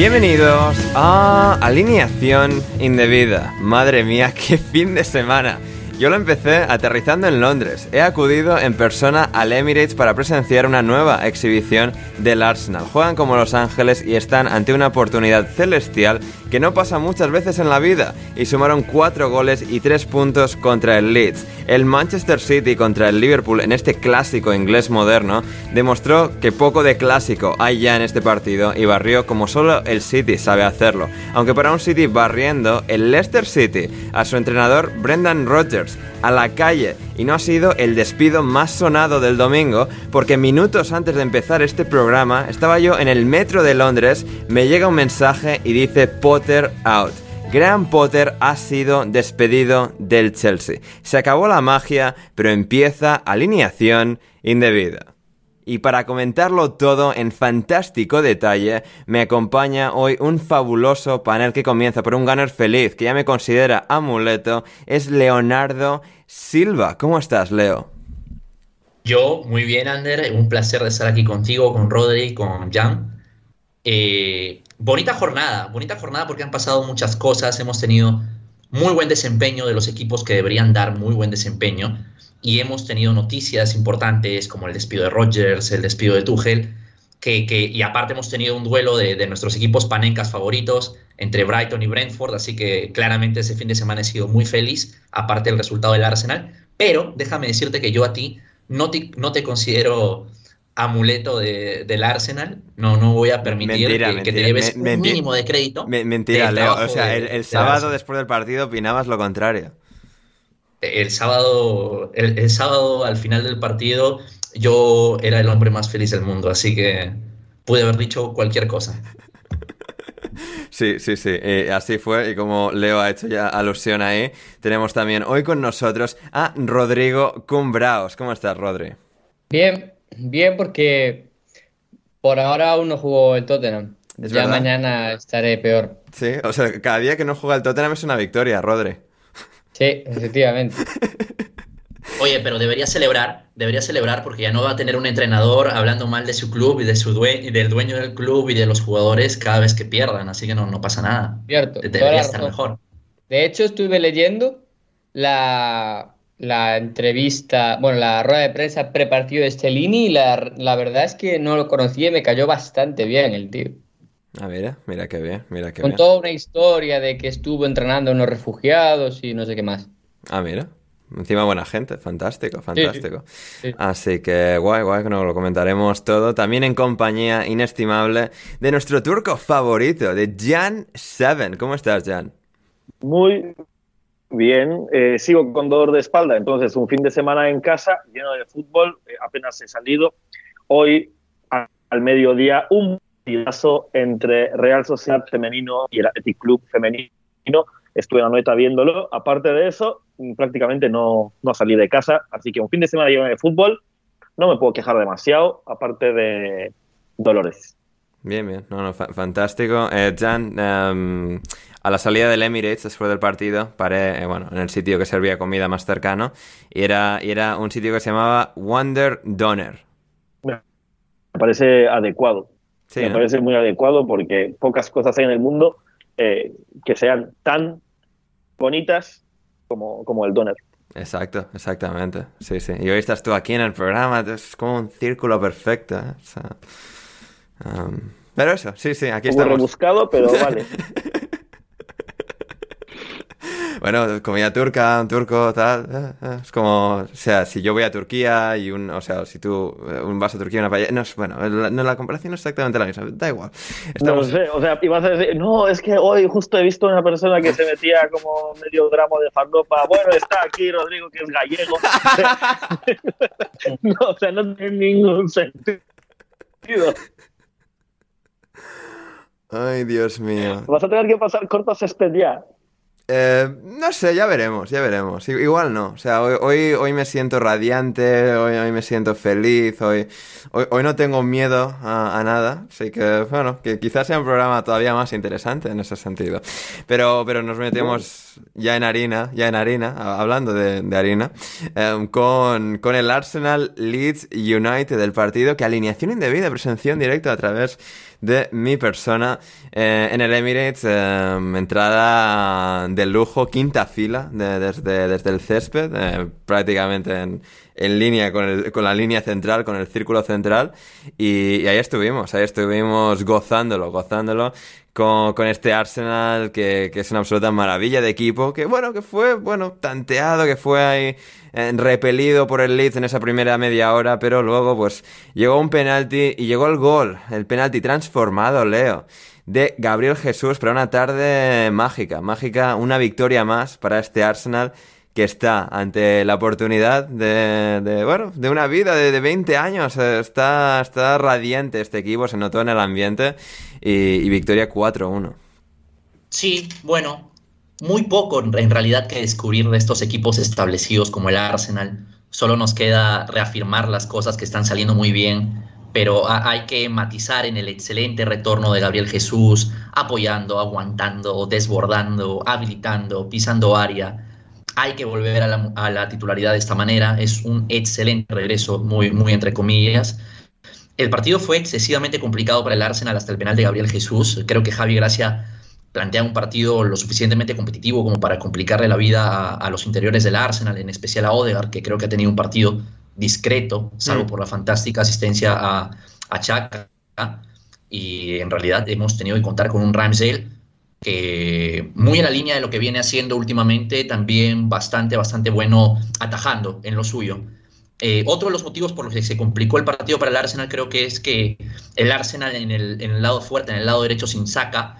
Bienvenidos a Alineación Indebida. Madre mía, qué fin de semana. Yo lo empecé aterrizando en Londres. He acudido en persona al Emirates para presenciar una nueva exhibición del Arsenal. Juegan como Los Ángeles y están ante una oportunidad celestial que no pasa muchas veces en la vida y sumaron 4 goles y 3 puntos contra el Leeds. El Manchester City contra el Liverpool en este clásico inglés moderno demostró que poco de clásico hay ya en este partido y barrió como solo el City sabe hacerlo. Aunque para un City barriendo, el Leicester City a su entrenador Brendan Rodgers a la calle y no ha sido el despido más sonado del domingo porque minutos antes de empezar este programa estaba yo en el metro de Londres, me llega un mensaje y dice Potter out. Graham Potter ha sido despedido del Chelsea. Se acabó la magia, pero empieza alineación indebida. Y para comentarlo todo en fantástico detalle, me acompaña hoy un fabuloso panel que comienza por un gunner feliz, que ya me considera amuleto, es Leonardo Silva. ¿Cómo estás, Leo? Yo, muy bien, Ander. Un placer de estar aquí contigo, con Rodri, con Jan. Eh, bonita jornada, bonita jornada porque han pasado muchas cosas. Hemos tenido muy buen desempeño de los equipos que deberían dar muy buen desempeño y hemos tenido noticias importantes como el despido de Rogers, el despido de Tuchel, que, que y aparte hemos tenido un duelo de, de, nuestros equipos panencas favoritos entre Brighton y Brentford, así que claramente ese fin de semana he sido muy feliz, aparte del resultado del Arsenal, pero déjame decirte que yo a ti no te, no te considero amuleto de, del Arsenal, no, no voy a permitir mentira, que, mentira, que, te lleves me, un mínimo de crédito. Me, mentira, Leo, o sea, el, el sábado después del partido opinabas lo contrario el sábado, el, el, sábado al final del partido yo era el hombre más feliz del mundo, así que pude haber dicho cualquier cosa. Sí, sí, sí, eh, así fue y como Leo ha hecho ya alusión ahí, tenemos también hoy con nosotros a Rodrigo Cumbraos. ¿Cómo estás, Rodri? Bien, bien porque por ahora aún no jugó el Tottenham. ¿Es ya verdad? mañana estaré peor. Sí, o sea, cada día que no juega el Tottenham es una victoria, Rodri. Sí, efectivamente. Oye, pero debería celebrar, debería celebrar porque ya no va a tener un entrenador hablando mal de su club y de su due y del dueño del club y de los jugadores cada vez que pierdan, así que no, no pasa nada. Cierto. Debería estar mejor. De hecho, estuve leyendo la, la entrevista, bueno, la rueda de prensa prepartido de Stellini y la, la verdad es que no lo conocía y me cayó bastante bien el tío. Ah, mira, mira qué bien, mira qué Con bien. toda una historia de que estuvo entrenando a unos refugiados y no sé qué más. Ah, mira. Encima buena gente, fantástico, fantástico. Sí, sí. Así que guay, guay, que nos lo comentaremos todo. También en compañía inestimable de nuestro turco favorito, de Jan Seven. ¿Cómo estás, Jan? Muy bien. Eh, sigo con dolor de espalda, entonces un fin de semana en casa, lleno de fútbol, eh, apenas he salido. Hoy, a, al mediodía, un partidazo entre Real Sociedad femenino y el Athletic Club femenino. Estuve en la noeta viéndolo. Aparte de eso, prácticamente no, no salí de casa, así que un fin de semana lleno de fútbol. No me puedo quejar demasiado, aparte de dolores. Bien, bien, no, no, fa fantástico. Eh, Jan, um, a la salida del Emirates después del partido, paré, eh, bueno, en el sitio que servía comida más cercano, y era, y era un sitio que se llamaba Wonder Donner. Me parece adecuado. Sí, me ¿no? parece muy adecuado porque pocas cosas hay en el mundo eh, que sean tan bonitas como, como el Donner. Exacto, exactamente. Sí, sí. Y hoy estás tú aquí en el programa, es como un círculo perfecto. ¿eh? O sea, um, pero eso, sí, sí, aquí poco estamos. rebuscado, pero vale. Bueno, comida turca, un turco, tal. eh, eh, Es como, o sea, si yo voy a Turquía y un, o sea, si tú eh, un vas a Turquía y una paella, no es, bueno, la, no, la comparación no es exactamente la misma, da igual. No sé, o sea, ibas a decir, no, es que hoy justo he visto una persona que se metía como medio gramo de farlopa. Bueno, está aquí Rodrigo, que es gallego. no, o sea, no tiene ningún sentido. Ay, Dios mío. Vas a tener que pasar cortos este ya. Eh, no sé, ya veremos, ya veremos. Igual no. O sea, hoy, hoy, me siento radiante, hoy, hoy me siento feliz, hoy, hoy, no tengo miedo a, nada. Así que, bueno, que quizás sea un programa todavía más interesante en ese sentido. Pero, pero nos metemos ya en harina, ya en harina, hablando de, de harina, eh, con, con el Arsenal Leeds United del partido que alineación indebida presenció en directo a través de mi persona eh, en el Emirates. Eh, entrada de lujo, quinta fila desde, desde el césped, eh, prácticamente en, en línea con, el, con, la línea central, con el círculo central. Y, y, ahí estuvimos, ahí estuvimos gozándolo, gozándolo con, con este Arsenal que, que, es una absoluta maravilla de equipo, que bueno, que fue, bueno, tanteado, que fue ahí repelido por el Leeds en esa primera media hora, pero luego pues llegó un penalti y llegó el gol, el penalti transformado, Leo de Gabriel Jesús para una tarde mágica, mágica, una victoria más para este Arsenal que está ante la oportunidad de, bueno, de una vida de, de, 20 años. Está, está radiante este equipo, se notó en el ambiente y victoria 4-1. Sí, bueno, muy poco en realidad que descubrir de estos equipos establecidos como el Arsenal. Solo nos queda reafirmar las cosas que están saliendo muy bien, pero hay que matizar en el excelente retorno de Gabriel Jesús, apoyando, aguantando, desbordando, habilitando, pisando área hay que volver a la, a la, titularidad de esta manera. Es un excelente regreso, muy, muy entre comillas. El partido fue excesivamente complicado para el Arsenal hasta el penal de Gabriel Jesús. Creo que Javi Gracia plantea un partido lo suficientemente competitivo como para complicarle la vida a, a los interiores del Arsenal, en especial a Odegaard, que creo que ha tenido un partido discreto, salvo mm. por la fantástica asistencia a, a Chaka. Y en realidad hemos tenido que contar con un Ramsdale que muy en la línea de lo que viene haciendo últimamente, también bastante, bastante bueno atajando en lo suyo. Eh, otro de los motivos por los que se complicó el partido para el Arsenal creo que es que el Arsenal en el, en el lado fuerte, en el lado derecho sin saca,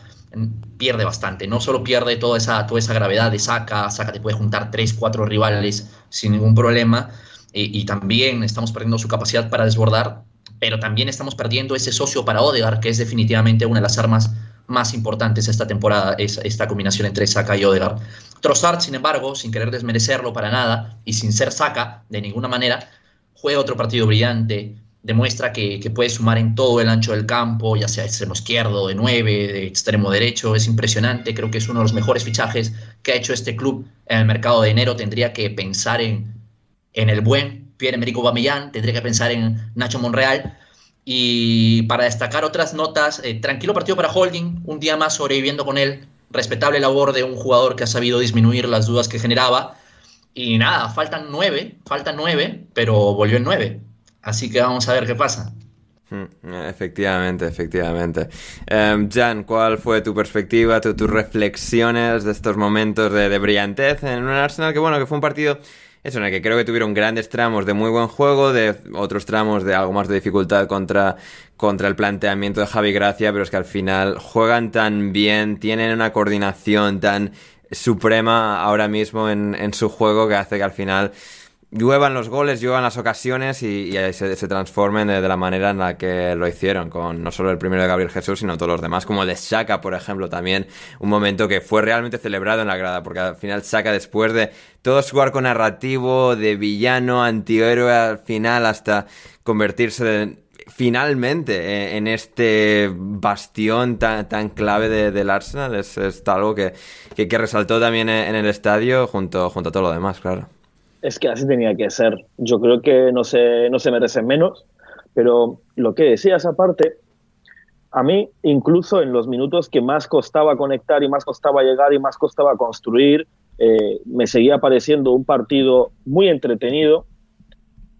pierde bastante. No solo pierde toda esa, toda esa gravedad de saca, saca te puede juntar 3, 4 rivales sin ningún problema, y también estamos perdiendo su capacidad para desbordar, pero también estamos perdiendo ese socio para Odegaard, que es definitivamente una de las armas más importantes esta temporada, es esta combinación entre Saka y Odegaard. Trossard, sin embargo, sin querer desmerecerlo para nada y sin ser Saka de ninguna manera, juega otro partido brillante, demuestra que, que, puede sumar en todo el ancho del campo, ya sea extremo izquierdo, de 9, de extremo derecho, es impresionante, creo que es uno de los mejores fichajes que ha hecho este club en el mercado de enero, tendría que pensar en, en el buen Pierre-Emerick Aubameyang, tendría que pensar en Nacho Monreal, y para destacar otras notas, eh, tranquilo partido para Holding, un día más sobreviviendo con él, respetable labor de un jugador que ha sabido disminuir las dudas que generaba. Y nada, faltan nueve, faltan nueve, pero volvió en nueve. Así que vamos a ver qué pasa. Hmm, efectivamente, efectivamente. Um, Jan, ¿cuál fue tu perspectiva, tu, tus reflexiones de estos momentos de, de brillantez en un Arsenal que, bueno, que fue un partido eso, en el que creo que tuvieron grandes tramos de muy buen juego, de otros tramos de algo más de dificultad contra, contra el planteamiento de Javi Gracia, pero es que al final juegan tan bien, tienen una coordinación tan suprema ahora mismo en, en su juego que hace que al final lluevan los goles, lluevan las ocasiones y, y se, se, transformen de, la manera en la que lo hicieron, con no solo el primero de Gabriel Jesús, sino todos los demás, como el de Saka, por ejemplo, también un momento que fue realmente celebrado en la grada, porque al final Saka, después de todo su arco narrativo de villano, antihéroe, al final hasta convertirse finalmente eh, en este bastión tan, tan clave de, del Arsenal, es, es algo que, que, que, resaltó también en el estadio junto, junto a todo lo demás, claro. Es que así tenía que ser. Yo creo que no se, no se merecen menos, pero lo que decías aparte, a mí incluso en los minutos que más costaba conectar y más costaba llegar y más costaba construir, eh, me seguía pareciendo un partido muy entretenido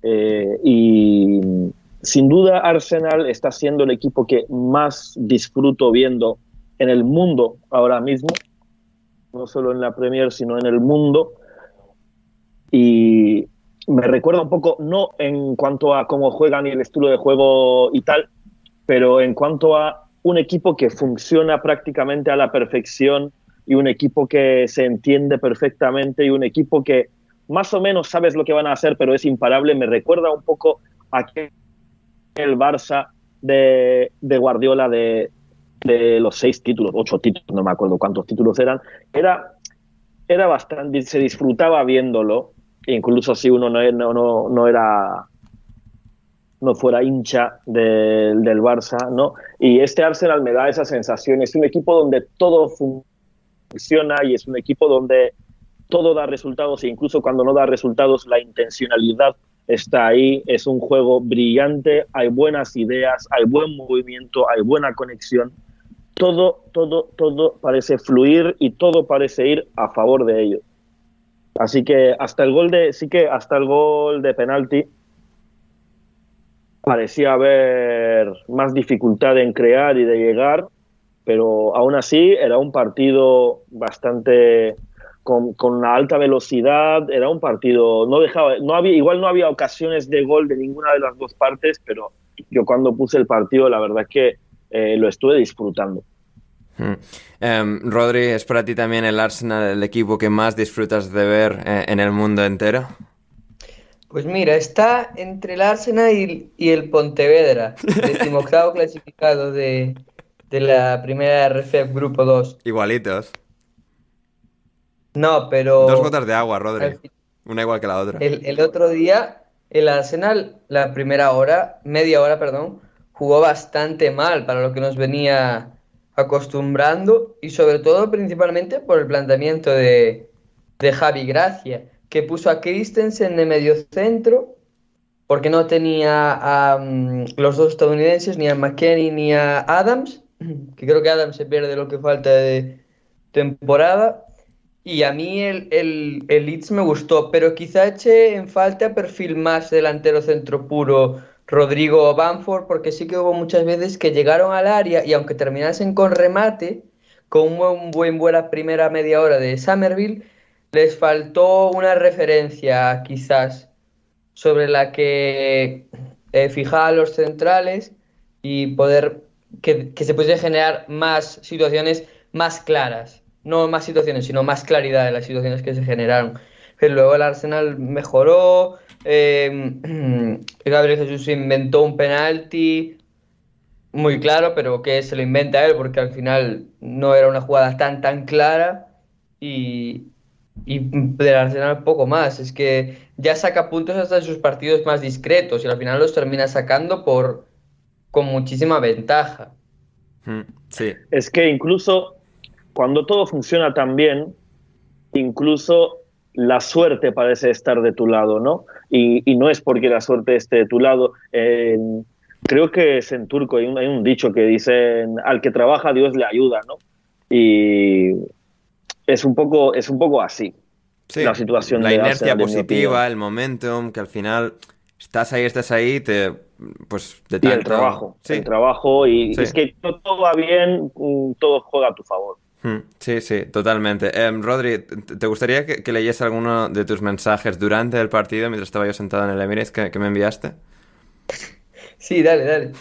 eh, y sin duda Arsenal está siendo el equipo que más disfruto viendo en el mundo ahora mismo, no solo en la Premier, sino en el mundo y me recuerda un poco, no en cuanto a cómo juegan y el estilo de juego y tal, pero en cuanto a un equipo que funciona prácticamente a la perfección y un equipo que se entiende perfectamente y un equipo que más o menos sabes lo que van a hacer, pero es imparable, me recuerda un poco a el Barça de, Guardiola de, de, los seis títulos, ocho títulos, no me acuerdo cuántos títulos eran, era, era bastante, se disfrutaba viéndolo incluso si uno no, no, no era no fuera hincha del, del Barça, ¿no? Y este Arsenal me da esa sensación, es un equipo donde todo funciona y es un equipo donde todo da resultados e incluso cuando no da resultados la intencionalidad está ahí, es un juego brillante, hay buenas ideas, hay buen movimiento, hay buena conexión. Todo, todo, todo parece fluir y todo parece ir a favor de ellos. Así que hasta el gol de, sí que hasta el gol de penalti parecía haber más dificultad en crear y de llegar, pero aún así era un partido bastante con, con, una alta velocidad, era un partido, no dejaba, no había, igual no había ocasiones de gol de ninguna de las dos partes, pero yo cuando puse el partido la verdad es que eh, lo estuve disfrutando. Hmm. Um, Rodri, ¿es para ti también el Arsenal el equipo que más disfrutas de ver eh, en el mundo entero? Pues mira, está entre el Arsenal y, y el Pontevedra, decimoctavo clasificado de, de la primera RFF Grupo 2. Igualitos. No, pero... Dos gotas de agua, Rodri. Una igual que la otra. El, el, otro día, el Arsenal, la primera hora, media hora, perdón, jugó bastante mal para lo que nos venía acostumbrando y sobre todo principalmente por el planteamiento de, de Javi Gracia, que puso a Christensen de medio centro porque no tenía a um, los dos estadounidenses, ni a McKenny ni a Adams, que creo que Adams se pierde lo que falta de temporada. Y a mí el, el, el Leeds me gustó, pero quizá eche en falta perfil más delantero centro puro Rodrigo Banford, porque sí que hubo muchas veces que llegaron al área y aunque terminasen con remate, con un buen, buena primera media hora de Somerville, les faltó una referencia quizás sobre la que eh, fijar a los centrales y poder que, que se pudiese generar más situaciones más claras no más situaciones, sino más claridad de las situaciones que se generaron. Pero luego el Arsenal mejoró, eh, Gabriel Jesús inventó un penalti muy claro, pero que se lo inventa él porque al final no era una jugada tan tan clara y, y del Arsenal poco más. Es que ya saca puntos hasta en sus partidos más discretos y al final los termina sacando por con muchísima ventaja. Hmm, Sí. Es que incluso cuando todo funciona tan bien, incluso la suerte parece estar de tu lado, ¿no? Y, y no es porque la suerte esté de tu lado. Eh, creo que es en turco, hay un, hay un, dicho que dicen, al que trabaja Dios le ayuda, ¿no? Y es un poco, es un poco así. Sí, la situación la de inercia positiva, el momentum, que al final estás ahí, estás ahí, te pues de Y el trabajo, Sí. el trabajo, y Sí. es que todo va bien, mm, todo juega a tu favor. Hmm, Sí, sí, totalmente. Em, Rodri, ¿te gustaría que, que leyese alguno de tus mensajes durante el partido, mientras estaba yo sentado en el Emirates, que, que me enviaste? Sí, dale, dale.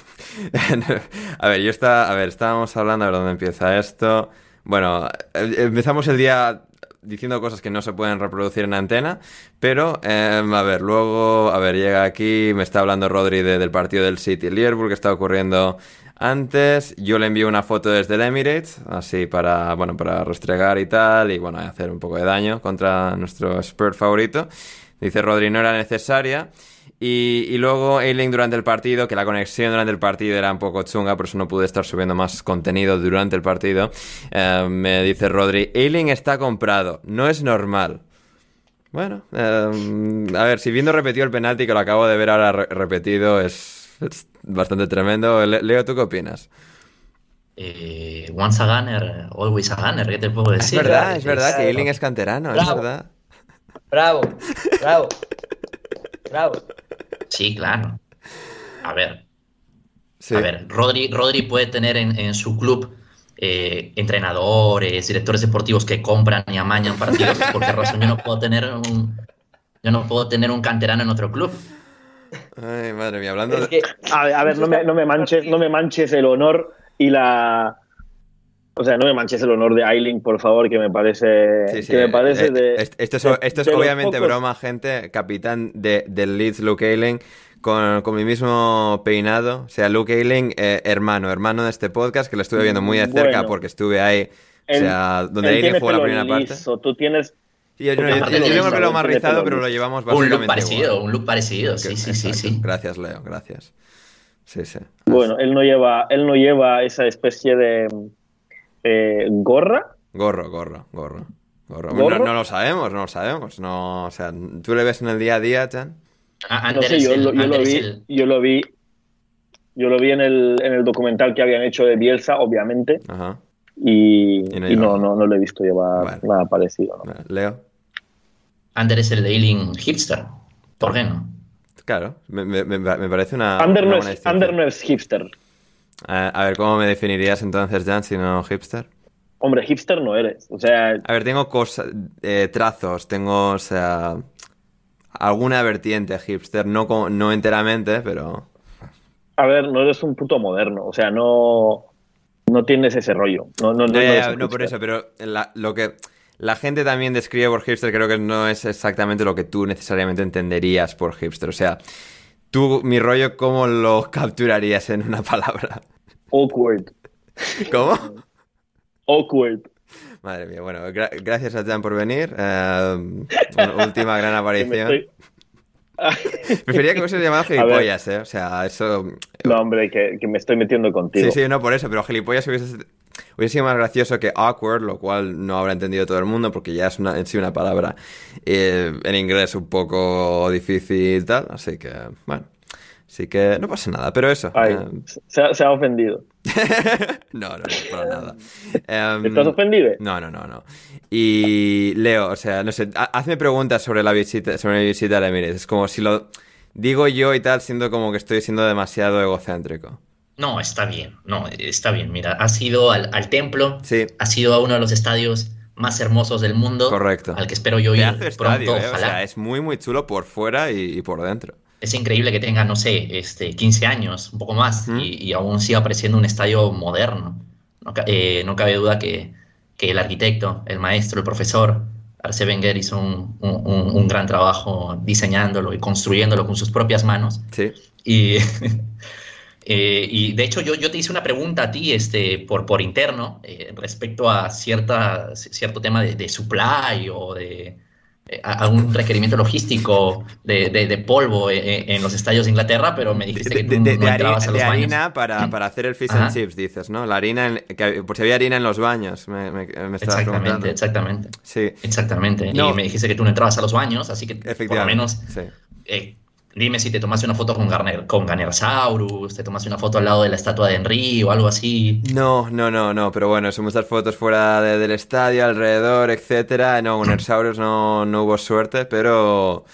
a ver, yo estaba, a ver, estábamos hablando, a ver dónde empieza esto. Bueno, eh, empezamos el día diciendo cosas que no se pueden reproducir en antena, pero em, a ver, luego, a ver, llega aquí, me está hablando Rodri de- del partido del City Liverpool que está ocurriendo antes. Yo le envío una foto desde el Emirates, así para, bueno, para restregar y tal, y bueno, hacer un poco de daño contra nuestro Spurs favorito. Dice Rodri, no era necesaria. Y, y luego Ailing durante el partido, que la conexión durante el partido era un poco chunga, por eso no pude estar subiendo más contenido durante el partido. Eh, me dice Rodri, Ailing está comprado, no es normal. Bueno, eh, a ver, si viendo repetido el penalti, que lo acabo de ver ahora re- repetido, es, es bastante tremendo. Le- Leo, ¿tú qué opinas? Eh, once a gunner, always a gunner, ¿qué te puedo Es decir? verdad, es verdad que. Ailing es canterano, es Bravo. verdad. Bravo, bravo, bravo. Sí, claro. A ver, Sí. a ver, Rodri, Rodri puede tener en, en su club eh, entrenadores, directores deportivos que compran y amañan partidos. ¿Por qué razón yo no puedo tener un, yo no puedo tener un canterano en otro club? Ay, madre mía, hablando Es de... que A ver, a ver, no me, no me manches, no me manches el honor y la. O sea, no me manches el honor de Ailing, por favor, que me parece. Sí, sí, que me parece eh, de. est- Esto es, de- esto es de obviamente pocos- broma, gente. Capitán de, del Leeds, Luke Ayling, con, con mi mismo peinado. O sea, Luke Ayling, eh, hermano, hermano de este podcast, que lo estuve viendo muy de cerca Bueno. porque estuve ahí. O sea, donde tiene jugó la primera parte. liso, Tú tienes. Sí, yo, yo- yo- yo tengo el pelo más rizado, pero lo llevamos Un look básicamente parecido, igual. un look parecido, sí, sí, sí, sí. Gracias, Leo, gracias. Sí, sí. Bueno, él no lleva, él no lleva esa especie de eh, gorra. Gorro, gorro, gorro. gorro. ¿Gorro? No, no lo sabemos, no lo sabemos. No, o sea, ¿tú le ves en el día a día, Chan? Ah, No sé, yo, el- lo, yo vi, el- yo lo vi, yo lo vi en el, en el documental que habían hecho de Bielsa, obviamente, Ajá. y, Y no y no, no, no lo he visto llevar Vale. nada parecido. Leo. Ander es el Ailing hipster. ¿Por qué no? Claro, me, me- me- me parece una. Ander, una no buena es, distinción. Ander no es hipster. Eh, a ver, ¿cómo me definirías entonces, Jan, si no hipster? Hombre, hipster no eres. O sea, A ver, tengo cosas, eh, trazos, tengo, o sea, alguna vertiente hipster, no, no enteramente, pero... a ver, no eres un puto moderno. O sea, no, no tienes ese rollo. No, no, no, no por eso, pero la- lo que la gente también describe por hipster creo que no es exactamente lo que tú necesariamente entenderías por hipster. O sea, tú, mi rollo, ¿cómo lo capturarías en una palabra? Awkward. ¿Cómo? Awkward. Madre mía, bueno, gra- gracias a Jan por venir. Eh, última gran aparición. Prefería que hubiese llamado gilipollas, ¿eh? O sea, eso... No, hombre, que, que me estoy metiendo contigo. Sí, sí, no por eso, pero gilipollas hubiese, hubiese sido más gracioso que awkward, lo cual no habrá entendido todo el mundo porque ya es una, en sí una palabra eh, en inglés un poco difícil y tal, así que, bueno, así que no pasa nada, pero eso. Ay, eh, se, ha- se ha ofendido. no, no, no, para nada. Em, ¿Estás ofendido? no, no, no, no. Y Leo, o sea, no sé, ha- hazme preguntas sobre la visita, sobre mi visita a Emirates. Es como si lo digo yo y tal, siendo como que estoy siendo demasiado egocéntrico. No, está bien. No, está bien. Mira, has ido al, al templo, Sí, has ido a uno de los estadios más hermosos del mundo. Correcto. Al que espero yo ir pronto, estadio, eh, o ojalá. sea, es muy, muy chulo por fuera y, y por dentro. Es increíble que tenga, no sé, este, 15 años, un poco más, y, y aún siga pareciendo un estadio moderno. No, ca- eh, no cabe duda que, que el arquitecto, el maestro, el profesor, Arsene Wenger hizo un, un- un- un gran trabajo diseñándolo y construyéndolo con sus propias manos. Sí. Y, eh, y de hecho yo, yo te hice una pregunta a ti este, por, por interno eh, respecto a cierta, cierto tema de, de supply o de eh, a- algún requerimiento logístico de, de- de polvo eh, en los estadios de Inglaterra, pero me dijiste que tú no entrabas a los de baños. harina para, para hacer el fish Ajá. and chips, dices, ¿no? La harina, en- que- por si había harina en los baños, me, me, me estabas preguntando. Exactamente, exactamente, Sí, exactamente. No. Y me dijiste que tú no entrabas a los baños, así que por lo menos sí. eh, dime si te tomaste una foto con Garner, con Ganersaurus, te tomaste una foto al lado de la estatua de Henry o algo así. No, no, no, no, pero bueno, son muchas fotos fuera de- del estadio, alrededor, etcétera. No, con Ersaurus no, no hubo suerte, pero,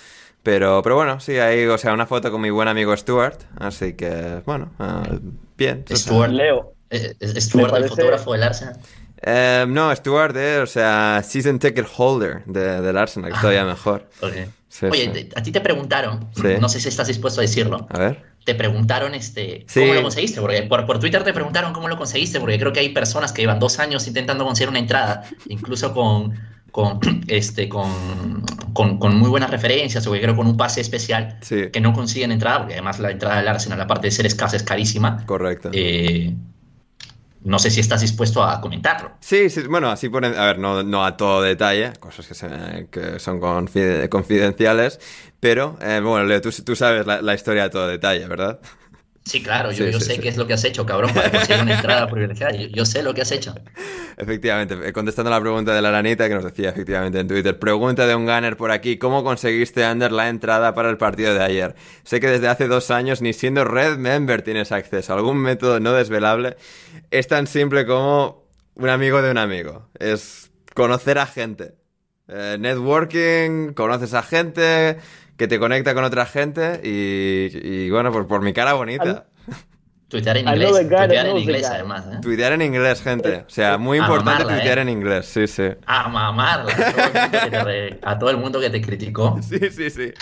pero, pero bueno, sí, ahí, o sea, una foto con mi buen amigo Stuart, así que, bueno, ah, bien. o sea, Stuart. Leo, Eh, ¿Es es Stuart el fotógrafo del Arsenal? Eh, no, Stuart, eh, o sea, season ticket holder de- del Arsenal, que todavía mejor. Ok. Sí, Oye, sí. a ti te preguntaron, Sí. no sé si estás dispuesto a decirlo, A ver. te preguntaron este, Sí. cómo lo conseguiste, porque por, por Twitter te preguntaron cómo lo conseguiste, porque creo que hay personas que llevan dos años intentando conseguir una entrada, incluso con, con, este, con, con, con muy buenas referencias, o que creo con un pase especial, Sí, que no consiguen entrada, porque además la entrada del Arsenal, aparte de ser escasa, es carísima. correcto. Eh, no sé si estás dispuesto a comentarlo. Sí, sí, bueno, así ponen, a ver, no, no a todo detalle, cosas que, se- son confide- confidenciales, pero, eh, bueno, Leo, tú, tú sabes la historia a todo detalle, ¿verdad? Sí, claro, yo, Sí, yo sí, sé sí. qué es lo que has hecho, cabrón, para conseguir una entrada privilegiada. Yo, yo sé lo que has hecho. Efectivamente, eh, contestando a la pregunta de la ranita que nos decía efectivamente en Twitter, pregunta de un gunner por aquí, ¿cómo conseguiste, Ander, la entrada para el partido de ayer? Sé que desde hace dos años ni siendo Red Member tienes acceso, algún método no desvelable, es tan simple como un amigo de un amigo, es conocer a gente, Eh, networking, conoces a gente que te conecta con otra gente y, y, bueno, por, por mi cara bonita. Tuitear en inglés, tuitear en inglés además, ¿eh? Tuitear en inglés, gente. O sea, muy A importante mamarla, tuitear ¿eh? en inglés, sí, sí. A mamarla. A todo, el mundo que te re- a todo el mundo que te criticó. Sí, sí, sí.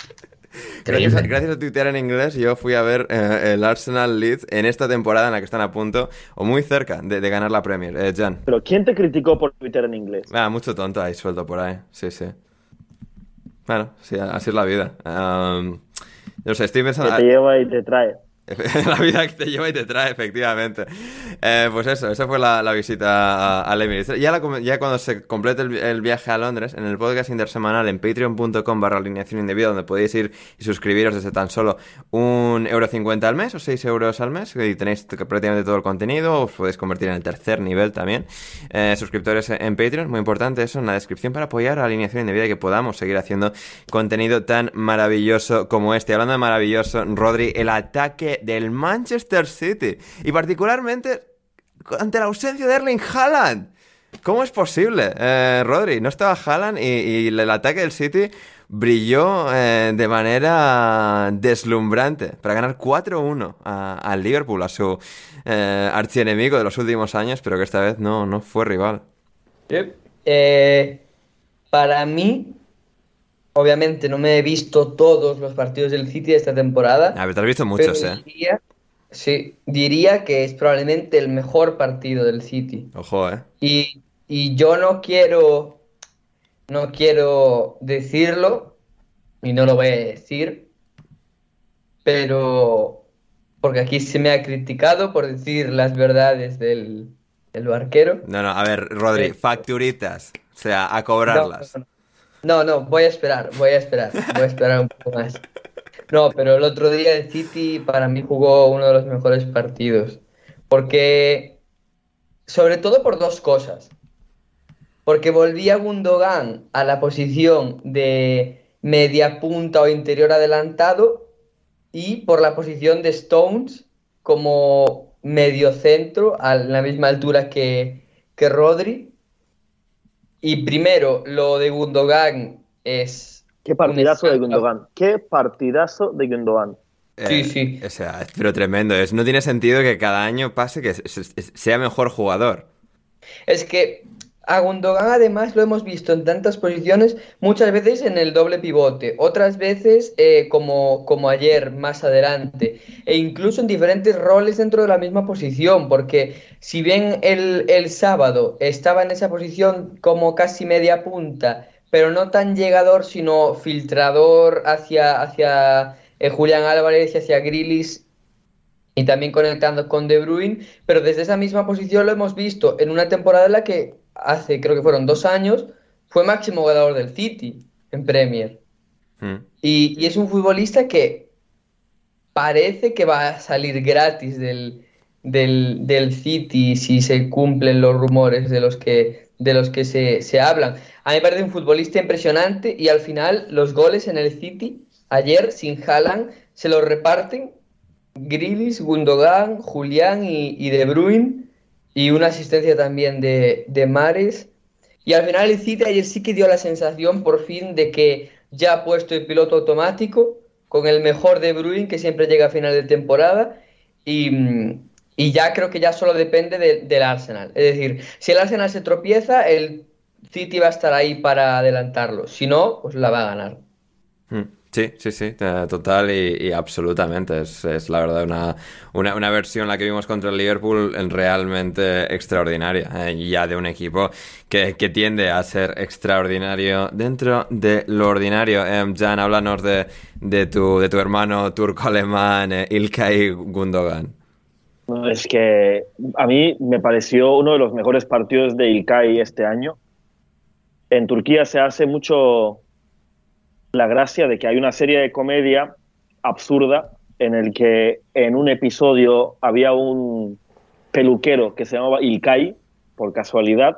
Gracias a, gracias a tuitear en inglés, yo fui a ver eh, el Arsenal Leeds en esta temporada en la que están a punto, o muy cerca, de, de ganar la Premier. Eh, Jan. pero ¿quién te criticó por Twitter en inglés? Ah, mucho tonto ahí suelto por ahí. Sí, sí. Bueno, sí, así es la vida. Um, no sé, estoy Que pensando... te lleva y te trae. la vida que te lleva y te trae, efectivamente. Eh, pues eso, esa fue la, visita al Emirates. Ya, ya, cuando se complete el, viaje a Londres, en el podcast intersemanal en patreon.com barra alineación indebida, donde podéis ir y suscribiros desde tan solo un euro cincuenta al mes o seis euros al mes, y tenéis prácticamente todo el contenido, os podéis convertir en el tercer nivel también. Eh, suscriptores en Patreon, muy importante eso en la descripción para apoyar a alineación indebida y que podamos seguir haciendo contenido tan maravilloso como este. Hablando de maravilloso, Rodri, el ataque del Manchester City. Y particularmente ante la ausencia de Erling Haaland. ¿Cómo es posible, eh, Rodri? No estaba Haaland y, el ataque del City brilló eh, de manera deslumbrante para ganar 4-1 al Liverpool, a su eh, archienemigo de los últimos años, pero que esta vez no, no fue rival. para mí, Obviamente no me he visto todos los partidos del City de esta temporada. A ver, te has visto muchos, ¿eh? sí, diría que es probablemente el mejor partido del City. Ojo, ¿eh? Y, yo no quiero, no quiero decirlo, y no lo voy a decir, pero porque aquí se me ha criticado por decir las verdades del, del barquero. No, no, a ver, Rodri, eh, facturitas, o sea, a cobrarlas. No, no, voy a esperar, voy a esperar, voy a esperar un poco más. No, pero el otro día el City para mí jugó uno de los mejores partidos. Porque, sobre todo por dos cosas. Porque volvía Gundogan a la posición de media punta o interior adelantado y por la posición de Stones como medio centro a la misma altura que, que Rodri y primero, lo de Gundogan es. Qué partidazo de Gundogan. Qué partidazo de Gundogan. sí, eh, sí. O sea, pero tremendo. Es, no tiene sentido que cada año pase que sea mejor jugador. Es que a Gundogan además lo hemos visto en tantas posiciones, muchas veces en el doble pivote, otras veces eh, como, como ayer, más adelante, e incluso en diferentes roles dentro de la misma posición, porque si bien el, el sábado estaba en esa posición como casi media punta, pero no tan llegador, sino filtrador hacia, hacia eh, Julián Álvarez y hacia Grillis y también conectando con De Bruyne, pero desde esa misma posición lo hemos visto en una temporada en la que hace, creo que fueron dos años, fue máximo ganador del City en Premier. Hmm. Y, es un futbolista que parece que va a salir gratis del, del, City si se cumplen los rumores de los que, de los que se, se, hablan. A mí me parece un futbolista impresionante y al final los goles en el City, ayer sin Haaland, se los reparten Grilis, Gundogan, Julián y, y De Bruyne y una asistencia también de, de Mares. Y al final el City ayer sí que dio la sensación por fin de que ya ha puesto el piloto automático con el mejor de Bruin que siempre llega a final de temporada y, y ya creo que ya solo depende del Arsenal. Es decir, si el Arsenal se tropieza, el City va a estar ahí para adelantarlo. Si no, pues la va a ganar. Hmm. Sí, sí, sí, total y, absolutamente. Es, la verdad una, una, versión, la que vimos contra el Liverpool, realmente extraordinaria. Eh, ya de un equipo que, tiende a ser extraordinario dentro de lo ordinario. Eh, Jan, háblanos de, de, tu, de tu hermano turco-alemán, eh, Ilkay Gundogan. es que a mí me pareció uno de los mejores partidos de Ilkay este año. En Turquía se hace mucho la gracia de que hay una serie de comedia absurda en el que en un episodio había un peluquero que se llamaba Ilkay, por casualidad,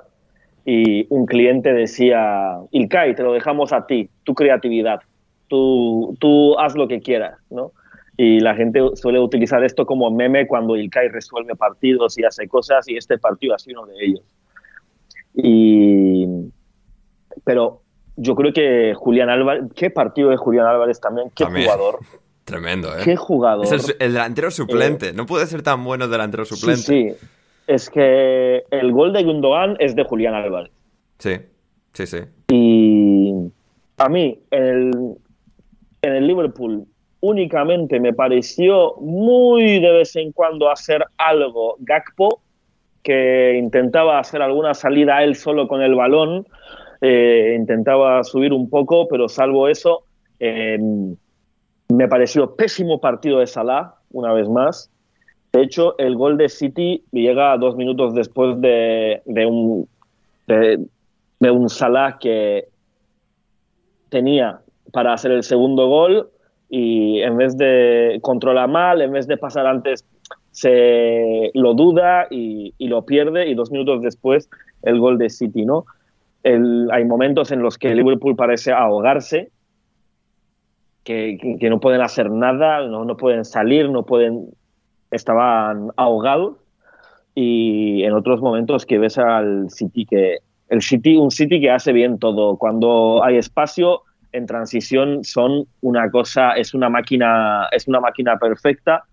y un cliente decía, Ilkay, te lo dejamos a ti, tu creatividad, tú, tú haz lo que quieras, ¿no? Y la gente suele utilizar esto como meme cuando Ilkay resuelve partidos y hace cosas, y este partido ha sido uno de ellos. Y, pero yo creo que Julián Álvarez, qué partido de Julián Álvarez también, qué jugador. Tremendo, ¿eh? Qué jugador. Es el, delantero suplente, eh, no puede ser tan bueno el delantero suplente. Sí, sí, es que el gol de Gundogan es de Julián Álvarez. Sí, sí, sí. Y a mí, en el, en el Liverpool, únicamente me pareció muy de vez en cuando hacer algo Gakpo, que intentaba hacer alguna salida a él solo con el balón, eh, intentaba subir un poco, pero salvo eso, eh, me pareció pésimo partido de Salah. una vez más. De hecho, el gol de City llega dos minutos después de, un, de, un Salah que tenía para hacer el segundo gol y en vez de controlar mal, en vez de pasar antes, se lo duda y, lo pierde y dos minutos después el gol de City, ¿no? Hay momentos en los que Liverpool parece ahogarse, que, que, no pueden hacer nada, no, no pueden salir, no pueden, estaban ahogados. Y en otros momentos que ves al City que el City un City que hace bien todo. Cuando hay espacio en transición son una cosa, es una máquina, es una máquina perfecta.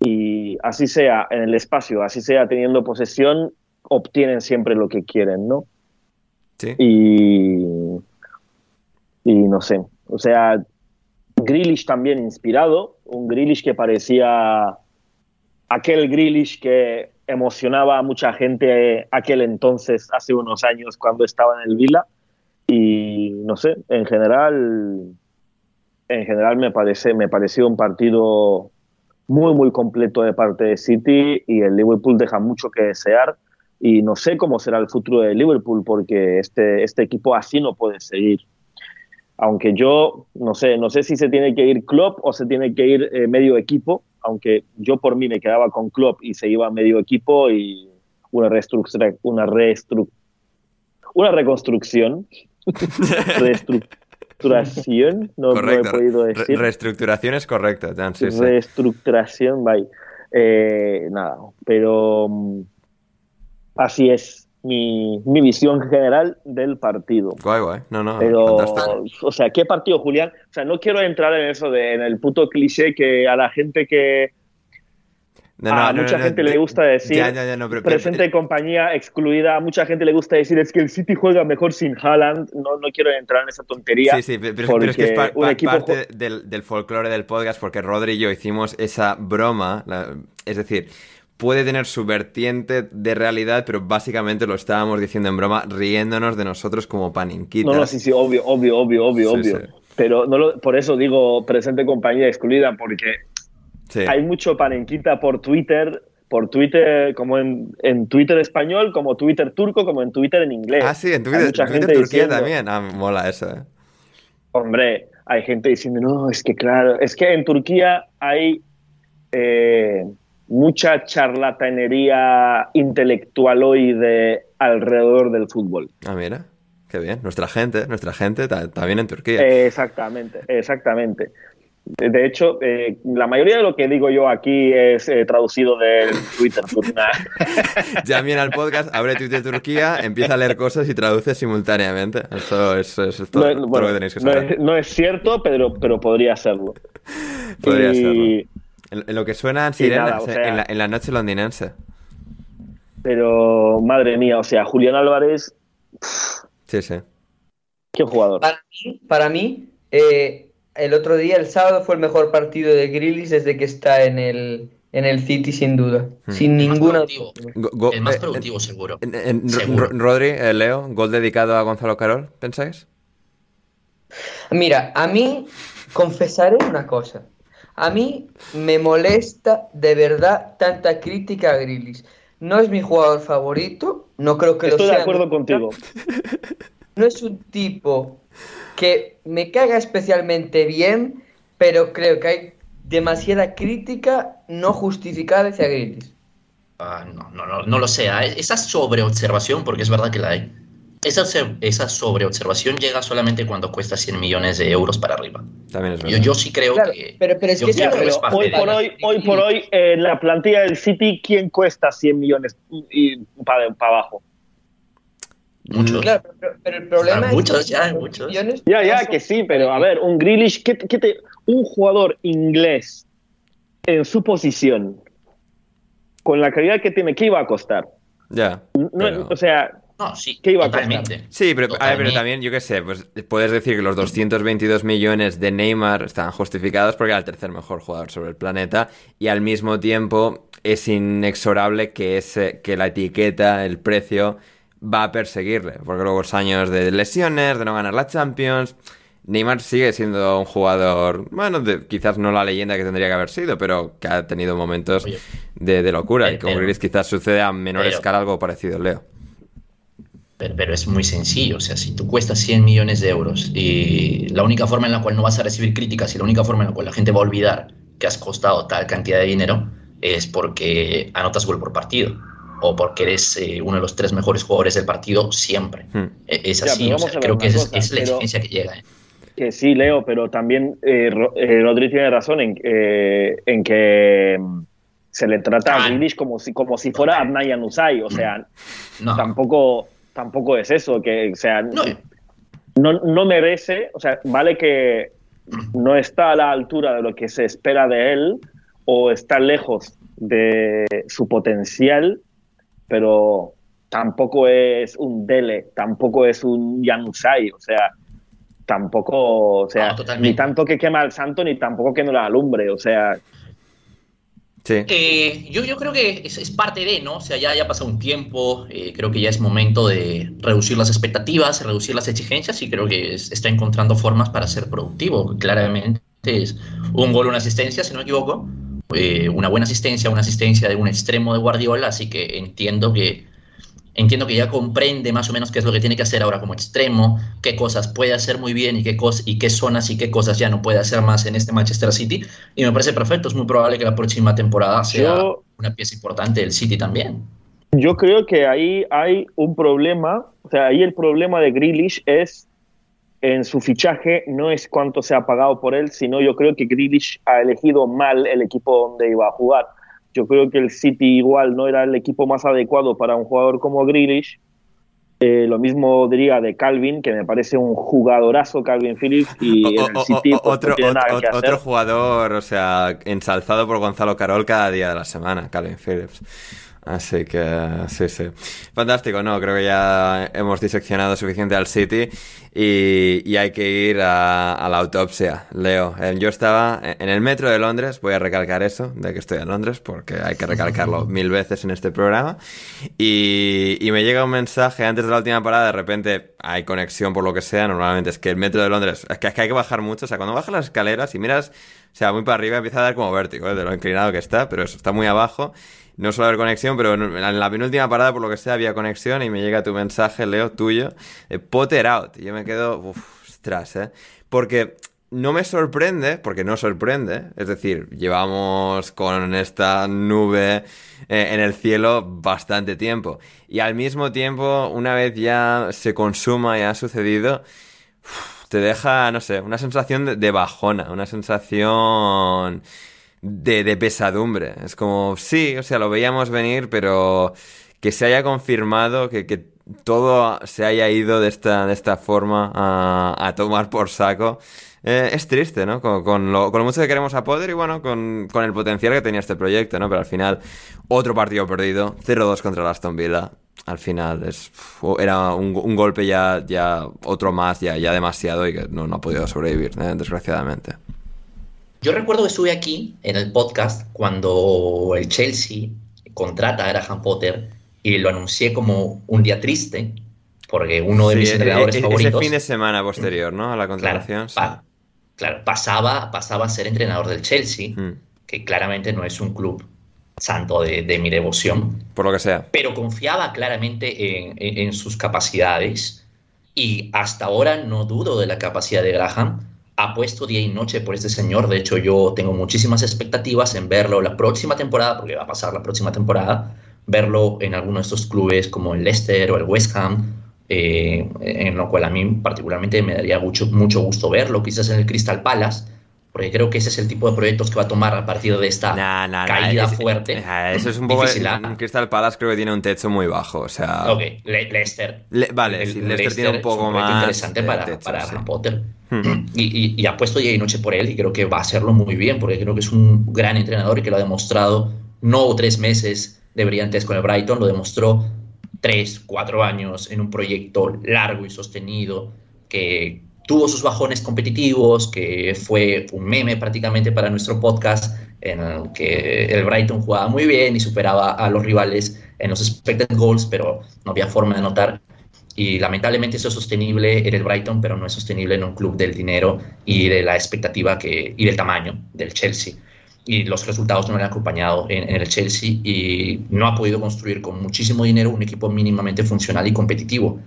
Y así sea en el espacio, así sea teniendo posesión, obtienen siempre lo que quieren, ¿no? Y, y no sé, o sea, Grealish también inspirado, un Grealish que parecía aquel Grealish que emocionaba a mucha gente aquel entonces, hace unos años, cuando estaba en el Vila y no sé, en general, en general me parece, me pareció un partido muy muy completo de parte de City y el Liverpool deja mucho que desear y no sé cómo será el futuro de Liverpool porque este, este equipo así no puede seguir. Aunque yo no sé, no sé si se tiene que ir Klopp o se tiene que ir eh, medio equipo, aunque yo por mí me quedaba con Klopp y se iba medio equipo y una reestructura, una reestru, una reconstrucción reestructuración, no, no, he podido decir. reestructuración es correcto, Reestructuración, bye. Eh, nada, pero mm, así es mi, mi, visión general del partido. Guay, guay. No, no, Pero, o sea, ¿qué partido, Julián? O sea, no quiero entrar en eso de, en el puto cliché que a la gente que a mucha gente le gusta decir presente compañía excluida. A mucha gente le gusta decir es que el City juega mejor sin Haaland. No, no quiero entrar en esa tontería. Sí, sí, pero, es que es parte del, del folclore del podcast porque Rodri y yo hicimos esa broma. es decir, puede tener su vertiente de realidad, pero básicamente lo estábamos diciendo en broma, riéndonos de nosotros como paninquitas. No, no, sí, sí, obvio, obvio, obvio, obvio, obvio. Pero no por eso digo presente compañía excluida, porque hay mucho panenquita por Twitter, por Twitter, como en, en, Twitter español, como Twitter turco, como en Twitter en inglés. Ah, sí, en Twitter, Twitter Turquía también. Ah, mola eso. Eh. Hombre, hay gente diciendo, no, es que claro, es que en Turquía hay eh, mucha charlatanería intelectual hoy de alrededor del fútbol. Ah, mira. Qué bien, nuestra gente, nuestra gente bien en Turquía. exactamente, exactamente. De hecho, eh, la mayoría de lo que digo yo aquí es eh, traducido del Twitter. ya viene al podcast, abre Twitter Turquía, empieza a leer cosas y traduce simultáneamente. Eso es, todo, lo que tenéis que saber. No es, cierto, pero, pero podría serlo. podría serlo. En, lo que suena sirenas, en, la, en la noche londinense. Pero, madre mía, o sea, Julián Álvarez... Sí, sí. Qué jugador. Para mí, para mí eh, el otro día, el sábado, fue el mejor partido de Grillis desde que está en el, en el City, sin duda. Hmm. Sin ninguna. el más eh, productivo, seguro. Rodri, eh, Leo, gol dedicado a Gonzalo Carol, ¿pensáis? Mira, a mí, confesaré una cosa. A mí me molesta de verdad tanta crítica a Grillis. No es mi jugador favorito, no creo que lo sea. Estoy de acuerdo contigo. No es un tipo que me caga especialmente bien, pero creo que hay demasiada crítica no justificada hacia Grealish. Ah, no, no, no, no, lo sé. ¿eh? Esa sobreobservación, porque es verdad que la hay, esa, esa sobreobservación llega solamente cuando cuesta 100 millones de euros para arriba. También es verdad. Yo, sí creo que. Pero, pero es que hoy, por hoy, hoy por hoy, en la plantilla del City, ¿quién cuesta 100 millones y para, para abajo? Muchos. Claro, pero, el problema muchos, ya, muchos. Ya, ya, que sí, pero a ver, un Grealish, ¿qué, te, un jugador inglés en su posición, con la calidad que tiene, ¿qué iba a costar? Ya. O sea, ¿qué iba a costar? Sí, pero, pero también, yo qué sé, pues puedes decir que los 222 millones de Neymar están justificados porque era el tercer mejor jugador sobre el planeta y al mismo tiempo es inexorable que, ese, que la etiqueta, el precio va a perseguirle, porque luego los años de lesiones, de no ganar la Champions, Neymar sigue siendo un jugador, bueno, quizás no la leyenda que tendría que haber sido, pero que ha tenido momentos de, locura. y con Grealish quizás sucede a menor escala algo parecido, Leo. Pero, es muy sencillo, o sea, si tú cuestas 100 millones de euros y la única forma en la cual no vas a recibir críticas y la única forma en la cual la gente va a olvidar que has costado tal cantidad de dinero es porque anotas gol por partido o porque eres eh, uno de los tres mejores jugadores del partido siempre. Hmm. E, es así, o sea, creo que es, la exigencia que llega. ¿eh? Que sí, Leo, pero también eh, eh Rodri tiene razón en, en que mm, se le trata a ah. Grealish como si, como si fuera Adnayan Usai, o sea, tampoco tampoco es eso, que, o sea, no. no, merece, o sea, vale que no está a la altura de lo que se espera de él o está lejos de su potencial, pero tampoco es un Dele, tampoco es un Yanusai, o sea, tampoco, o sea, ni tanto que quema al santo, ni tampoco que no la alumbre, o sea, eh, yo, yo creo que es, parte de, ¿no? O sea, ya, ya pasado un tiempo, eh, creo que ya es momento de reducir las expectativas, reducir las exigencias y creo que está encontrando formas para ser productivo. Claramente es un gol, una asistencia, si no me equivoco, eh, una buena asistencia, una asistencia de un extremo de Guardiola, así que entiendo que entiendo que ya comprende más o menos qué es lo que tiene que hacer ahora como extremo, qué cosas puede hacer muy bien y qué, y qué zonas y qué cosas ya no puede hacer más en este Manchester City. Y me parece perfecto, es muy probable que la próxima temporada sea una pieza importante del City también. Yo creo que ahí hay un problema, o sea, ahí el problema de Grealish es en su fichaje, no es cuánto se ha pagado por él, sino yo creo que Grealish ha elegido mal el equipo donde iba a jugar yo creo que el City igual no era el equipo más adecuado para un jugador como Grealish. Eh, lo mismo diría de Calvin, que me parece un jugadorazo Calvin Phillips y el City pues, otro, otro jugador, o sea, ensalzado por Gonzalo Carol cada día de la semana, Calvin Phillips. Así que sí, sí. Fantástico, no, creo que ya hemos diseccionado suficiente al City y, hay que ir a, la autopsia. Leo, eh, yo estaba en el metro de Londres, voy a recalcar eso, de que estoy en Londres, porque hay que recalcarlo mil veces en este programa. Y, y me llega un mensaje antes de la última parada, de repente hay conexión por lo que sea, normalmente es que el metro de Londres, es que, es que hay que bajar mucho, o sea, cuando bajas las escaleras y miras, o sea, muy para arriba empieza a dar como vértigo, ¿eh? de lo inclinado que está, pero eso está muy abajo no suele haber conexión, pero en la penúltima parada, por lo que sea, había conexión y me llega tu mensaje, Leo, tuyo, de Potter out. Y yo me quedo, uff, ostras, ¿eh? Porque no me sorprende, porque no sorprende, es decir, llevamos con esta nube eh, en el cielo bastante tiempo. Y al mismo tiempo, una vez ya se consuma y ha sucedido, te deja, no sé, una sensación de bajona, una sensación de, pesadumbre. Es como, sí, o sea, lo veíamos venir, pero que se haya confirmado, que, que todo se haya ido de esta, de esta forma a, tomar por saco. Eh, es triste, ¿no? Con, lo, con, mucho que queremos a Poder y bueno, con, el potencial que tenía este proyecto, ¿no? Pero al final, otro partido perdido, 0-2 contra el Aston Villa. Al final es, era un, golpe ya, ya, otro más, ya, ya demasiado y que no, no ha podido sobrevivir, ¿eh? desgraciadamente. Yo recuerdo que estuve aquí en el podcast cuando el Chelsea contrata a Graham Potter y lo anuncié como un día triste, porque uno de mis entrenadores favoritos. Ese fin de semana posterior, ¿no? A la contratación. Claro, pasaba, pasaba a ser entrenador del Chelsea, mm. que claramente no es un club santo de, mi devoción. Por lo que sea. Pero confiaba claramente en sus capacidades y hasta ahora no dudo de la capacidad de Graham apuesto día y noche por este señor. De hecho, yo tengo muchísimas expectativas en verlo la próxima temporada, porque va a pasar la próxima temporada, verlo en alguno de estos clubes como el Leicester o el West Ham, eh, en lo cual a mí particularmente me daría mucho, mucho gusto verlo, quizás en el Crystal Palace porque creo que ese es el tipo de proyectos que va a tomar a partir de esta caída fuerte. eso es un poco. Crystal Palace creo que tiene un techo muy bajo, o sea. Ok, Leicester. vale, Leicester, tiene un poco más. interesante para, para Potter. Hmm. Y, y, apuesto día y noche por él y creo que va a hacerlo muy bien, porque creo que es un gran entrenador y que lo ha demostrado no tres meses de brillantes con el Brighton, lo demostró tres, cuatro años en un proyecto largo y sostenido que tuvo sus bajones competitivos, que fue un meme prácticamente para nuestro podcast, en el que el Brighton jugaba muy bien y superaba a los rivales en los expected goals, pero no había forma de anotar. y lamentablemente eso es sostenible en el Brighton, pero no es sostenible en un club del dinero y de la expectativa que, y del tamaño del Chelsea. Y los resultados no le han acompañado en, en el Chelsea y no ha podido construir con muchísimo dinero un equipo mínimamente funcional y competitivo.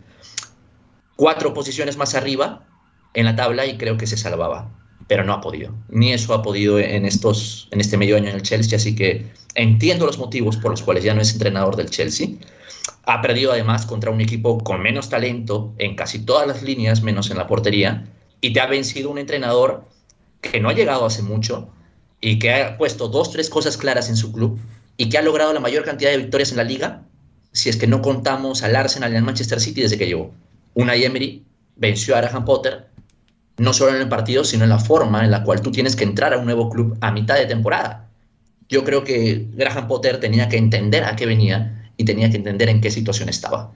Cuatro posiciones más arriba en la tabla y creo que se salvaba, pero no ha podido. Ni eso ha podido en, estos, en este medio año en el Chelsea, así que entiendo los motivos por los cuales ya no es entrenador del Chelsea ha perdido además contra un equipo con menos talento en casi todas las líneas, menos en la portería, y te ha vencido un entrenador que no ha llegado hace mucho y que ha puesto dos, tres cosas claras en su club y que ha logrado la mayor cantidad de victorias en la liga, si es que no contamos al Arsenal y al Manchester City desde que llegó. Una Emery venció a Graham Potter, no solo en el partido, sino en la forma en la cual tú tienes que entrar a un nuevo club a mitad de temporada. Yo creo que Graham Potter tenía que entender a qué venía y tenía que entender en qué situación estaba.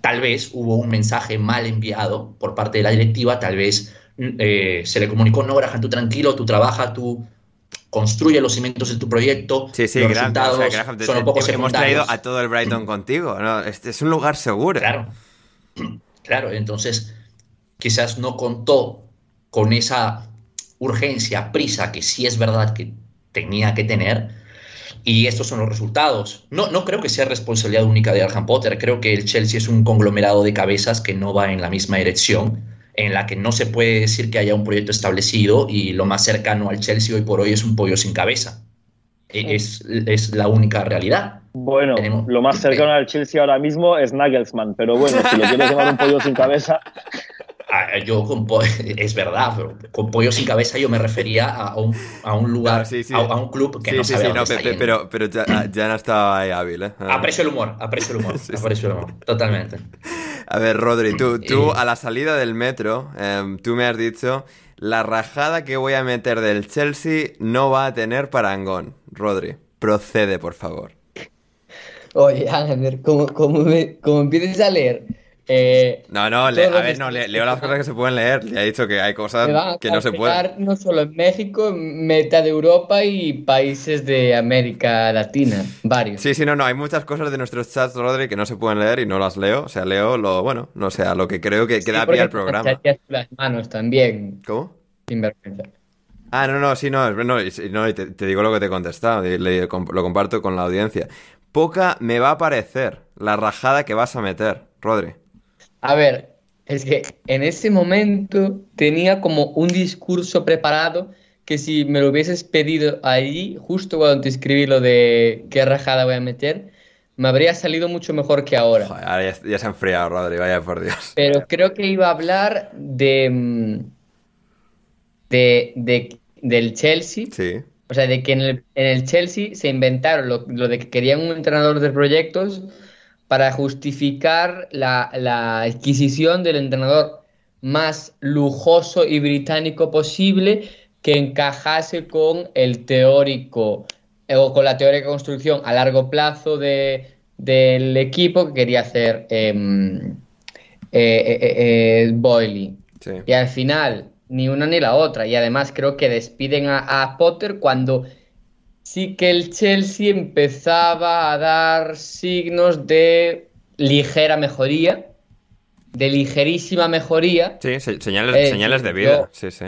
Tal vez hubo un mensaje mal enviado por parte de la directiva, tal vez eh, se le comunicó, no, Graham, tú tranquilo, tú trabaja, tú construye los cimientos de tu proyecto. Sí, sí, los Graham, resultados o sea, Graham, te- son un te- poco hemos traído a todo el Brighton contigo. ¿no? Este es un lugar seguro. Claro, claro, entonces quizás no contó con esa urgencia, prisa, que sí es verdad que tenía que tener, y estos son los resultados. No, no creo que sea responsabilidad única de Graham Potter, creo que el Chelsea es un conglomerado de cabezas que no va en la misma dirección, en la que no se puede decir que haya un proyecto establecido y lo más cercano al Chelsea hoy por hoy es un pollo sin cabeza. E- Es, es la única realidad. Bueno, Tenemos- lo más cercano al Chelsea ahora mismo es Nagelsmann, pero bueno, si lo quieres llamar un pollo sin cabeza, Yo con es verdad, pero con pollo sin cabeza yo me refería a un, a un lugar, sí, sí. A, a un club que sí, no sí, sabe dónde no, está pe- pe- yendo. pero, pero ya, ah, ya no estaba ahí hábil, ¿eh? Ah. Aprecio el humor, aprecio el humor, Sí, sí. aprecio el humor, totalmente. A ver, Rodri, tú, tú a la salida del metro, em, tú me has dicho, la rajada que voy a meter del Chelsea no va a tener parangón. Rodri, procede, por favor. Oye, Ángel, como, como, me- como empieces a leer, eh, No, no, le- a ver, no, le- leo las cosas que se pueden leer. Le he dicho que hay cosas que no se pueden. no solo en México, meta de Europa y países de América Latina, varios. Sí, sí, no, no, hay muchas cosas de nuestros chats, Rodri, que no se pueden leer y no las leo. O sea, leo lo, bueno, no sé, a lo que creo que, que Sí, da porque pie al programa. las manos también, ¿Cómo? sin vergüenza. Ah, no, no, sí, no, no, te, te digo lo que te he contestado, le- lo comparto con la audiencia. Poca me va a parecer la rajada que vas a meter, Rodri. A ver, es que en ese momento tenía como un discurso preparado que si me lo hubieses pedido allí, justo cuando te escribí lo de qué rajada voy a meter, me habría salido mucho mejor que ahora. Joder, ahora ya, ya se ha enfriado, Rodri, vaya por Dios. Pero creo que iba a hablar de, de, de- del Chelsea. Sí, O sea, de que en el, en el Chelsea se inventaron lo, lo de que querían un entrenador de proyectos para justificar la, la adquisición del entrenador más lujoso y británico posible que encajase con el teórico eh, o con la teórica construcción a largo plazo de, del equipo que quería hacer em, eh, eh, eh, eh, Boyle. sí. Y al final, ni una ni la otra. Y además creo que despiden a, a Potter cuando sí que el Chelsea empezaba a dar signos de ligera mejoría, de ligerísima mejoría. Sí, se- señales, Eh, señales de yo- vida, sí, sí.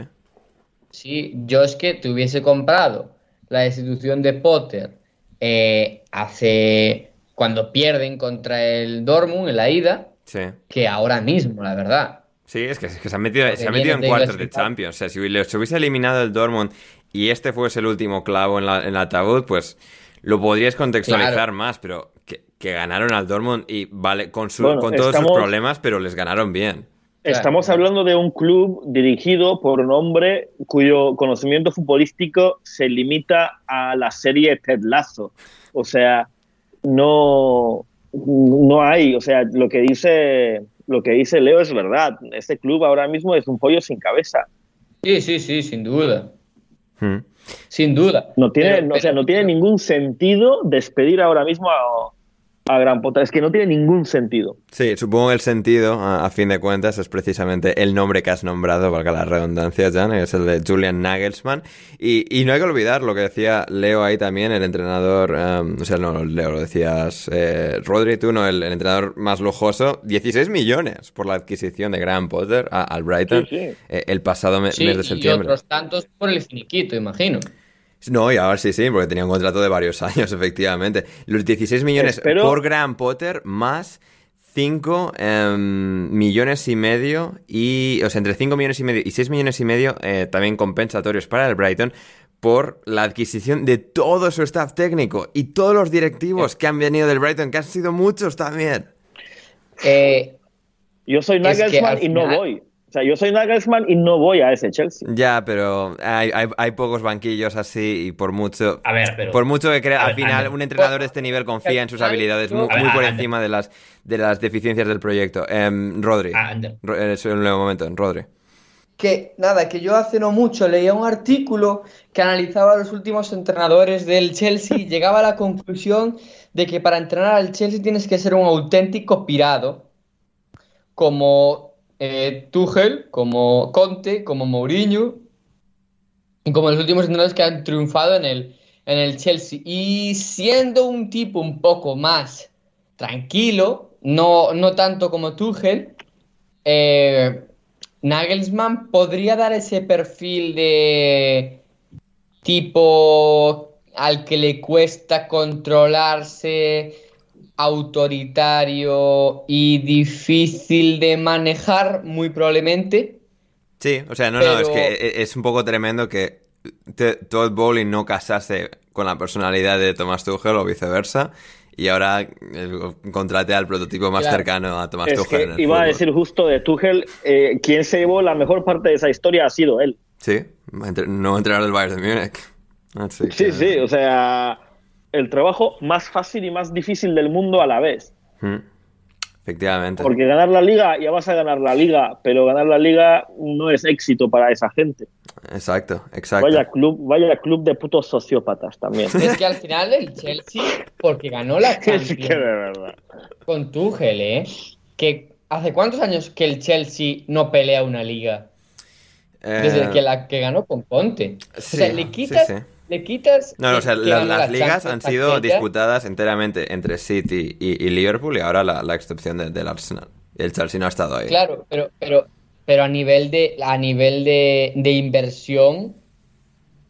Sí, yo es que te hubiese comprado la destitución de Potter eh, hace cuando pierden contra el Dortmund en la ida, Sí. que ahora mismo, la verdad. Sí, es que, es que se ha metido, se ha metido en cuartos de. Champions. O sea, si le- se hubiese eliminado el Dortmund y este fuese el último clavo en, la, en el ataúd, pues lo podrías contextualizar Claro. más, pero que, que ganaron al Dortmund y vale, con, su- Bueno, con todos sus problemas, pero les ganaron bien. estamos Claro. hablando de un club dirigido por un hombre cuyo conocimiento futbolístico se limita a la serie Ted Lasso. O sea, no, no hay, o sea, lo que dice lo que dice Leo es verdad. Este club ahora mismo es un pollo sin cabeza. Sí, sí, sí, sin duda. Sin duda. No tiene, Pero- o sea, no tiene ningún sentido despedir ahora mismo a, a Gran Potter. Es que no tiene ningún sentido. Sí, supongo que el sentido, a, a fin de cuentas, es precisamente el nombre que has nombrado, valga la redundancia, Jan, que es el de Julian Nagelsmann. Y, y no hay que olvidar lo que decía Leo ahí también, el entrenador, um, o sea, no, Leo, lo decías, eh, Rodri, tú, no, el, el entrenador más lujoso, 16 millones por la adquisición de Graham Potter a- al Brighton Sí, sí. eh, el pasado me- Sí, mes de y septiembre. otros tantos por el finiquito, imagino. No, y ahora sí, sí, porque tenía un contrato de varios años, efectivamente. Los 16 millones Espero- por Graham Potter más 5 millones y medio y, o sea, entre 5 millones y medio y 6 millones y medio eh, también compensatorios para el Brighton por la adquisición de todo su staff técnico y todos los directivos que han venido del Brighton, que han sido muchos también. Eh, Yo soy Es que Nagelsmann y no voy. O sea, yo soy Nagelsmann y no voy a ese Chelsea. Ya, pero hay, hay- hay pocos banquillos así y por mucho... A ver, pero. Por mucho que crea, A al ver, final un entrenador de este nivel confía en sus habilidades muy, A ver, muy por Ander. encima de las, de las deficiencias del proyecto. Em, Rodri. Ah, Ander. Ro- eh, Es un nuevo momento, Rodri. que nada, que yo hace no mucho leía un artículo que analizaba a los últimos entrenadores del Chelsea y llegaba a la conclusión de que para entrenar al Chelsea tienes que ser un auténtico pirado, como eh, Tuchel, como Conte, como Mourinho y como los últimos entrenadores que han triunfado en el, en el Chelsea. Y siendo un tipo un poco más tranquilo, no, no tanto como Tuchel, eh, Nagelsmann podría dar ese perfil de tipo al que le cuesta controlarse, autoritario y difícil de manejar, muy probablemente. Sí, o sea, no, no, es que e- es un poco tremendo que Todd Bowley no casase con la personalidad de Thomas Tuchel o viceversa y ahora eh, contrate al prototipo más Claro. cercano a Thomas Es Tuchel en que el iba a decir justo de Tuchel, eh, quien se llevó la mejor parte de esa historia ha sido él. Sí, entre- nuevo entrenador del Bayern de Múnich. Así Sí, que- sí, o sea, el trabajo más fácil y más difícil del mundo a la vez. Mm. Efectivamente. Porque ganar la liga, ya vas a ganar la liga, pero ganar la liga no es éxito para esa gente. Exacto, exacto. Vaya club, vaya club de putos sociópatas también. Es que al final el Chelsea, porque ganó la es que de Champions verdad. con Tuchel, ¿eh? Que ¿Hace cuántos años que el Chelsea no pelea una liga? Desde Eh, que la que ganó con Conte. O sí, sea, le quitas, sí, sí. Le quitas. No, no, o sea, la- las la ligas han sido aquella. disputadas enteramente entre City y, y Liverpool y ahora la, la excepción de- del Arsenal. El Chelsea no ha estado ahí. Claro, pero, pero, pero a nivel de, a nivel de, de inversión,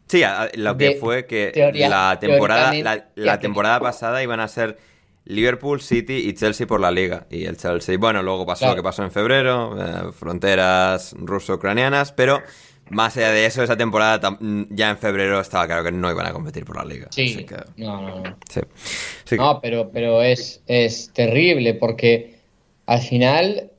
Sí, a- lo que De- fue que teoría- la temporada, la, temporada pasada iban a ser Liverpool, City y Chelsea por la liga. Y el Chelsea, bueno, luego pasó Claro. lo que pasó en febrero, eh, fronteras ruso-ucranianas, pero más allá de eso, esa temporada ya en febrero estaba claro que no iban a competir por la liga. sí. Que, No, no, no. sí. Sí. No, pero, pero es, es terrible porque al final,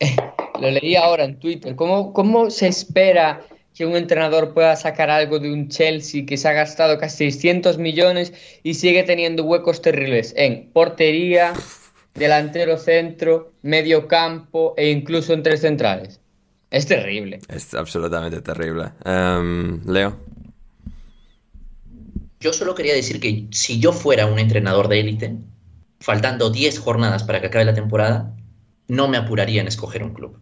lo leí ahora en Twitter, ¿cómo, cómo se espera que un entrenador pueda sacar algo de un Chelsea que se ha gastado casi 600 millones y sigue teniendo huecos terribles en portería, delantero centro, medio campo e incluso en tres centrales? Es terrible. Es absolutamente terrible. Em, Leo. Yo solo quería decir que si yo fuera un entrenador de élite, faltando 10 jornadas para que acabe la temporada, no me apuraría en escoger un club.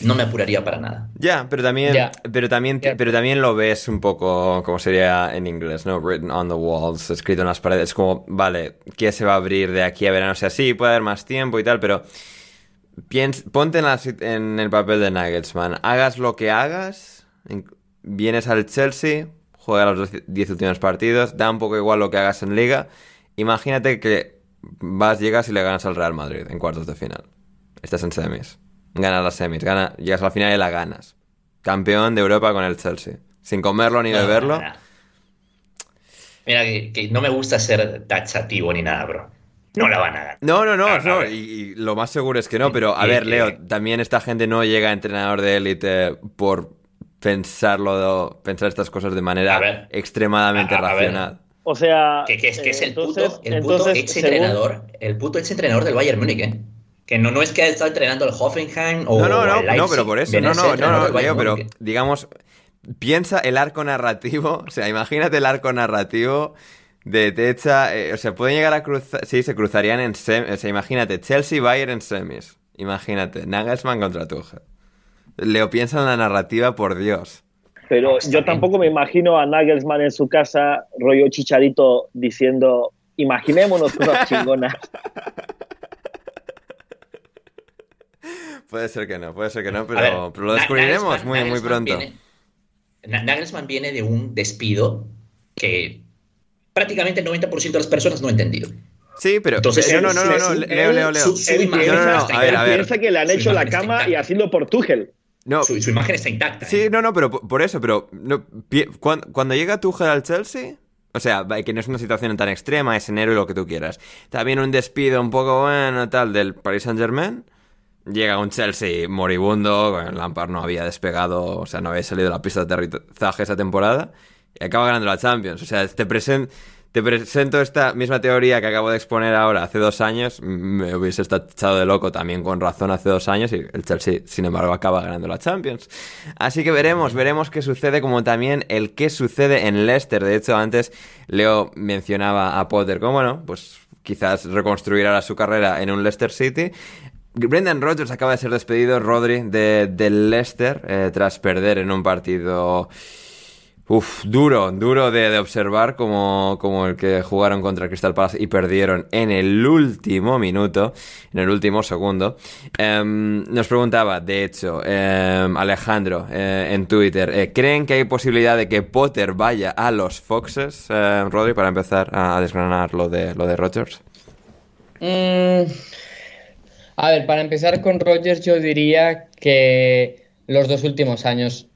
No me apuraría para nada. Ya, pero también, pero también, pero también lo ves un poco como sería en inglés, ¿no? Written on the walls, escrito en las paredes, como, vale, ¿qué se va a abrir de aquí a verano? O sea, sí, puede haber más tiempo y tal, pero piens- ponte en, la el papel de Nagelsmann. Hagas lo que hagas, en- vienes al Chelsea, juega los 10 últimos partidos, da un poco igual lo que hagas en liga. Imagínate que vas, llegas y le ganas al Real Madrid en cuartos de final. Estás en semis. Ganas las semis, llegas a la final y la ganas. Campeón de Europa con el Chelsea. Sin comerlo ni beberlo. Mira, que, no me gusta ser taxativo ni nada, bro. No la van a ganar. No, no, no, A- a no, y, y lo más seguro es que no, pero a Y- ver, y- Leo, también esta gente no llega a entrenador de élite por pensarlo, pensar estas cosas de manera ver. extremadamente A- a ver. racional. O sea. Que, que es, que es eh, el entonces- puto, el puto entonces, ex según- entrenador, el puto ex entrenador del Bayern Múnich, ¿eh? Que no, no es que haya estado entrenando al Hoffenheim o No, no, no, no, pero por eso, no, no, no, no, Leo, pero digamos, piensa el arco narrativo, o sea, imagínate el arco narrativo de Techa, eh, o sea, pueden llegar a cruzar, sí, se cruzarían en semis, o sea, imagínate, Chelsea Bayern en semis, imagínate, Nagelsmann contra Tuchel. Leo piensa en la narrativa, por Dios. Pero yo tampoco me imagino a Nagelsmann en su casa, rollo chicharito, diciendo, imaginémonos cosas chingonas. Puede ser que no, puede ser que no, pero, lo descubriremos muy, muy pronto. Nagelsmann viene de un despido que prácticamente el 90% de las personas no ha entendido. Sí, pero Entonces, no, no, no, no, no, Leo, Leo, Leo. Su, su imagen piensa, no, no, a ver, a ver. piensa que le han Su hecho la cama y intacta. haciendo por Tuchel. No, Su, su imagen está intacta. sí, ¿eh? no, no, pero por eso, pero no, pi- cuan- cuando, llega Tuchel al Chelsea, o sea, que no es una situación tan extrema, es enero y lo que tú quieras. También un despido un poco bueno, tal, del Paris Saint Germain. Llega un Chelsea moribundo, bueno, Lampard no había despegado, o sea, no había salido de la pista de aterrizaje esa temporada, y acaba ganando la Champions. O sea, te, presen- te presento esta misma teoría que acabo de exponer ahora hace dos años, me hubiese echado de loco también con razón hace dos años, y el Chelsea, sin embargo, acaba ganando la Champions. Así que veremos, veremos qué sucede, como también el qué sucede en Leicester. De hecho, antes Leo mencionaba a Potter como, bueno, pues quizás reconstruir su carrera en un Leicester City. Brendan Rodgers acaba de ser despedido, Rodri, de, Leicester, eh, tras perder en un partido uf, duro, duro de, observar, como, como el que jugaron contra Crystal Palace y perdieron en el último minuto, en el último segundo. Em, nos preguntaba, de hecho, em, Alejandro eh, en Twitter, eh, ¿creen que hay posibilidad de que Potter vaya a los Foxes, eh, Rodri, para empezar a, desgranar lo de, lo de Rodgers? Mm, a ver, para empezar con Rogers, yo diría que los dos últimos años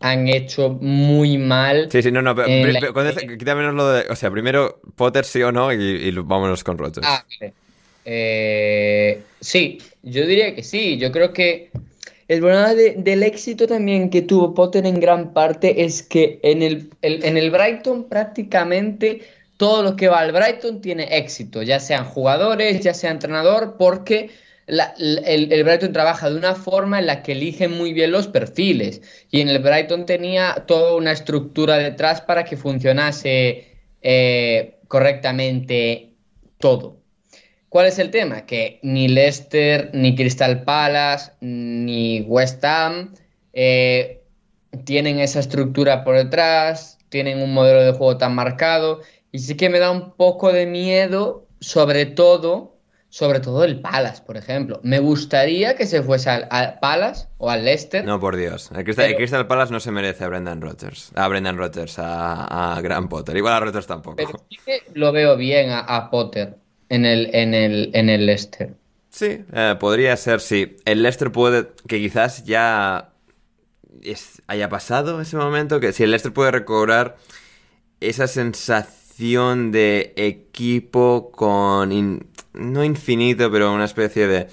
han hecho muy mal. Sí, sí, no, no, pero, pero quítamenos lo de. O sea, primero Potter sí o no y, y vámonos con Rodgers. Ah, vale. Eh, sí, yo diría que sí. Yo creo que el problema de- del éxito también que tuvo Potter en gran parte es que en el, el- en el Brighton prácticamente todo lo que va al Brighton tiene éxito, ya sean jugadores, ya sea entrenador, porque la- el, Brighton trabaja de una forma en la que eligen muy bien los perfiles. Y en el Brighton tenía toda una estructura detrás para que funcionase eh, correctamente todo. ¿Cuál es el tema? Que ni Leicester, ni Crystal Palace, ni West Ham eh, tienen esa estructura por detrás, tienen un modelo de juego tan marcado. Y sí que me da un poco de miedo, sobre todo, sobre todo el Palace, por ejemplo. Me gustaría que se fuese al, al Palace o al Leicester. No, por Dios. El Crystal, el Crystal Palace no se merece a Brendan Rodgers. A Brendan Rodgers, a, a Graham Potter. Igual a Rodgers tampoco. Pero sí que lo veo bien a, a Potter en el, en el, en el Leicester. Sí, eh, podría ser, sí. El Leicester puede, que quizás ya es- haya pasado ese momento, que si el Leicester puede recobrar esa sensación de equipo con, in- no infinito, pero una especie de,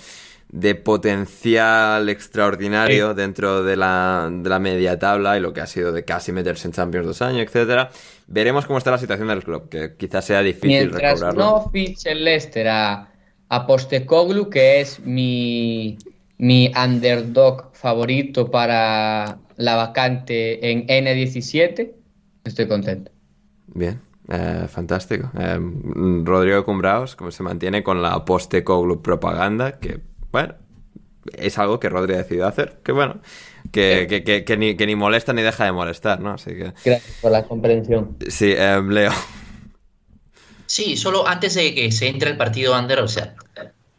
de potencial extraordinario dentro de la, de la media tabla y lo que ha sido de casi meterse en Champions dos años, etcétera. Veremos cómo está la situación del club, que quizás sea difícil Mientras recobrarlo. no fiche el Leicester a, a Postecoglou, que es mi, mi underdog favorito para la vacante en N17, estoy contento. Bien, eh, fantástico. Eh, Rodrigo Cumbraos, como se mantiene con la Postecoglou propaganda, que, bueno, es algo que Rodri ha decidido hacer, que bueno, que, que, que- que ni, que ni molesta ni deja de molestar, ¿no? Así que, Gracias por la comprensión. sí, eh, Leo. Sí, solo antes de que se entre el partido Under, o sea,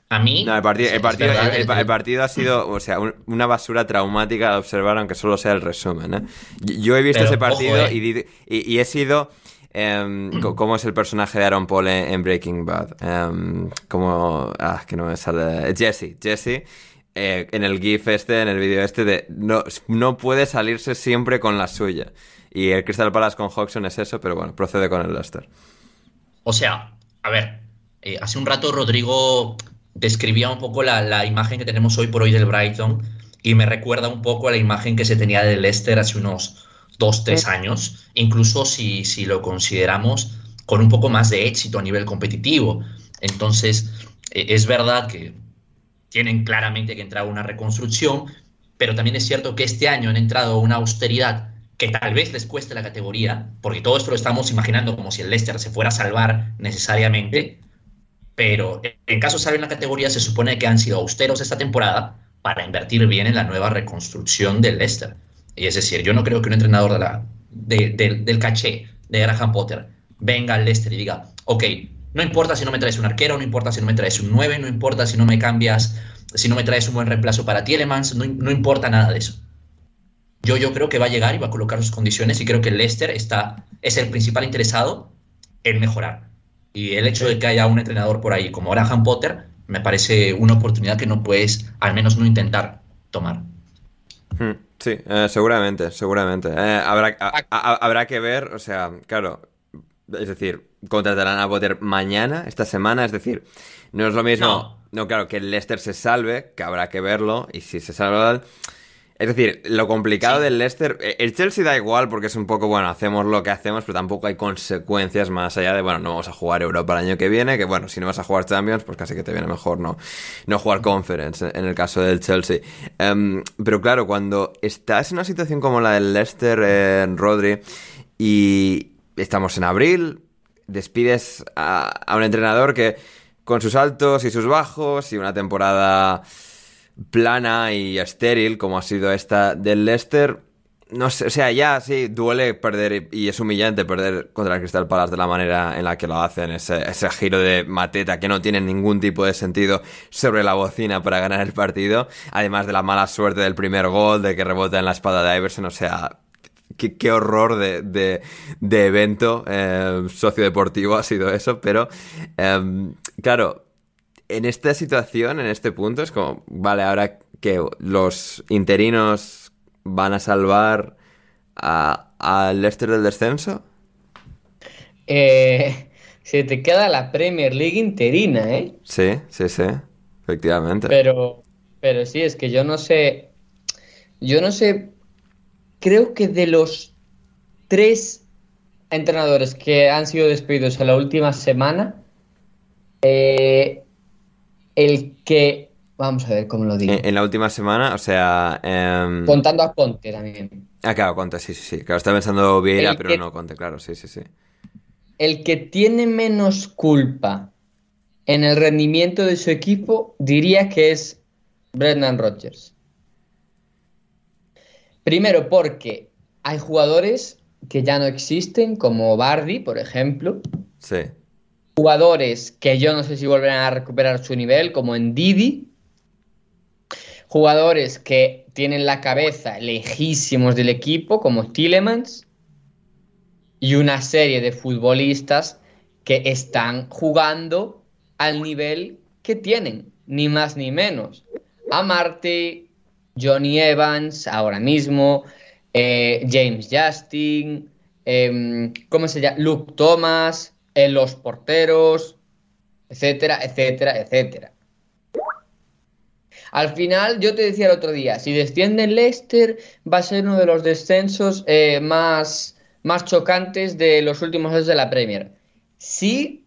a mí. No, el partido, el partido, verdad, el- el- es- el partido ha sido, o sea, un- una basura traumática de observar, aunque solo sea el resumen, ¿eh? Yo- he visto Pero, ese partido ojo, ¿eh? y, di- y- y he sido... em, ¿Cómo es el personaje de Aaron Paul en, en Breaking Bad? Em, como... Ah, que no me sale... Jesse, Jesse. eh, en el GIF este, en el vídeo este, de no, no puede salirse siempre con la suya. Y el Crystal Palace con Hodgson es eso, pero bueno, procede con el Leicester. O sea, a ver, eh, hace un rato Rodrigo describía un poco la, la imagen que tenemos hoy por hoy del Brighton y me recuerda un poco a la imagen que se tenía del Leicester hace unos dos, tres años, incluso si, si lo consideramos con un poco más de éxito a nivel competitivo. Entonces, eh, es verdad que tienen claramente que entrar a una reconstrucción, pero también es cierto que este año han entrado a una austeridad que tal vez les cueste la categoría, porque todo esto lo estamos imaginando como si el Leicester se fuera a salvar necesariamente, pero en caso de salvar la categoría se supone que han sido austeros esta temporada para invertir bien en la nueva reconstrucción del Leicester. Y es decir, yo no creo que un entrenador de la, del caché de Graham Potter venga al Leicester y diga, ok, no importa si no me traes un arquero, no importa si no me traes un 9, no importa si no me cambias, si no me traes un buen reemplazo para Tielemans, no, no importa nada de eso. Yo, yo creo que va a llegar y va a colocar sus condiciones y creo que el Leicester está, es el principal interesado en mejorar. Y el hecho de que haya un entrenador por ahí como Graham Potter me parece una oportunidad que no puedes, al menos no intentar tomar. Hmm, sí, eh, seguramente, seguramente. Eh, habrá, habrá que ver, o sea, claro, es decir, contratarán a Potter mañana, esta semana, es decir, no es lo mismo, no, claro, que el Leicester se salve, que habrá que verlo, y si se salva... Es decir, lo complicado del Leicester, eh, el Chelsea da igual porque es un poco, bueno, hacemos lo que hacemos, pero tampoco hay consecuencias más allá de, bueno, no vamos a jugar Europa el año que viene, que bueno, si no vas a jugar Champions, pues casi que te viene mejor no, no jugar Conference en el caso del Chelsea. Em, pero claro, cuando estás en una situación como la del Leicester, en Rodri, y estamos en abril, despides a, un entrenador que con sus altos y sus bajos y una temporada plana y estéril como ha sido esta del Leicester, no sé, o sea, ya sí, duele perder y es humillante perder contra el Crystal Palace de la manera en la que lo hacen, ese, ese, giro de mateta que no tiene ningún tipo de sentido sobre la bocina para ganar el partido, además de la mala suerte del primer gol, de que rebota en la espada de Iverson, o sea, Qué, horror de, evento eh, sociodeportivo ha sido eso, pero em, claro, en esta situación, en este punto, es como, vale, ahora que los interinos van a salvar al Leicester del descenso. Eh, se te queda la Premier League interina, ¿eh? Sí, sí, sí, efectivamente. Pero, pero sí, es que yo no sé, yo no sé creo que de los tres entrenadores que han sido despedidos en la última semana, eh, el que. Vamos a ver cómo lo digo. En, la última semana, o sea. Em, Contando a Conte también. Ah, claro, Conte, sí, sí, sí. Claro, estaba pensando Vieira, pero no Conte, claro, sí, sí, sí. El que tiene menos culpa en el rendimiento de su equipo, diría que es Brendan Rodgers. Primero porque hay jugadores que ya no existen, como Bardi, por ejemplo. Sí. Jugadores que yo no sé si volverán a recuperar su nivel, como en Didi. Jugadores que tienen la cabeza lejísimos del equipo, como Tillemans. Y una serie de futbolistas que están jugando al nivel que tienen, ni más ni menos. A Marte, Johnny Evans ahora mismo, eh, James Justin, em, ¿cómo se llama? Luke Thomas, eh, los porteros, etcétera, etcétera, etcétera. Al final, yo te decía el otro día, si desciende Leicester, va a ser uno de los descensos eh, más, más chocantes de los últimos años de la Premier. Sí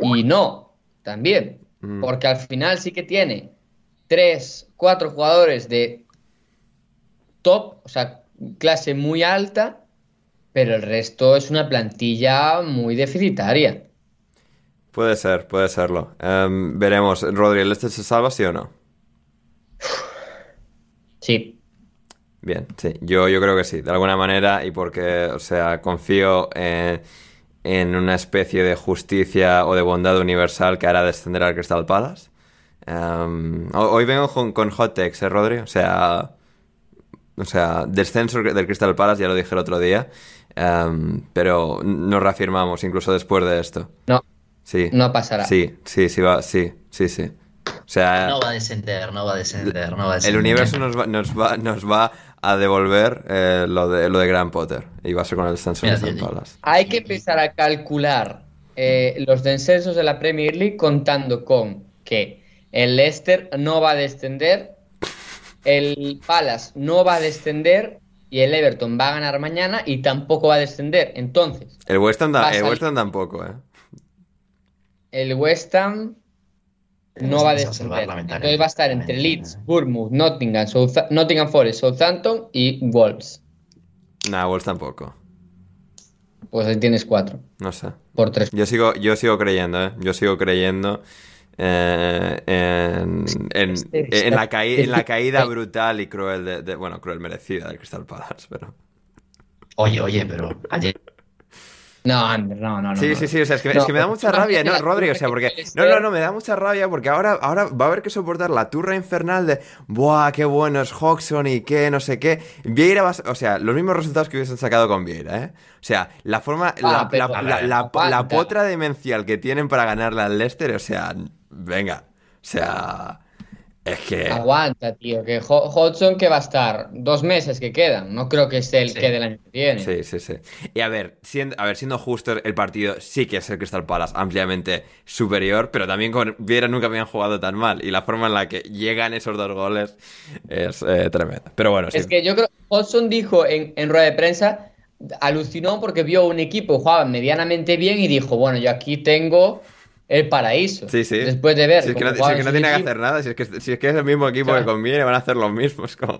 y no, también. Mm. Porque al final sí que tiene tres, cuatro jugadores de top, o sea, clase muy alta, pero el resto es una plantilla muy deficitaria. Puede ser, puede serlo. Em, veremos. Rodri, ¿el este se salva, sí o no? Sí. Bien, sí. Yo, yo creo que sí, de alguna manera, y porque, o sea, confío en, en una especie de justicia o de bondad universal que hará descender al Crystal Palace. Em, hoy vengo con, hot takes, ¿eh, Rodri? O sea, o sea, descenso del Crystal Palace, ya lo dije el otro día, em, pero nos reafirmamos incluso después de esto. No. Sí. No pasará. Sí, sí, sí, va, sí, sí, sí. O sea, no va a descender, no va a descender, no va a descender. El universo nos va, nos va, nos va a devolver eh, lo, de, lo de Grand Potter y va a ser con el descenso del Crystal Palace. Hay que empezar a calcular eh, los descensos de la Premier League contando con que el Leicester no va a descender, el Palace no va a descender y el Everton va a ganar mañana y tampoco va a descender. Entonces. El West Ham, tampoco, ¿eh? El West Ham no va a descender. Entonces va a estar entre Leeds, Bournemouth, Nottingham, Nottingham Forest, Southampton y Wolves. Nah, Wolves tampoco. Pues ahí tienes cuatro. No sé. Por tres. Yo sigo, yo sigo creyendo, ¿eh? Yo sigo creyendo eh, en, en, en la caí- en la caída brutal y cruel de, de- Bueno, cruel merecida del Crystal Palace, pero... Oye, oye, pero ayer No, no, no, no. Sí, no. sí, sí, o sea, es que, No, es que me da mucha rabia, ¿no, Rodri? O sea, que porque... No, no, no, me da mucha rabia porque ahora, ahora va a haber que soportar la turra infernal de ¡Buah, qué bueno es Hodgson y qué, no sé qué! Vieira va a- O sea, los mismos resultados que hubiesen sacado con Vieira, ¿eh? O sea, la forma... la, pero, la- ver, la potra demencial que tienen para ganarle al Leicester, o sea, venga. O sea... Es que... Aguanta, tío, que Ho- Hodgson que va a estar dos meses que quedan. No creo que esté el Sí. que del año que viene. Sí, sí, sí. Y a ver, siendo, a ver, siendo justos, el partido sí que es el Crystal Palace ampliamente superior, pero también con Vieira nunca habían jugado tan mal. Y la forma en la que llegan esos dos goles es eh, tremenda. Pero bueno, sí. Es que yo creo Hodgson dijo en, en rueda de prensa, alucinó porque vio un equipo que jugaba medianamente bien y dijo, bueno, yo aquí tengo el paraíso. Sí, sí. Después de ver. Si es que no, si juegan es que no sus tiene que hacer nada, si es que, si es que es el mismo equipo Claro. que conviene, van a hacer lo mismo. Es como...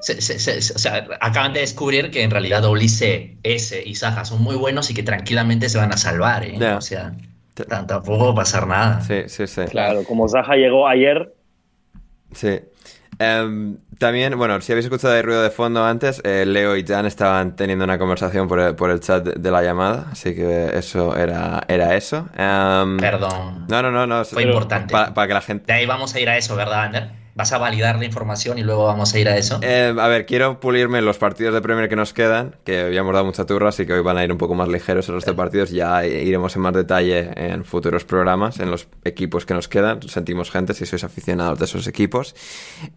se- se- se- o sea, acaban de descubrir que en realidad Olise, S y Saja son muy buenos y que tranquilamente se van a salvar, ¿eh? O sea, tampoco va a pasar nada. Sí, sí, sí. Claro, como Zaha llegó ayer, Sí. Em, también, bueno, si habéis escuchado el ruido de fondo antes, eh, Leo y Jan estaban teniendo una conversación por el, por el chat de, de la llamada, así que eso era, era eso. Em, Perdón. No, no, no, no. Fue importante. Para, para que la gente... De ahí vamos a ir a eso, ¿verdad, Ander? Vas a validar la información y luego vamos a ir a eso. Eh, a ver, quiero pulirme los partidos de Premier que nos quedan, que ya hemos dado mucha turra, así que hoy van a ir un poco más ligeros los de partidos. Ya iremos en más detalle en futuros programas, en los equipos que nos quedan. Sentimos gente si sois aficionados de esos equipos.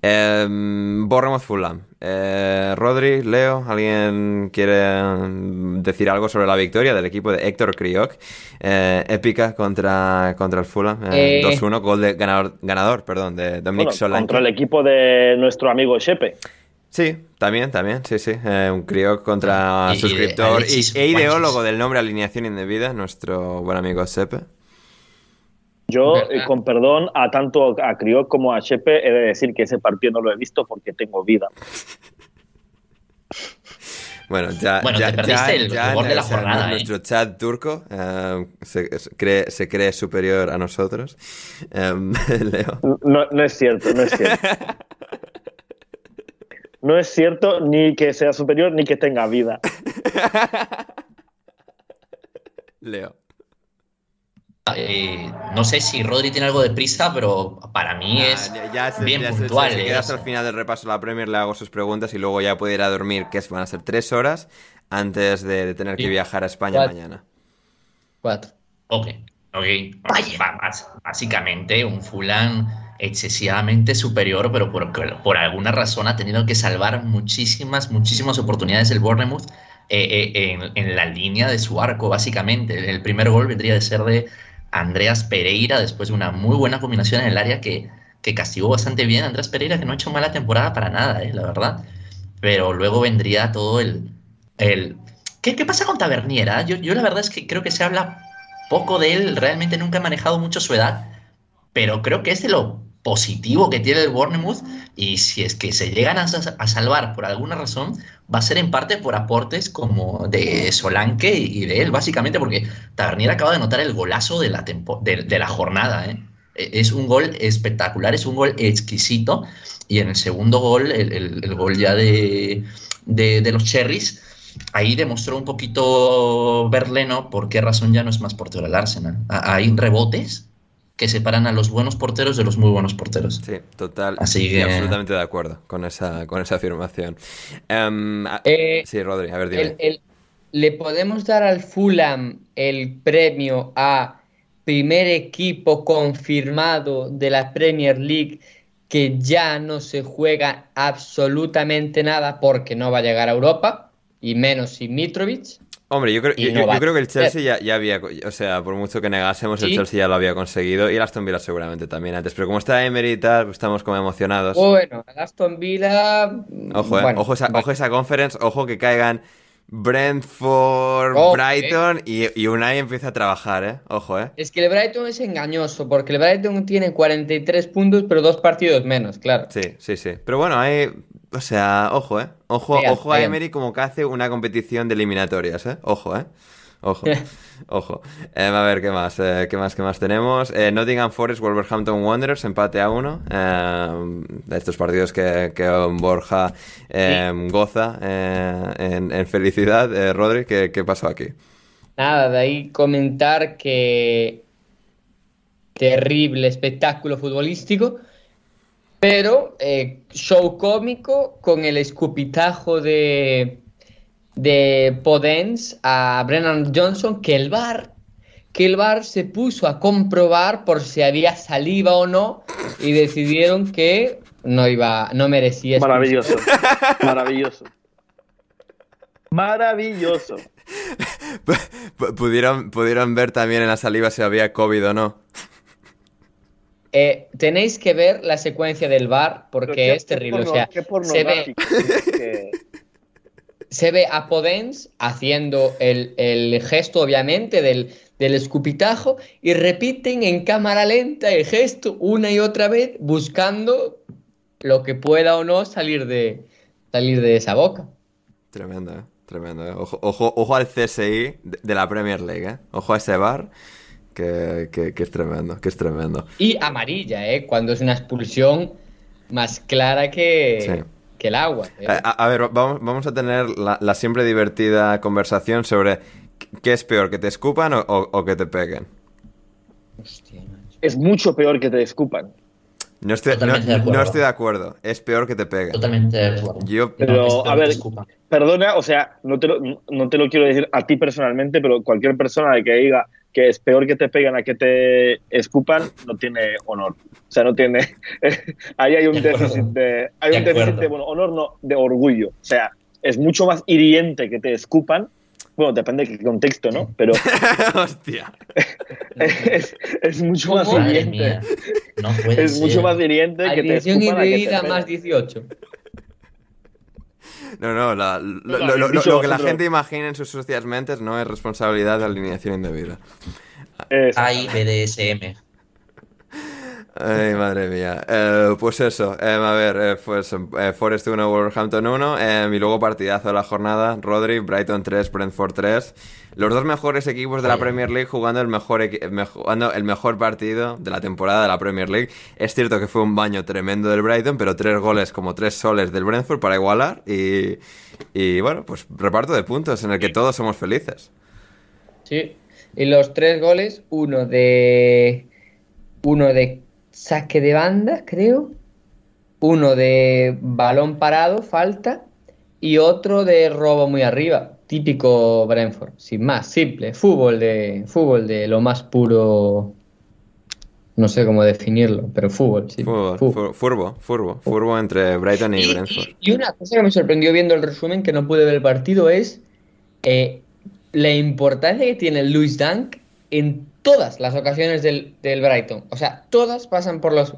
Eh, Bournemouth Fulham. Eh, Rodri, Leo, ¿alguien quiere decir algo sobre la victoria del equipo de Héctor Crioc? Eh, épica contra, contra el Fulham. Eh, Eh. 2-1, gol de ganador, ganador perdón, de Dominic bueno, Solanke. Contra el equipo de nuestro amigo Shepe. Sí, también, también, sí, sí. Eh, un crío contra Y- y suscriptor y, Alexis e ideólogo del nombre Alineación Indebida, nuestro buen amigo Sepe. Yo, eh, con perdón, a tanto a Crioc como a Shepe, he de decir que ese partido no lo he visto porque tengo vida. Bueno, ya, Bueno, ya, te perdiste el ya de la jornada, ¿eh? Nuestro chat turco eh, se, se cree, se cree superior a nosotros. Em, Leo. No, no es cierto, no es cierto. No es cierto ni que sea superior ni que tenga vida. Leo. Eh, no sé si Rodri tiene algo de prisa, pero para mí es Ah, ya, ya se, bien ya se- puntual. se ¿eh? queda hasta el final del repaso de la Premier, le hago sus preguntas y luego ya puede ir a dormir, que es- van a ser tres horas antes de, de tener que Sí. viajar a España Cuatro. mañana. Cuatro. Ok, ok. Básicamente un Fulham excesivamente superior, pero por, por alguna razón ha tenido que salvar muchísimas, muchísimas oportunidades el Bournemouth eh, eh, en, en la línea de su arco, básicamente. El primer gol vendría de ser de Andreas Pereira, después de una muy buena combinación en el área que, que castigó bastante bien a Andreas Pereira, que no ha hecho mala temporada para nada, eh, la verdad. Pero luego vendría todo el... el ¿Qué, qué pasa con Taberniera? Yo, yo la verdad es que creo que se habla poco de él, realmente nunca he manejado mucho su edad, pero creo que es de lo positivo que tiene el Bournemouth y si es que se llegan a, sa- a salvar por alguna razón, va a ser en parte por aportes como de Solanke y de él, básicamente porque Tavernier acaba de anotar el golazo de la, tempo- de, la jornada. ¿eh? E- Es un gol espectacular, es un gol exquisito y en el segundo gol, el, el- gol ya de, de, los Cherries, ahí demostró un poquito Berleno por qué razón ya no es más portero del Arsenal. Hay rebotes que separan a los buenos porteros de los muy buenos porteros. Sí, total. Así que- absolutamente de acuerdo con esa, con esa afirmación. Em, Eh, sí, Rodri, a ver, dime. El- el- ¿Le podemos dar al Fulham el premio a primer equipo confirmado de la Premier League que ya no se juega absolutamente nada porque no va a llegar a Europa y menos sin Mitrovic? Hombre, yo creo, y yo, no yo va a creo que el ser. Chelsea ya, ya había, o sea, por mucho que negásemos, el. Chelsea ya lo había conseguido y el Aston Villa seguramente también antes. Pero como está Emery y tal, pues estamos como emocionados. Bueno, el Aston Villa. Ojo, eh, bueno, ojo, esa, vale. ojo esa conference, ojo que caigan Brentford, Brighton y, y Unai empieza a trabajar, ¿eh? Ojo, ¿eh? Es que el Brighton es engañoso porque el Brighton tiene 43 puntos pero dos partidos menos, claro. Sí, sí, sí. Pero bueno, hay O sea, ojo, ¿eh? Ojo, ojo a. Emery como que hace una competición de eliminatorias, ¿eh? Ojo, ¿eh? Ojo, ojo. Eh, a ver, ¿qué más? Eh, ¿Qué más? ¿Qué más tenemos? Eh, Nottingham Forest, Wolverhampton Wanderers, empate a uno. De estos partidos que, que Borja eh, goza eh, en, en felicidad. Rodri, ¿qué, qué pasó aquí? Nada, de ahí comentar que terrible espectáculo futbolístico, pero eh, show cómico con el escupitajo de, de Podence a Brennan Johnson, que el VAR, que el VAR se puso a comprobar por si había saliva o no y decidieron que no iba, no merecía expulsión. Maravilloso. Maravilloso. Maravilloso. P- ¿Pudieron, pudieron ver también en la saliva si había COVID o no. Eh, tenéis que ver la secuencia del VAR porque qué- es terrible. qué O sea, se ve, pornográfico. Que- se ve a Podence haciendo el, el gesto, obviamente, del, del escupitajo y repiten en cámara lenta el gesto una y otra vez, buscando lo que pueda o no salir de, salir de esa boca. Tremendo, ¿eh? Tremendo, ¿eh? Ojo, ojo, ojo al CSI de, de la Premier League, ¿eh? Ojo a ese bar, que, que- que es tremendo, que es tremendo. Y amarilla, ¿eh? Cuando es una expulsión más clara que, Sí. que el agua. ¿eh? A, a ver, vamos, vamos a tener la, la siempre divertida conversación sobre qué es peor, que te escupan o, o- o que te peguen. Hostia, macho. es mucho peor que te escupan. No estoy, no, estoy de acuerdo, es peor que te peguen. Totalmente de acuerdo. Yo, Pero, No, a ver. Perdona, o sea, no te, lo, no te lo quiero decir a ti personalmente, pero cualquier persona de que diga que es peor que te peguen a que te escupan, no tiene honor. O sea, no tiene. ahí hay un De déficit de. Hay De un déficit de, bueno, honor no, de orgullo. O sea, es mucho más hiriente que te escupan. Bueno, depende de qué contexto, ¿no? Pero hostia. es, es mucho más hiriente. No puede Es ser. mucho más hiriente que te escupan a que te más 18. No, no, la- lo, lo lo- que la gente imagina en sus sucias mentes no es responsabilidad de alineación indebida. Hay BDSM. Ay, madre mía. Eh, pues eso, eh, a ver, eh, pues eh, Forest 1, Wolverhampton 1, eh, y luego partidazo de la jornada, Rodri, Brighton 3, Brentford 3. Los dos mejores equipos de la. Premier League jugando el mejor, jugando el mejor partido de la temporada de la Premier League. Es cierto que fue un baño tremendo del Brighton, pero tres goles como tres soles del Brentford para igualar. Y, y bueno, pues reparto de puntos en el que todos somos felices. Sí. Y los tres goles, uno de. Uno de saque de banda, creo. Uno de balón parado, falta. Y otro de robo muy arriba. Típico Brentford. Sin más, simple. Fútbol de. Fútbol de lo más puro. No sé cómo definirlo, pero fútbol, sí. Furbo, Fútbol. fur- furbo, furbo, furbo entre Brighton y Y, Brentford. y- y una cosa que me sorprendió viendo el resumen, que no pude ver el partido, es eh, la importancia que tiene Luis Dunk en todas las ocasiones del, Brighton. O sea, todas pasan por, los,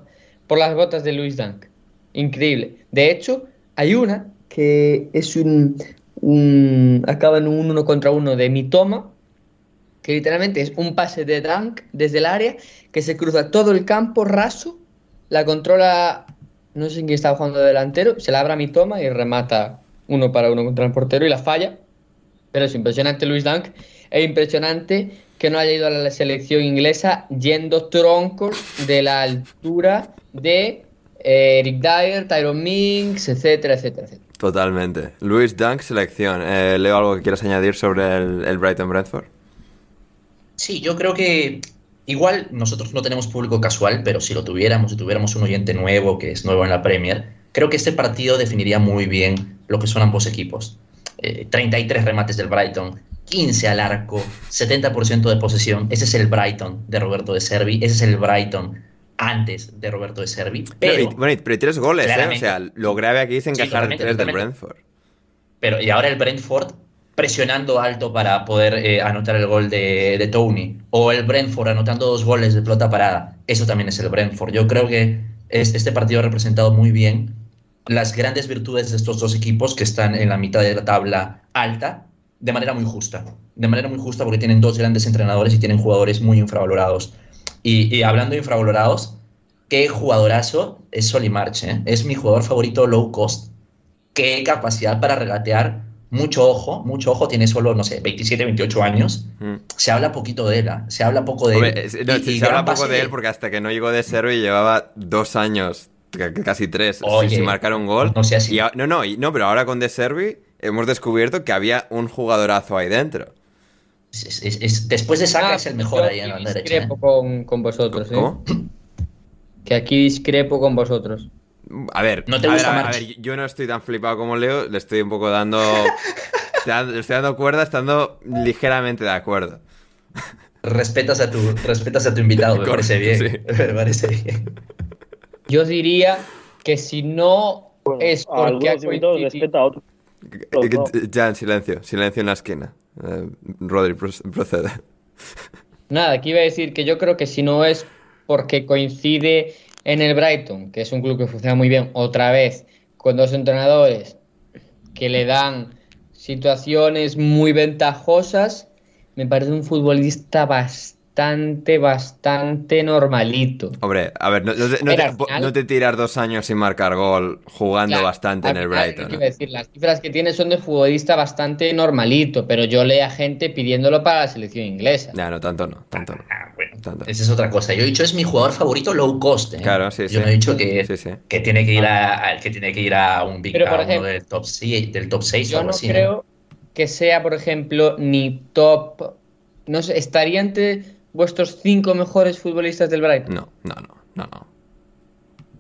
por las botas de Luis Dunk. Increíble. De hecho, hay una que es un, un- acaba en un uno contra uno de Mitoma, que literalmente es un pase de Dunk desde el área que se cruza todo el campo raso, la controla, no sé quién estaba jugando de delantero, se la abra mi toma y remata uno para uno contra el portero y la falla. Pero es impresionante Luis Dunk, es impresionante que no haya ido a la selección inglesa yendo troncos de la altura de eh, Eric Dyer, Tyron Minks, etcétera, etcétera, etcétera. Totalmente. Luis Dunk, selección. Eh, Leo, ¿algo que quieras añadir sobre el, el Brighton Brentford? Sí, yo creo que igual nosotros no tenemos público casual, pero si lo tuviéramos, si tuviéramos un oyente nuevo que es nuevo en la Premier, creo que este partido definiría muy bien lo que son ambos equipos. Eh, 33 remates del Brighton, 15 al arco, 70% de posesión. Ese es el Brighton de Roberto de Servi, ese es el Brighton antes de Roberto de Servi. Pero, bueno, pero tres goles, ¿eh? O sea, lo grave aquí es encajar totalmente, tres del. Brentford. pero y ahora el Brentford presionando alto para poder eh, anotar el gol de, de Tony. O el Brentford anotando dos goles de pelota parada. Eso también es el Brentford. Yo creo que es- este partido ha representado muy bien las grandes virtudes de estos dos equipos que están en la mitad de la tabla alta de manera muy justa. De manera muy justa porque tienen dos grandes entrenadores y tienen jugadores muy infravalorados. Y, y hablando de infravalorados, qué jugadorazo es Solly March. ¿eh? Es mi jugador favorito low cost qué capacidad para regatear. Mucho ojo, mucho ojo, tiene solo, no sé, 27, 28 años. Mm. Se habla poquito de él, ¿ah? se habla poco de Hombre, él. no, Y- se y se habla poco de él porque hasta que no llegó de Servi llevaba dos años, ca- casi tres, sin- Oye, sin marcar un gol. no sea así. Y no, no, y- no, pero ahora con De Servi hemos descubierto que había un jugadorazo ahí dentro. Es- es- es- después de Saka Ah, es el mejor yo ahí en la derecha. discrepo ¿eh? con, con vosotros, ¿eh? ¿Cómo? Que aquí discrepo con vosotros. A ver, ¿No te a, ver, gusta a ver, a yo no estoy tan flipado como Leo, le estoy un poco dando... le estoy dando cuerda estando ligeramente de acuerdo. Respetas a tu, respetas a tu invitado, me Correcto, parece bien. sí. Me parece bien. Yo diría que si no Bueno, es a porque ha algunos invitados coincidido... respeta a otros. No. Ya, en silencio, silencio en la esquina. Eh, Rodri, proce- procede. Nada, aquí iba a decir que yo creo que si no es porque coincide en el Brighton, que es un club que funciona muy bien, otra vez, con dos entrenadores que le dan situaciones muy ventajosas, me parece un futbolista bastante, bastante normalito. Hombre, a ver, no, no te, no Pero te- al final- no te tiras dos años sin marcar gol jugando Claro, bastante en el final, Brighton. Las cifras que tiene son de futbolista bastante normalito, pero yo leo a gente pidiéndolo para la selección inglesa. Ya, no, tanto no, tanto no. Ah, bueno, Tanto. esa es otra cosa. Yo he dicho es mi jugador favorito low cost. ¿eh? Claro, sí, Yo sí. no he dicho que, Sí, sí. que tiene que ir a, a- que tiene que ir a un big Pero, por a uno ejemplo, del top 6 del top 6 o Yo algo no así. ¿no? creo que sea, por ejemplo, ni top. No sé, ¿estaría entre vuestros cinco mejores futbolistas del Brighton? No, no, no, no, no.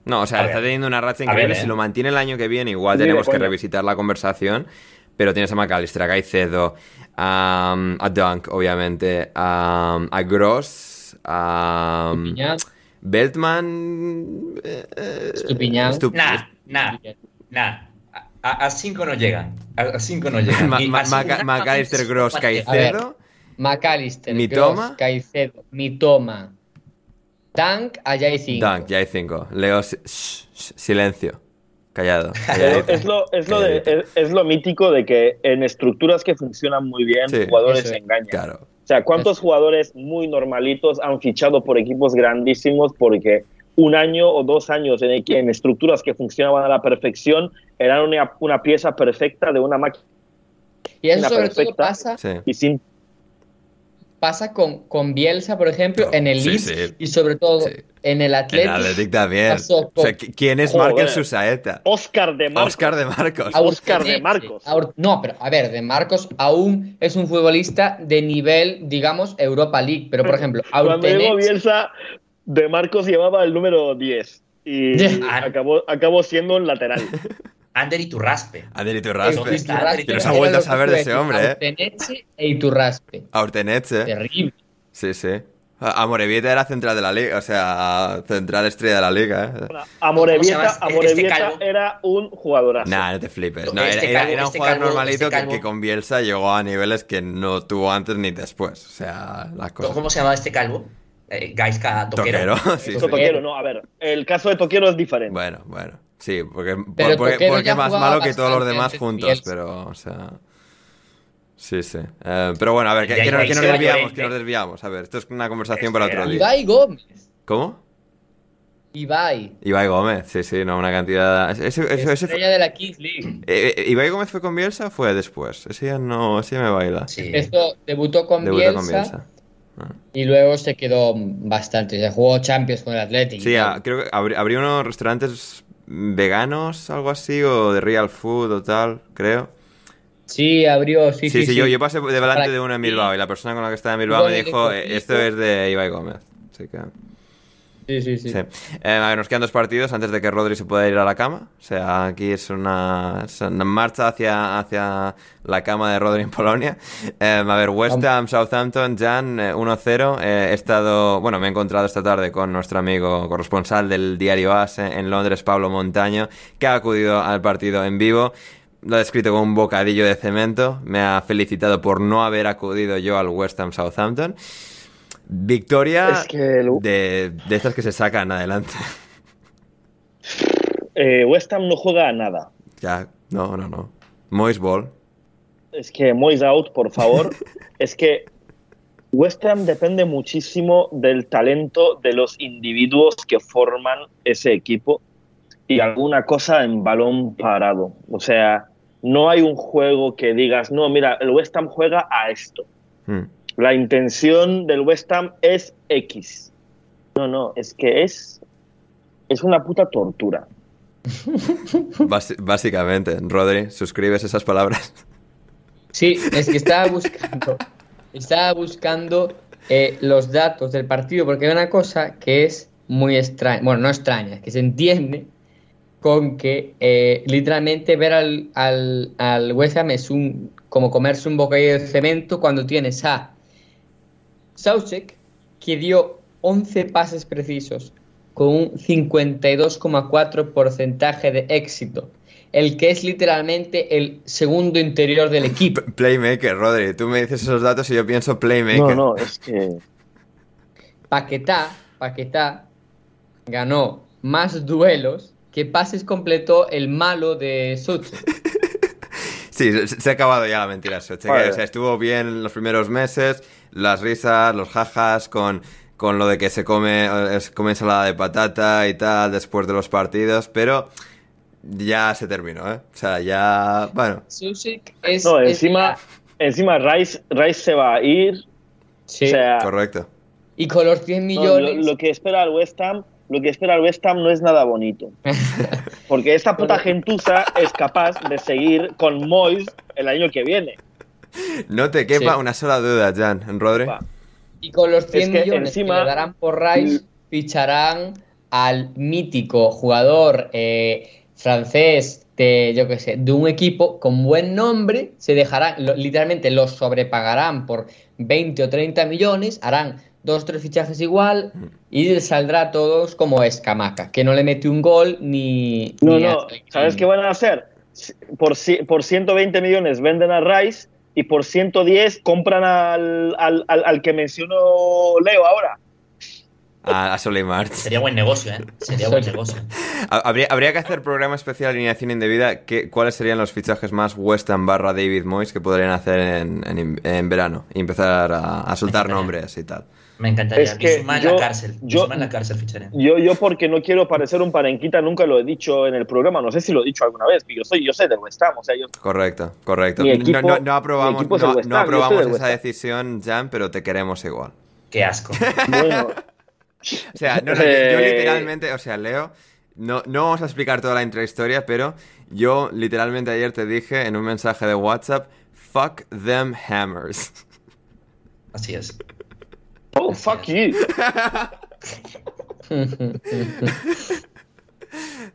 No, o sea, A está ver. teniendo una racha increíble. ver, ¿eh? Si lo mantiene el año que viene, igual tenemos que revisitar la conversación. Pero tienes a McAllister, a Caicedo, a, a Dunk, obviamente, a, a Gross, a Beltman. eh, eh, Estupiñán. Estup- Nah, nah, nah. A 5 no llegan. A 5 no llegan. Ma- McAllister, Gross. Caicedo. McAllister, Mitoma. Gross, Caicedo, Mitoma, Tank, allá hay cinco. Dunk, ya hay cinco. Leo, shh, shh, silencio. Callado. Calladito. es lo, es, lo de- es, es lo mítico de que en estructuras que funcionan muy bien, Sí. jugadores se engañan. Claro. O sea, ¿cuántos Eso. jugadores muy normalitos han fichado por equipos grandísimos porque un año o dos años en, en estructuras que funcionaban a la perfección eran una, una pieza perfecta de una máquina Y eso sobre todo perfecta. pasa, Sí. y sin pasa con, con Bielsa, por ejemplo, en el Sí, Leeds sí. y sobre todo Sí. en el El Atlético. También. pasó O sea, con- ¿qui- ¿quién es. Markel Susaeta? Oscar de Marcos. Oscar de Marcos. Oscar de Marcos. No, pero a ver, de Marcos aún es un futbolista de nivel, digamos, Europa League. Pero, por ejemplo, Cuando llegó Bielsa, de Marcos llevaba el número 10 y Ah. acabó, acabó siendo un lateral. Ander y Turraspe. Ander Iturraspe. Iturraspe, Que no se ha vuelto a saber de ese hombre, ¿eh? Urteneche e Iturraspe. A Urteneche. Terrible. Sí, sí. A a Morevieta era central de la liga, o sea, central estrella de la liga, ¿eh? ¿Cómo se llama Amorebieta, este- Amorebieta era un jugadorazo. Nah, no te flipes. No, este era- calvo- era un este jugador calvo- normalito este que- con Bielsa llegó a niveles que no tuvo antes ni después. O sea, las cosas. ¿Cómo se llama este calvo? Eh, Gaiska Toquero. Toquero, sí. Toquero, no, a ver, el caso de Toquero es diferente. Bueno, bueno. Sí, porque, Pero porque, porque más malo que todos los demás juntos, pero, o sea. Sí, sí. Eh, pero bueno, a ver, que, nos, que nos desviamos, que nos desviamos. A ver, esto es una conversación para otro día. Ibai Gómez. ¿Cómo? Ibai. Ibai Gómez, sí, sí, no, una cantidad. Ese, ese- ese- fue- Estrella de la Kings League. eh, eh, ¿Ibai Gómez fue con Bielsa o fue después? Ese ya no, ese ya me baila. Sí. Esto debutó con Debutó Bielsa, con Bielsa. Ah. y luego se quedó bastante. Se jugó Champions con el Atlético. Sí, creo que abri- abrió unos restaurantes veganos, algo así, o de real food o tal, creo. Sí, abrió, sí, Sí, sí. sí, Yo, yo pasé de delante de uno en Bilbao y la persona con la que estaba en Bilbao me dijo, esto es de Ibai Gómez. Así que, Sí, sí, sí. sí. Eh, a ver, nos quedan dos partidos antes de que Rodri se pueda ir a la cama. O sea, aquí es una, es una marcha hacia, hacia la cama de Rodri en Polonia. Eh, a ver, West Ham, Southampton, Jan, eh, 1-0. Eh, he estado, bueno, me he encontrado esta tarde con nuestro amigo corresponsal del diario AS en Londres, Pablo Montaño, que ha acudido al partido en vivo. Lo ha descrito como un bocadillo de cemento. Me ha felicitado por no haber acudido yo al West Ham Southampton. Victoria Es que el- de, de estas que se sacan adelante. eh, West Ham no juega a nada. Ya, no, no, no. Moist Ball. Es que Moise out, por favor. es que West Ham depende muchísimo del talento de los individuos que forman ese equipo. y alguna cosa en balón parado. O sea, no hay un juego que digas, no, mira, el West Ham juega a esto. Hmm. La intención del West Ham es X. No, no, es que es, es una puta tortura. Básicamente, Rodri, suscribes esas palabras. Sí, es que estaba buscando, estaba buscando eh, los datos del partido, porque hay una cosa que es muy extraña, bueno, no extraña, que se entiende con que eh, literalmente ver al, al, al West Ham es un, como comerse un bocadillo de cemento cuando tienes a Soucek, que dio 11 pases precisos con un 52,4 porcentaje de éxito, el que es literalmente el segundo interior del equipo. Playmaker, Rodri, tú me dices esos datos y yo pienso Playmaker. No, no, es que... Paquetá, Paquetá ganó más duelos que pases completó el malo de Soucek. Sí, se, se ha acabado ya la mentira. Soche, que, Vale. o sea, estuvo bien los primeros meses, las risas, los jajas con, con lo de que se come, eh, se come ensalada de patata y tal después de los partidos, pero ya se terminó, ¿eh? O sea, ya, bueno, Soucek es... No, encima, encima Rice, Rice se va a ir. Sí, O sea, correcto. y con los 10 no, millones... lo, lo que espera el West Ham, lo que espera el West Ham no es nada bonito. Porque esta puta gentuza es capaz de seguir con Moyes el año que viene. No te quepa Sí. una sola duda, Jan, Rodri. Y con los 100 Es que millones encima- que le darán por Rice, ficharán al mítico jugador eh, francés de, yo qué sé, de un equipo con buen nombre, se dejarán, lo- literalmente los sobrepagarán por 20 o 30 millones, harán dos o tres fichajes igual y les saldrá a todos como escamaca, que no le mete un gol ni... No, ni no, ¿sabes qué van a hacer? Por, por 120 millones venden a Rice y por 110 compran al, al, al, al que mencionó Leo ahora. A, a Solly March. Sería buen negocio, ¿eh? Sería buen negocio. Ha- Habría, habría que hacer programa especial de alineación indebida. ¿Qué, ¿Cuáles serían los fichajes más West Ham barra David Moyes que podrían hacer en, en- en verano? Y empezar a, a soltar nombres y tal. Me encantaría. Es que Bissouma en yo- la cárcel. yo- en la cárcel ficharé. Yo, yo porque no quiero parecer un parenquita, nunca lo he dicho en el programa, no sé si lo he dicho alguna vez, yo soy, yo soy del West Ham, o sea, yo... Correcto, correcto. Mi No- equipo- no, no aprobamos, mi no, no yo esa decisión, Jan, pero te queremos igual. Qué asco. Bueno, O sea, no, no, yo, yo Eh, literalmente, o sea, Leo, no, no vamos a explicar toda la intrahistoria, pero yo literalmente ayer te dije en un mensaje de WhatsApp, fuck them hammers. Así es. Oh, fuck you.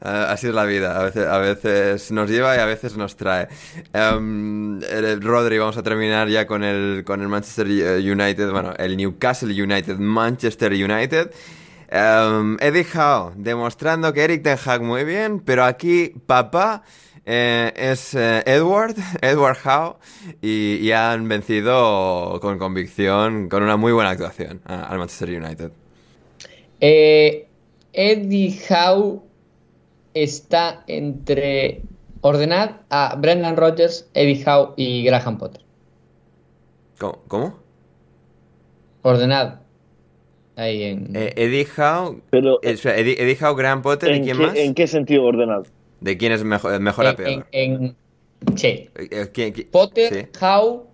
Ah, así es la vida, a veces, nos lleva y a veces nos trae. Eh, Rodri, vamos a terminar ya con el, con el Manchester eh, United, bueno, el Newcastle United, Manchester United. Em, Eddie Howe, demostrando que Eric Ten Hag muy bien, pero aquí papá eh, es eh, Edward, Edward Howe, y, y han vencido con convicción, con una muy buena actuación al Manchester United. Eh, Eddie Howe está entre. Ordenad a Brendan Rodgers, Eddie Howe y Graham Potter. ¿Cómo? ¿Cómo? Ordenad. Ahí en. Eh, Eddie Howe, Pero, eh, Eddie, Eddie Howe, Graham Potter y ¿en quién qué, más? ¿en qué sentido ordenado? ¿De quién es mejor, mejor a en, peor? en- en- sí. Eh, eh, ¿quién- quién- Potter, sí. Howe,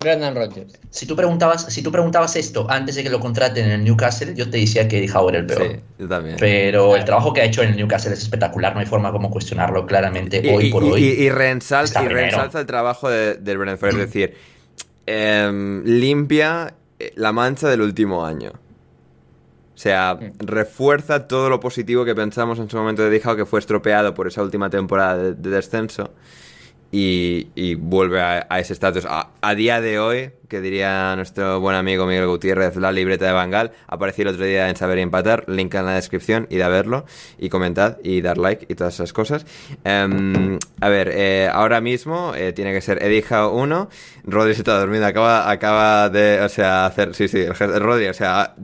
Brendan Rodgers. Si tú preguntabas, si tú preguntabas esto antes de que lo contraten en el Newcastle, yo te decía que Howe era el peor. Sí, yo también. Pero el trabajo que ha hecho en el Newcastle es espectacular, no hay forma como cuestionarlo claramente Y, hoy y- por y- hoy. y- y reensalza, reensalza el trabajo de, del Brentford, es decir, em, limpia eh, la mancha del último año. O sea, refuerza todo lo positivo que pensamos en su momento de Howe, que fue estropeado por esa última temporada de, de descenso. Y, y vuelve a, ese estatus. A, día de hoy, que diría nuestro buen amigo Miguel Gutiérrez, la libreta de Bangal, apareció el otro día en Saber y Empatar, link en la descripción, id a verlo, y comentad, y dar like, y todas esas cosas. Em, a ver, eh, ahora mismo eh, tiene que ser Howe 1, Rodri se está durmiendo, acaba, acaba de, o sea, hacer, sí, sí, Rodri, o sea,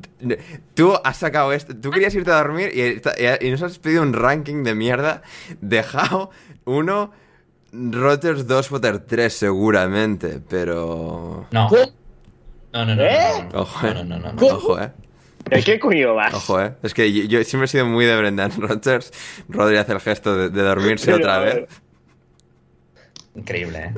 tú has sacado esto, tú querías irte a dormir y, nos has pedido un ranking de mierda de Howe 1, Rodgers 2, Potter 3 seguramente, pero... No. No, no, no. ¿Eh? no, no, Ojo, eh. no, no, no, no. Ojo, eh. ¿De qué coño vas? Ojo, eh. Es que yo, yo siempre he sido muy de Brendan Rodgers. Rodri hace el gesto de, de dormirse Pero, otra vez. ver, Increíble, ¿eh?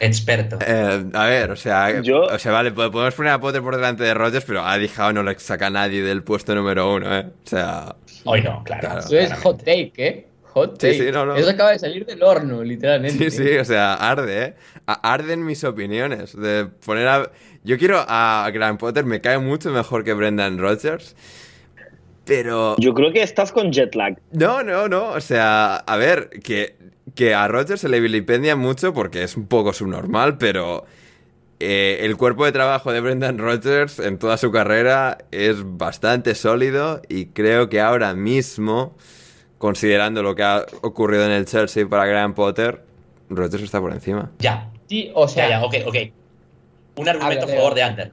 Experto. Eh, a ver, o sea, Yo- o sea, vale, po- podemos poner a Potter por delante de Rodgers, pero a Howe no le saca a nadie del puesto número uno, ¿eh? O sea, Hoy no, claro. Claro. Eso es hot take, ¿eh? Hot Sí, take. sí, no, no. Eso acaba de salir del horno, literalmente. sí, sí, o sea, arde, ¿eh? Arden mis opiniones de poner a... Yo quiero a Graham Potter, me cae mucho mejor que Brendan Rodgers, pero... Yo creo que estás con jet lag. No, no, no. O sea, a ver, que, que a Rogers se le vilipendia mucho porque es un poco subnormal, pero eh, el cuerpo de trabajo de Brendan Rodgers en toda su carrera es bastante sólido y creo que ahora mismo, considerando lo que ha ocurrido en el Chelsea para Graham Potter, Rodgers está por encima. Ya. Sí, o sea, sea, ya, ok, ok. Un argumento a favor de Leo. Under.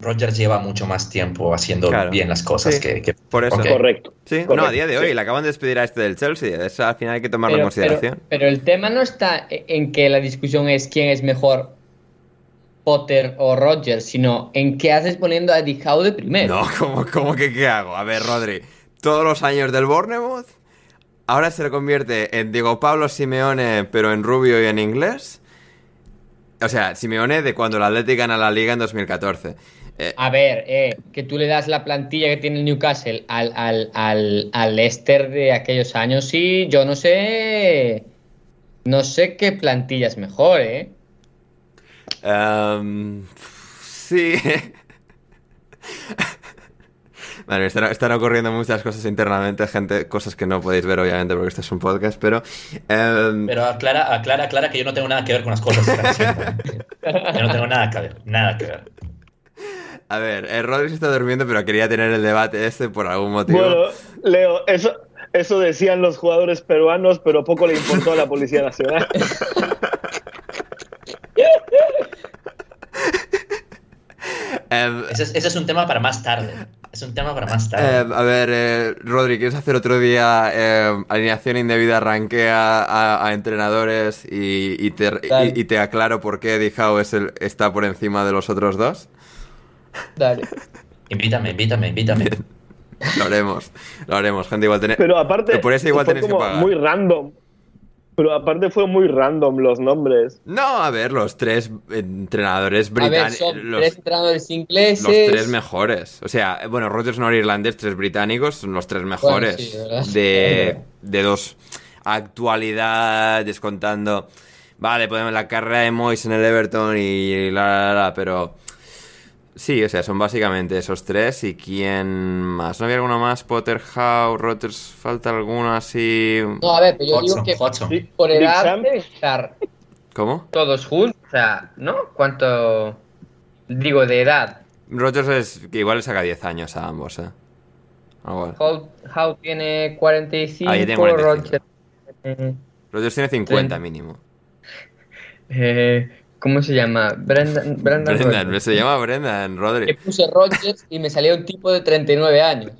Rogers lleva mucho más tiempo haciendo Claro. bien las cosas Sí, que, que- por eso. Correcto. Sí, no, a día de hoy sí. le acaban de despedir a este del Chelsea. Eso al final hay que tomarlo en pero, pero, consideración. pero el tema no está en que la discusión es quién es mejor, Potter o Rogers, sino en qué haces poniendo a Eddie Howe de primero. No, ¿cómo, cómo que qué hago? A ver, Rodri, todos los años del Bournemouth, ahora se convierte en Diego Pablo Simeone, pero en rubio y en inglés. O sea, Simeone de cuando el Athletic gana la Liga en 2014. Eh, A ver, eh, que tú le das la plantilla que tiene el Newcastle al, al, al, al Leicester de aquellos años, sí, yo no sé. No sé qué plantilla es mejor, ¿eh? Em, sí. Vale, están, están ocurriendo muchas cosas internamente, gente, cosas que no podéis ver obviamente porque esto es un podcast, pero... em, Pero aclara, aclara, aclara que yo no tengo nada que ver con las cosas. Yo no tengo nada que ver, nada que ver. a ver, eh, Rodri se está durmiendo, pero quería tener el debate este por algún motivo. Bueno, Leo, eso, eso decían los jugadores peruanos, pero poco le importó a la Policía Nacional. Ese es, ese es un tema para más tarde. Es un tema para más tarde. Eh, a ver, eh, Rodri, ¿quieres hacer otro día eh, alineación indebida, ranquea a, a entrenadores y, y te, Dale. y, y te aclaro por qué Howe es el, está por encima de los otros dos? Dale. Invítame, invítame, invítame. Lo haremos, lo haremos, gente. Igual tenéis. Pero aparte, Por eso igual fue tenéis que como pagar. muy random. Pero aparte fue muy random los nombres. No, a ver, los tres entrenadores británicos. Los, tres entrenadores ingleses. los tres mejores. O sea, bueno, Rodgers no era irlandés, tres británicos, son los tres mejores sí, ¿verdad? de, de dos actualidad, descontando. Vale, podemos la carrera de Moyes en el Everton y la, la, la, pero. Sí, o sea, son básicamente esos tres. ¿Y quién más? ¿No había alguno más? Potter, Howe, Rodgers, falta alguno así. No, a ver, pero yo digo Hodgson, que Hodgson. Por edad estar ¿Cómo? todos juntos, o sea, ¿no? ¿Cuánto? Digo, de edad. Rodgers es que igual le saca 10 años a ambos, ¿eh? Algo así. Howe, Howe tiene 45, Ah, tengo 45. Roger tiene, Rodgers tiene 50 Treinta. mínimo. eh, ¿Cómo se llama? Brendan, Brendan Brendan, Rodgers. se llama Brendan, Le Rodri. puse Rogers y me salió un tipo de 39 años.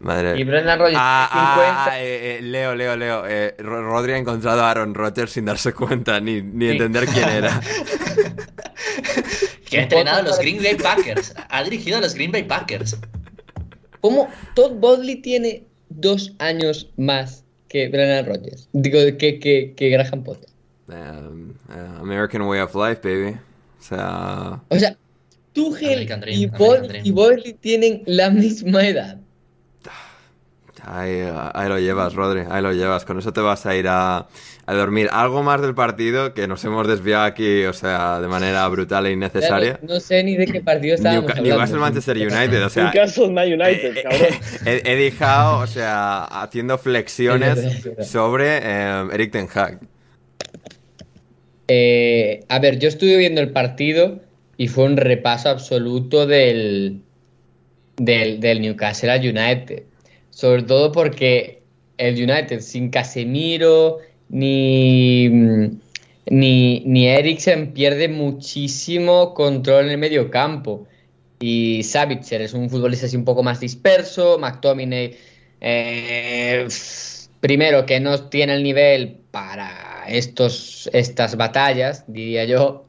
Madre. Y Brendan Rodgers Ah, tiene ah, 50. ah, eh, eh, Leo, Leo, Leo. eh, Ro- Rodri ha encontrado a Aaron Rodgers sin darse cuenta ni, ni Sí. entender quién era. Que ha entrenado a los Green Bay Packers. Ha dirigido a los Green Bay Packers. ¿Cómo Todd Bodley tiene dos años más que Brendan Rodgers? Digo, que, que, que Graham Potter. Um, uh, American Way of Life, baby. O sea. O sea, y, y Bodley tienen la misma edad. Ahí, ahí lo llevas, Rodri. Ahí lo llevas. Con eso te vas a ir a, a dormir. Algo más del partido que nos hemos desviado aquí, o sea, de manera brutal e innecesaria. No, no sé ni de qué partido estábamos Newca- hablando. Newcastle Manchester United, o sea. Newcastle United, eh, cabrón. eh, Eddie Howe, o sea, haciendo flexiones sobre eh, Eric Ten Hag. Eh, a ver, yo estuve viendo el partido y fue un repaso absoluto del, del, del Newcastle al United. Sobre todo porque el United sin Casemiro ni, ni, ni Eriksen pierde muchísimo control en el medio campo. Y Savitzer es un futbolista así un poco más disperso. McTominay, eh, primero, que no tiene el nivel para estos, estas batallas, diría yo.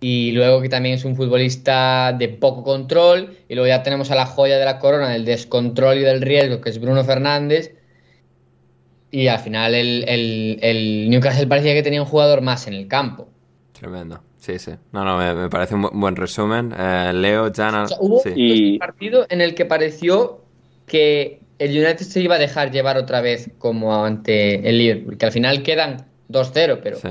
y luego que también es un futbolista de poco control, y luego ya tenemos a la joya de la corona del descontrol y del riesgo, que es Bruno Fernández, y al final el, el, el Newcastle parecía que tenía un jugador más en el campo. Tremendo. Sí, sí. No, no, me, me parece un bu- buen resumen. Eh, Leo, Jana. O sea, hubo sí. Y- un partido en el que pareció que el United se iba a dejar llevar otra vez como ante el Liverpool, que al final quedan 2-0, pero Sí.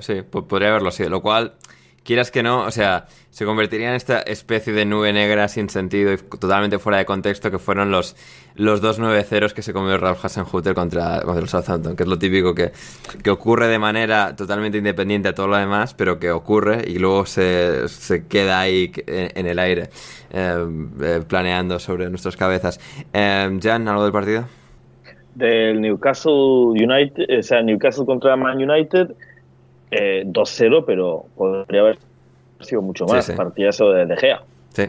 Sí, po- podría haberlo sido. Lo cual, quieras que no, o sea, se convertiría en esta especie de nube negra sin sentido y totalmente fuera de contexto que fueron los, los dos 9-0 que se comió Ralph Hasenhutter contra, contra el Southampton, que es lo típico que, que ocurre de manera totalmente independiente a todo lo demás, pero que ocurre y luego se, se queda ahí en, en el aire, eh, eh, planeando sobre nuestras cabezas. Eh, Jan, ¿algo del partido? Del Newcastle United, o sea, Newcastle contra Man United, eh, 2-0, pero podría haber sido mucho más. Sí, sí. Partidazo de De Gea, Sí,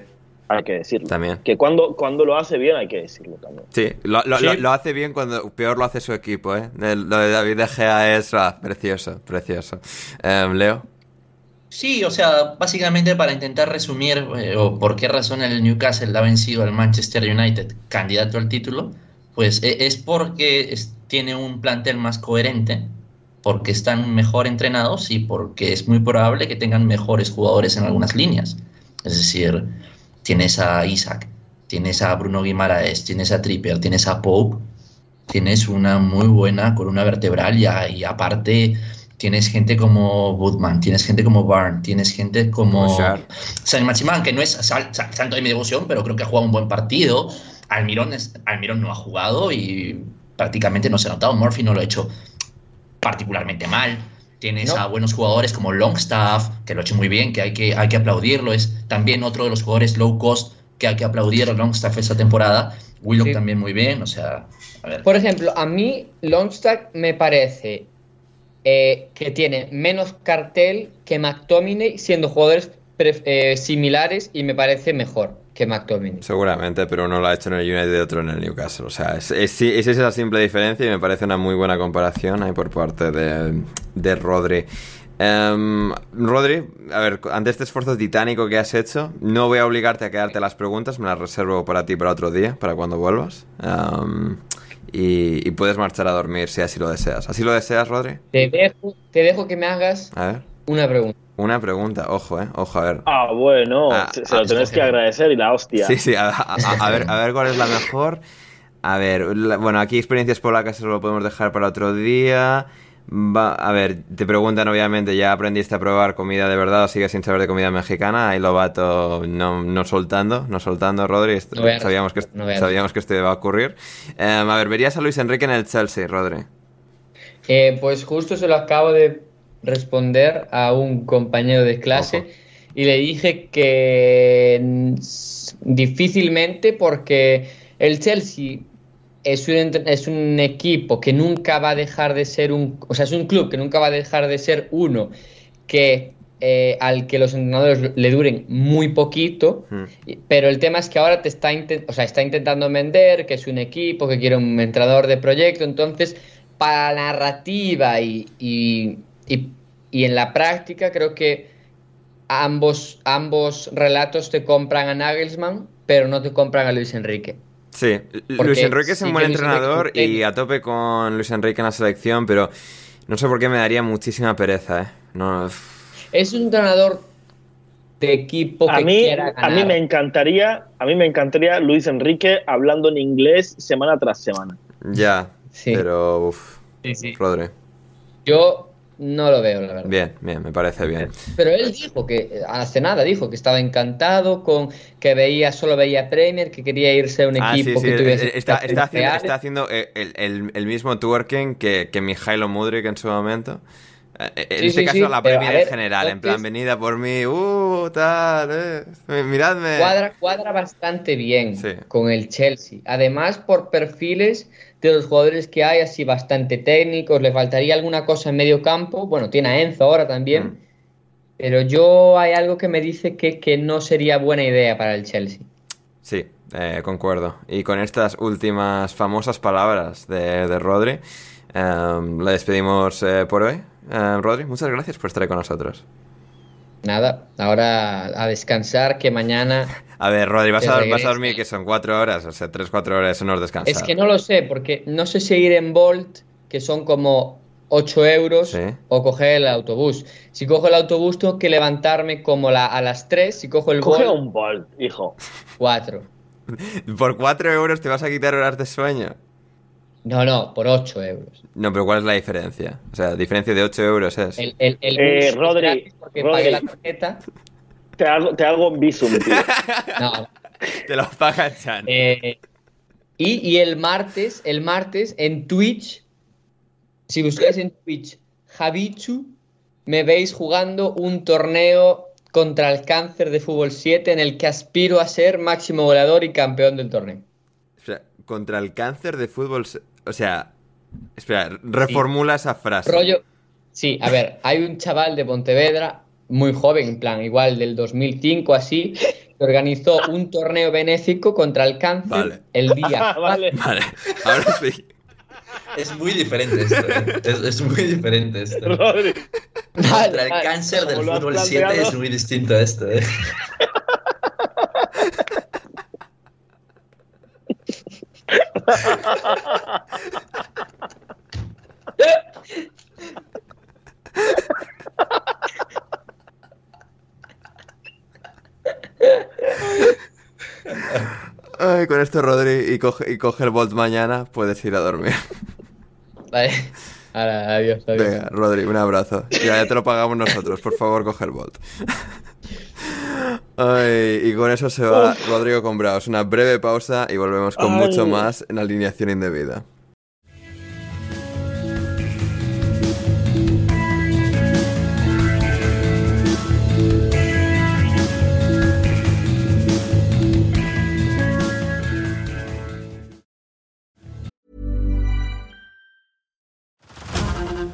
hay que decirlo. también. Que cuando, cuando lo hace bien hay que decirlo también. Sí, lo, lo- Sí. lo- lo hace bien cuando peor lo hace su equipo, ¿eh? El- lo de David De Gea es ah, precioso, precioso. Em, Leo. Sí, o sea, básicamente para intentar resumir eh, o por qué razón el Newcastle ha vencido al Manchester United, candidato al título, pues e- es porque es- tiene un plantel más coherente, porque están mejor entrenados y porque es muy probable que tengan mejores jugadores en algunas líneas. Es decir, tienes a Isaac, tienes a Bruno Guimaraes, tienes a Trippier, tienes a Pope, tienes una muy buena columna vertebral y, a- y aparte tienes gente como Woodman, tienes gente como Barn, tienes gente como. San Maximán, que no es santo de mi devoción, pero creo que ha jugado un buen partido. Almirón, es- Almirón no ha jugado y prácticamente no se ha notado. Murphy no lo ha hecho particularmente mal. Tienes No. a buenos jugadores como Longstaff, que lo ha hecho muy bien, que hay que, hay que aplaudirlo. Es también otro de los jugadores low cost que hay que aplaudir a Longstaff esta temporada. Willock Sí. también muy bien, o sea, a ver. Por ejemplo, a mí Longstaff me parece eh, que tiene menos cartel que McTominay, siendo jugadores eh, similares y me parece mejor que McTominay. Seguramente, pero uno lo ha hecho en el United y otro en el Newcastle. O sea, es, es, es esa simple diferencia y me parece una muy buena comparación ahí por parte de, de Rodri. Em, Rodri, a ver, ante este esfuerzo titánico que has hecho, no voy a obligarte a quedarte las preguntas, me las reservo para ti para otro día, para cuando vuelvas. Em, y, y puedes marchar a dormir si así lo deseas. ¿Así lo deseas, Rodri? Te dejo, te dejo que me hagas A ver. una pregunta. Una pregunta, ojo, eh, ojo, a ver. Ah, bueno, Ah, se, se ah, lo tenés que agradecer y la hostia. Sí, sí, a, a- a- a ver, a ver cuál es la mejor. A ver, la- bueno, aquí experiencias polacas eso lo podemos dejar para otro día. Va, a ver, te preguntan obviamente, ¿ya aprendiste a probar comida de verdad o sigues sin saber de comida mexicana? Ahí lo vato no, no soltando, no soltando, Rodri. No sabíamos, que, no sabíamos que esto iba a ocurrir. Em, a ver, ¿verías a Luis Enrique en el Chelsea, Rodri? Eh, pues justo se lo acabo de responder a un compañero de clase Ojo. y le dije que difícilmente porque el Chelsea es un, es un equipo que nunca va a dejar de ser un, o sea, es un club que nunca va a dejar de ser uno que eh, al que los entrenadores le duren muy poquito, Hmm. pero el tema es que ahora te está, o sea, está intentando vender, que es un equipo, que quiere un entrenador de proyecto, entonces para la narrativa y, y, y- y en la práctica creo que ambos, ambos relatos te compran a Nagelsmann, pero no te compran a Luis Enrique. Sí, Porque Luis Enrique es un buen Luis Enrique entrenador y a tope con Luis Enrique en la selección, pero no sé por qué me daría muchísima pereza, ¿eh? No, Es un entrenador de equipo A que mí, quiera a mí me encantaría, a mí me encantaría Luis Enrique hablando en inglés semana tras semana. ya, Sí. pero uff, Sí, sí. Rodri. Yo no lo veo, la verdad. Bien, bien, me parece bien. Pero él dijo que, hace nada, dijo que estaba encantado con que veía, solo veía Premier, que quería irse a un Ah, equipo sí, que eh, tuviese eh, está, está haciendo, está haciendo eh, el, el- el mismo twerking que, que Mijailo Mudrik en su momento. En Sí, este caso, la Premier ver, en general, en plan, venida por mí, uh, tal, eh, miradme. Cuadra, cuadra bastante bien con el Chelsea. Además, por perfiles de los jugadores que hay, así bastante técnicos, le faltaría alguna cosa en medio campo. Bueno, tiene a Enzo ahora también. Mm. Pero yo hay algo que me dice que, que no sería buena idea para el Chelsea. Sí, eh, concuerdo. Y con estas últimas famosas palabras de, de Rodri, eh, le despedimos eh, por hoy. Eh, Rodri, muchas gracias por estar con nosotros. Nada, ahora a descansar que mañana... A ver, Rodri, vas, a, vas a dormir que son cuatro horas, o sea, tres, cuatro horas, eso no es descansar. Es que no lo sé, porque no sé si ir en Bolt, que son como 8 euros, Sí. o coger el autobús. Si cojo el autobús tengo que levantarme como la- a las 3, si cojo el Coge Bolt, un Bolt, hijo. 4. Por cuatro euros te vas a quitar horas de sueño. No, no, por 8 euros. No, pero ¿cuál es la diferencia? O sea, diferencia de 8 euros es. El, el, el Eh, Rodri, porque Rodri. pagué la tarjeta. Te hago, te hago un visum, tío. No, Te lo paga Chan. Eh, y, y el martes, el martes en Twitch, si buscáis en Twitch Javichu, me veis jugando un torneo contra el cáncer de fútbol 7 en el que aspiro a ser máximo goleador y campeón del torneo. Contra el cáncer de fútbol. O sea, espera, reformula esa frase. Rollo. Sí, a ver, hay un chaval de Pontevedra, muy joven, en plan, igual del 2005 así, que organizó un torneo benéfico contra el cáncer Vale. el día vale. Vale, ahora sí. Es muy diferente esto. ¿eh? Es, es muy diferente esto. Rodri. Contra el cáncer del fútbol 7 planteado. es muy distinto a esto. ¿eh? Ay, con esto, Rodri, y coge, y coge el Bolt mañana, puedes ir a dormir. Vale. Ahora, adiós, adiós. Venga, Rodri, un abrazo. Ya, ya te lo pagamos nosotros, por favor, coge el Bolt. Ay, y con eso se va Rodrigo Combraos. Una breve pausa y volvemos con Ay. mucho más en alineación indebida.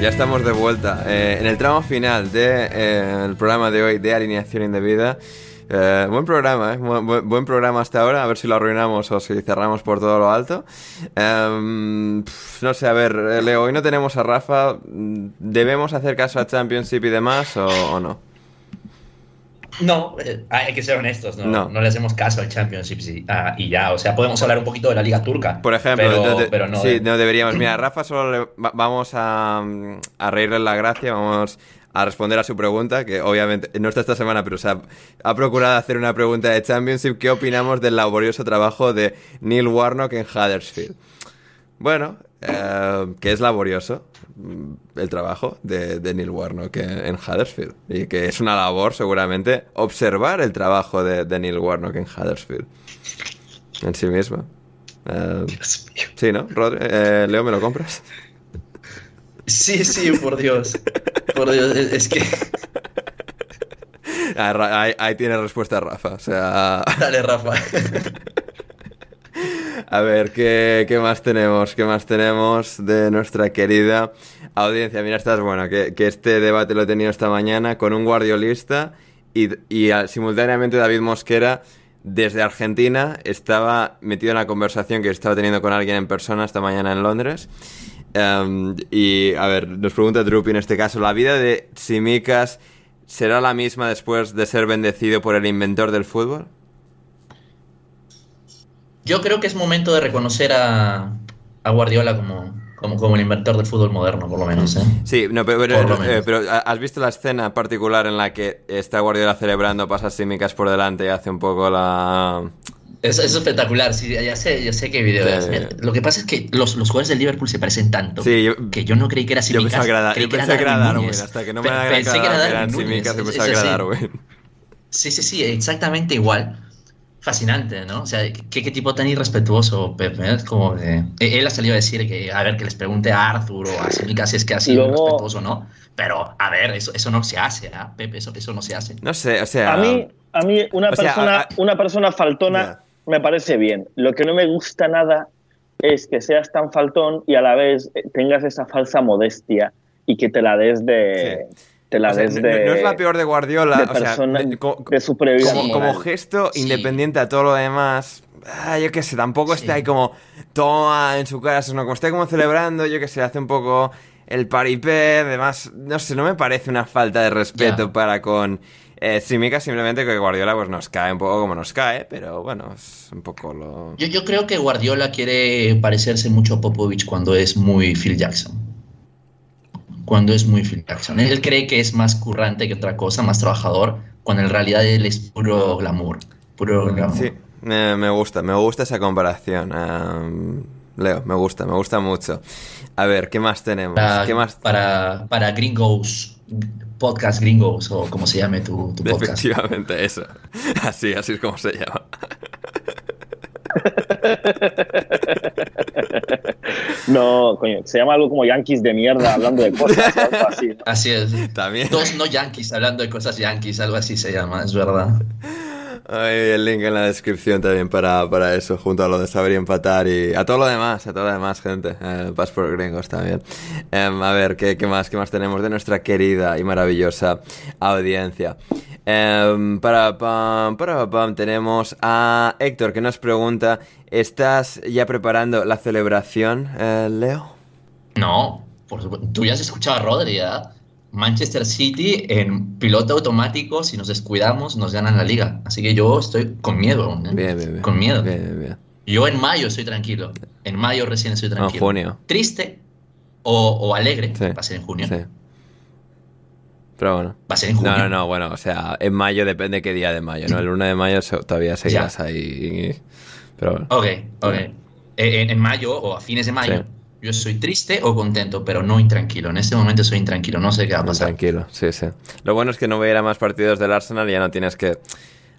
Ya estamos de vuelta eh, en el tramo final del programa de hoy de alineación indebida. Eh, buen programa, ¿eh? Bu- bu- buen programa hasta ahora. A ver si lo arruinamos o si cerramos por todo lo alto. Em, no sé, a ver, eh, Leo, hoy no tenemos a Rafa. ¿Debemos hacer caso a Championship y demás o no? No, eh, hay que ser honestos, ¿no? No. No, le hacemos caso al Championship y, ah, y ya. O sea, podemos hablar un poquito de la Liga Turca. Por ejemplo, pero, no de- pero no. sí, eh. no deberíamos. Mira, Rafa solo le- va- vamos a, mm, a reírle la gracia, vamos a responder a su pregunta, que obviamente no está esta semana, pero o sea, ha procurado hacer una pregunta de Championship. ¿Qué opinamos del laborioso trabajo de Neil Warnock en Huddersfield? Bueno, eh, que es laborioso mm, el trabajo de, de Neil Warnock en, en Huddersfield. Y que es una labor, seguramente, observar el trabajo de, de Neil Warnock en Huddersfield. En sí mismo. Eh, Dios mío. sí, ¿no? Rodri- eh, Leo, ¿me lo compras? Sí, sí, por Dios. Por Dios, es, es que. Ah, ahí, ahí tiene respuesta Rafa. O sea, Dale, Rafa. a ver, ¿qué, qué más tenemos? ¿Qué más tenemos de nuestra querida audiencia? Mira, estás bueno, que, que este debate lo he tenido esta mañana con un guardiolista y, y ah, simultáneamente David Mosquera desde Argentina estaba metido en la conversación que estaba teniendo con alguien en persona esta mañana en Londres. Em, y a ver, nos pregunta Drupi en este caso, ¿la vida de Simicas será la misma después de ser bendecido por el inventor del fútbol? Yo creo que es momento de reconocer a, a Guardiola como, como, como el inventor del fútbol moderno, por lo menos. ¿eh? Sí, no, pero, pero, eh, pero, ¿has visto la escena particular en la que está Guardiola celebrando, pasa Simicas por delante y hace un poco la... Es, es espectacular, sí, ya sé, ya sé qué video Sí. es. Mira, Lo que pasa es que los, los jugadores del Liverpool se parecen tanto Sí, yo- que yo no creí que era Yo Simicas. pensaba que era, creí yo pensé que era Darwin Darwin, hasta que no me Pe- Pensé que era Darwin Núñez, Simicas es- es que era. Darwin. Sí, sí, sí, exactamente igual. Fascinante, ¿no? O sea, qué, qué tipo tan irrespetuoso, Pep. ¿eh? Es como de- él ha salido a decir que, a ver, que les pregunte a Arthur o a Simica si es que ha sido Luego- irrespetuoso o no. Pero, a ver, eso, eso no se hace, ¿ah? Pep, eso, eso no se hace. No sé, o sea. A mí, a mí una, sea, persona, a- a- una persona faltona me parece bien. Lo que no me gusta nada es que seas tan faltón y a la vez eh, tengas esa falsa modestia y que te la des de... Te la o sea, des no, de... no es la peor de Guardiola, de o sea, persona- de- co- de como, gesto Sí. independiente a todo lo demás. ah, yo qué sé, tampoco Sí. esté ahí como toma en su cara, sino como esté como celebrando, yo qué sé, hace un poco el paripé, además, no sé, no me parece una falta de respeto para con eh, Simica, simplemente que Guardiola pues nos cae un poco como nos cae, pero bueno, es un poco lo... Yo, yo creo que Guardiola quiere parecerse mucho a Popovich cuando es muy Phil Jackson. Cuando es muy Phil Jackson. Él cree que es más currante que otra cosa, más trabajador, cuando en realidad él es puro glamour. Puro glamour. Sí, me, me gusta, me gusta esa comparación. em, Leo, me gusta, me gusta mucho. A ver, ¿qué más tenemos? Para, ¿Qué más? para, para Gringos, Podcast Gringos, o como se llame tu, tu podcast. Efectivamente, eso. Así, así es como se llama. No, coño, se llama algo como Yankees de mierda hablando de cosas o algo así. ¿no? Así es. También. Dos no yankees hablando de cosas yankees, algo así se llama, es verdad. Hay el link en la descripción también para, para eso, junto a lo de saber y empatar y a todo lo demás, a todo lo demás, gente. Eh, Pas por gringos también. Em, a ver, ¿qué, qué más, ¿qué más tenemos de nuestra querida y maravillosa audiencia? Em, para pam, para pam, tenemos a Héctor que nos pregunta, ¿estás ya preparando la celebración, eh, Leo? No, por supuesto. Tú ya has escuchado a Rodri, ¿ah? Manchester City en piloto automático, si nos descuidamos, nos ganan la liga. Así que yo estoy con miedo aún, ¿eh? Bien, bien, bien. Con miedo. Bien, bien, bien. Yo en mayo estoy tranquilo. En mayo recién estoy No, en tranquilo. junio. Triste o, o alegre, Sí. va a ser en junio. Sí. Pero bueno. Va a ser en junio. No, no, no, bueno, o sea, en mayo depende qué día de mayo, ¿no? El 1 de mayo todavía seguirás ahí. Pero bueno. Ok, ok. Eh, En, en mayo o a fines de mayo, Sí. yo soy triste o contento, pero no intranquilo. En este momento soy intranquilo, no sé qué va a pasar. Tranquilo, sí, sí. Lo bueno es que no voy a ir a más partidos del Arsenal y ya no tienes que,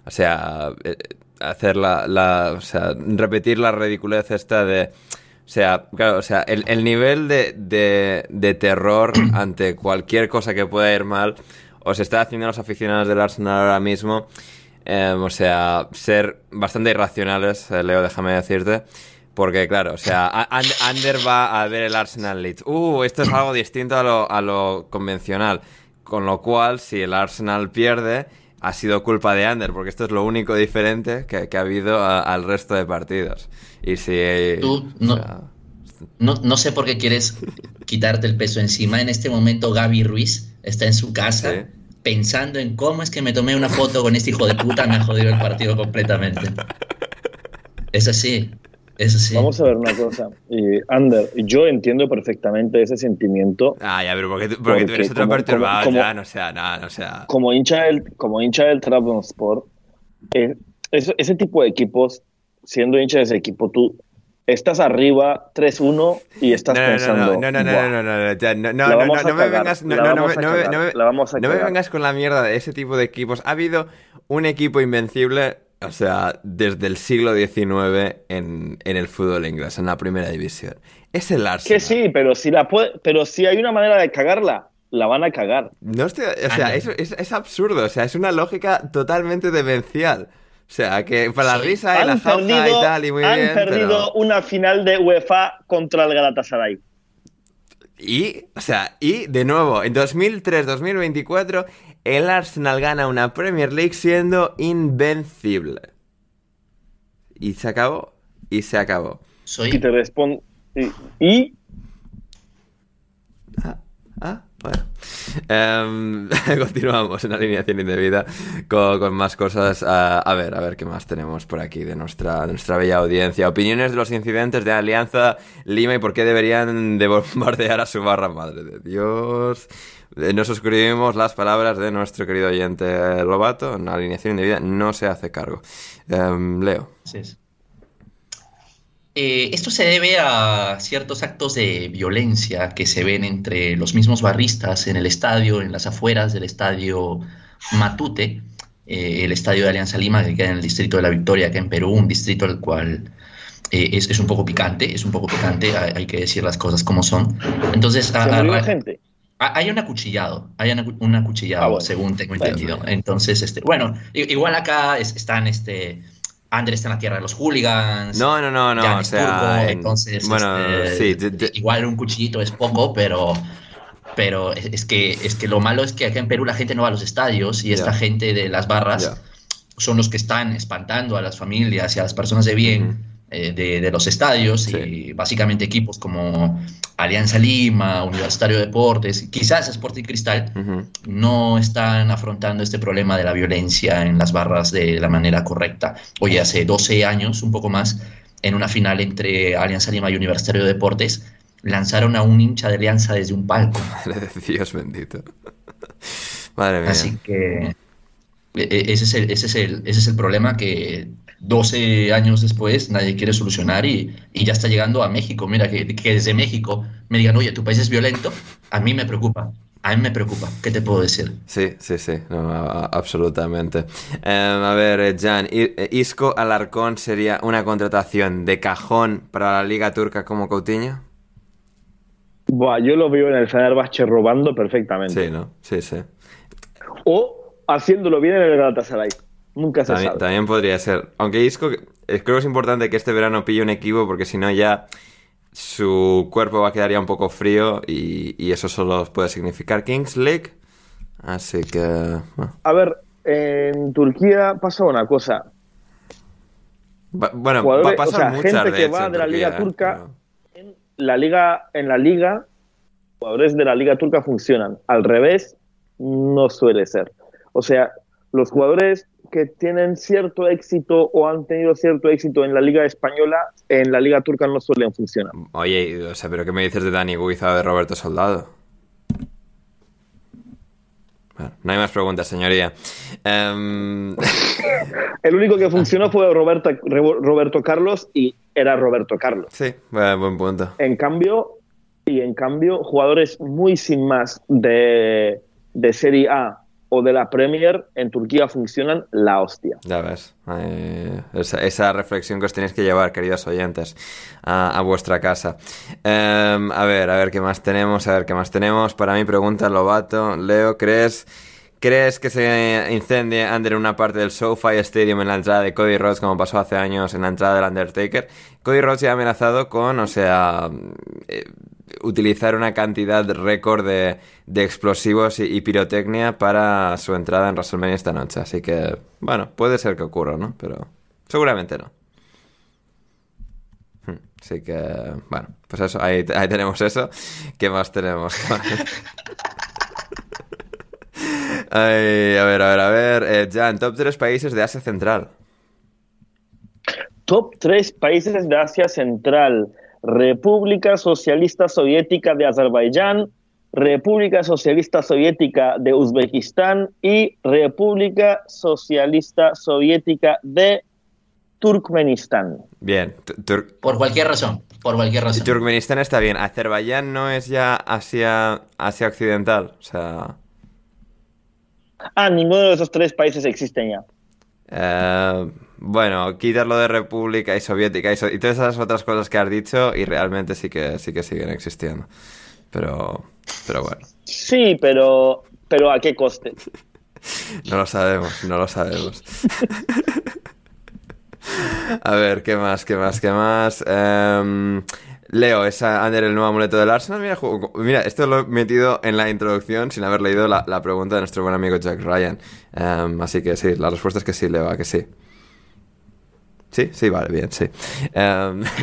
o sea, eh, hacer la, la- o sea, repetir la ridiculez esta de, o sea, claro, o sea, el, el nivel de, de, de terror ante cualquier cosa que pueda ir mal os está haciendo a los aficionados del Arsenal ahora mismo, eh, o sea, ser bastante irracionales, eh, Leo, déjame decirte. Porque, claro, o sea, Ander va a ver el Arsenal Leeds. Uh, esto es algo distinto a lo, a lo convencional. Con lo cual, si el Arsenal pierde, ha sido culpa de Ander, porque esto es lo único diferente que, que ha habido a- al resto de partidos. Y si. Tú o no- sea, No, no sé por qué quieres quitarte el peso encima. En este momento Gaby Ruiz está en su casa Sí. Pensando en cómo es que me tomé una foto con este hijo de puta, me ha jodido el partido completamente. Es así, es así. Vamos a ver una cosa. Eh, Ander, yo entiendo perfectamente ese sentimiento. Ah, ya, pero porque tú, porque tú eres otro como- perturbado, como- ya, no sea, nada, no sea. Como hincha del, como hincha del Trabzonspor, eh, eso- ese tipo de equipos, siendo hincha de ese equipo, tú estás arriba 3-1 y estás No, no, pensando. no, no, no, no, "Buah, no, no, no, no, no, La no, vamos no, a no me vengas, no, me- a no me- cagar, no me- la vamos a no me cagar". vengas con la mierda de ese tipo de equipos. Ha habido un equipo invencible, o sea, desde el siglo XIX en, en el fútbol inglés, en la primera división. Es el Arsenal. Que sí, pero si, la puede- pero si hay una manera de cagarla, la van a cagar. No estoy, o sea, Anda. es, es, es absurdo, o sea, es una lógica totalmente demencial. O sea, que para la Sí. risa y la Han jauja perdido, y tal, y muy han bien, perdido pero- una final de UEFA contra el Galatasaray. Y, o sea, y de nuevo, en 2003-2024, el Arsenal gana una Premier League siendo invencible. Y se acabó. Y se acabó. Y Soy, te respondo. Y, y ah, bueno. Em, continuamos en alineación indebida con, más cosas. A ver, a ver qué más tenemos por aquí de nuestra, nuestra bella audiencia. Opiniones de los incidentes de Alianza Lima y por qué deberían de bombardear a su barra. Madre de Dios. Eh, Nos suscribimos las palabras de nuestro querido oyente Lobato. En alineación indebida no se hace cargo. Em, Leo. Es. Eh, esto se debe a ciertos actos de violencia que se ven entre los mismos barristas en el estadio, en las afueras del estadio Matute, eh, el estadio de Alianza Lima, que queda en el distrito de La Victoria, acá en Perú, un distrito al cual eh, es, es, un poco picante, es un poco picante, hay, hay que decir las cosas como son. Entonces, hay un acuchillado, hay un, acu- un acuchillado, Ah, bueno. según tengo Bueno. entendido. Entonces, este, bueno, igual acá es- están, este, Ander está en la tierra de los hooligans. No, no, no, no, Jan o es sea, turco, en- entonces, bueno, este, sí, de- de- igual un cuchillito es poco, pero, pero es, es que, es que lo malo es que acá en Perú la gente no va a los estadios y esta gente de las barras son los que están espantando a las familias y a las personas de bien eh, de, de los estadios Sí. y básicamente equipos como Alianza Lima, Universitario de Deportes, quizás Sporting Cristal, no están afrontando este problema de la violencia en las barras de la manera correcta. Oye, hace 12 años, un poco más, en una final entre Alianza Lima y Universitario de Deportes, lanzaron a un hincha de Alianza desde un palco. Madre de Dios bendito. Madre mía. Así que e- e- ese es, el, ese, es el, ese es el problema que 12 años después nadie quiere solucionar y, y ya está llegando a México. Mira, que, que desde México me digan, oye, tu país es violento, a mí me preocupa. A mí me preocupa. ¿Qué te puedo decir? Sí, sí, sí, no, a- a- absolutamente. Em, a ver, eh, Jan, eh, Isco Alarcón sería una contratación de cajón para la Liga Turca como Coutinho. Buah, yo lo veo en el Fenerbahce robando perfectamente. Sí, ¿no? Sí, sí. O haciéndolo bien en el Galatasaray. Nunca se También, sabe. también podría ser. Aunque Isco, eh, creo que es importante que este verano pille un equipo porque si no ya su cuerpo va a quedar ya un poco frío y, y eso solo puede significar Kings League. Así que... bueno. A ver, en Turquía pasa una cosa. Va- bueno, va a Jugadores, pasar o sea, muchas gente que hecho va de la Turquía, liga ¿eh? turca en la liga, en la liga, jugadores de la liga turca funcionan. Al revés, no suele ser. O sea, los jugadores que tienen cierto éxito o han tenido cierto éxito en la liga española, en la liga turca no suelen funcionar. Oye, o sea, ¿pero qué me dices de Dani Guiza o de Roberto Soldado? Bueno, no hay más preguntas, señoría. Em, El único que funcionó fue Roberto, Roberto Carlos y era Roberto Carlos. sí, buen buen punto. En cambio, y en cambio, jugadores muy sin más de, de Serie A o de la Premier en Turquía funcionan la hostia. Ya ves. esa, reflexión que os tenéis que llevar, queridos oyentes, a, a vuestra casa. Em, a ver, a ver qué más tenemos, a ver qué más tenemos. Para mí, pregunta Lobato. Leo, ¿crees, ¿crees que se incendie Under una parte del SoFi Stadium en la entrada de Cody Rhodes como pasó hace años en la entrada del Undertaker? Cody Rhodes ya ha amenazado con, o sea... eh, utilizar una cantidad récord de, de explosivos y, pirotecnia para su entrada en WrestleMania esta noche. Así que, bueno, puede ser que ocurra, ¿no? Pero seguramente no. Hmm, Así que, bueno, pues eso, ahí, ahí tenemos eso. ¿Qué más tenemos? A ver, a ver, a ver. Eh, Jan, top 3 países de Asia Central. Top 3 países de Asia Central. República Socialista Soviética de Azerbaiyán, República Socialista Soviética de Uzbekistán y República Socialista Soviética de Turkmenistán. Bien, Tur- Por cualquier razón. Por cualquier razón. Turkmenistán está bien. Azerbaiyán no es ya Asia, Asia Occidental. O sea. Ah, ninguno de esos tres países existen ya. eh, bueno, quitarlo de República y Soviética y, so- y todas esas otras cosas que has dicho y realmente sí que sí que siguen existiendo. Pero, pero bueno, Sí, pero, pero ¿a qué coste? no lo sabemos, no lo sabemos. A ver, ¿qué más? ¿Qué más? ¿Qué más? Em, Leo, ¿es Ander el nuevo amuleto del Arsenal? Mira, esto lo he metido en la introducción sin haber leído la, la pregunta de nuestro buen amigo Jack Ryan. Em, así que sí, la respuesta es que sí, Leo, a que sí. Sí, sí, vale, bien, sí. Em,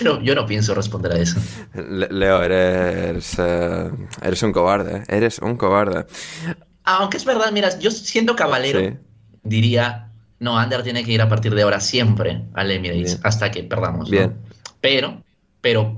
Yo, yo no pienso responder a eso. Le- Leo, eres, eh, eres un cobarde, ¿eh? eres un cobarde. Aunque es verdad, mira, yo siendo caballero, Sí. diría, no, Ander tiene que ir a partir de ahora siempre al Emirates Bien. hasta que perdamos. ¿no? Bien. Pero, pero,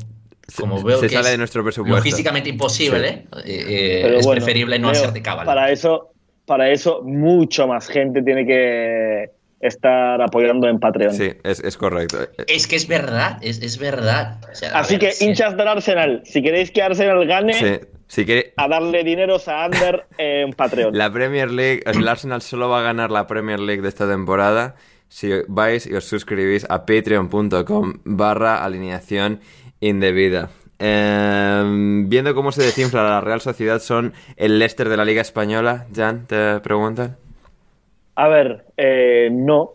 Se- como veo se que sale es de nuestro presupuesto. logísticamente imposible, eh, eh, Pero es bueno, preferible no hacerte caballero. Para eso, para eso, mucho más gente tiene que, estar apoyando en Patreon. Sí, es, es correcto. Es que es verdad, es, es verdad. O sea, a Así ver, que, sí. hinchas del Arsenal, si queréis que Arsenal gane, Sí, si quiere- a darle dineros a Ander en Patreon. La Premier League, el Arsenal solo va a ganar la Premier League de esta temporada si vais y os suscribís a patreon.com barra alineación indebida. Eh, viendo cómo se desinfla la Real Sociedad, son el Leicester de la Liga Española. Jan, te preguntan. A ver, eh, no,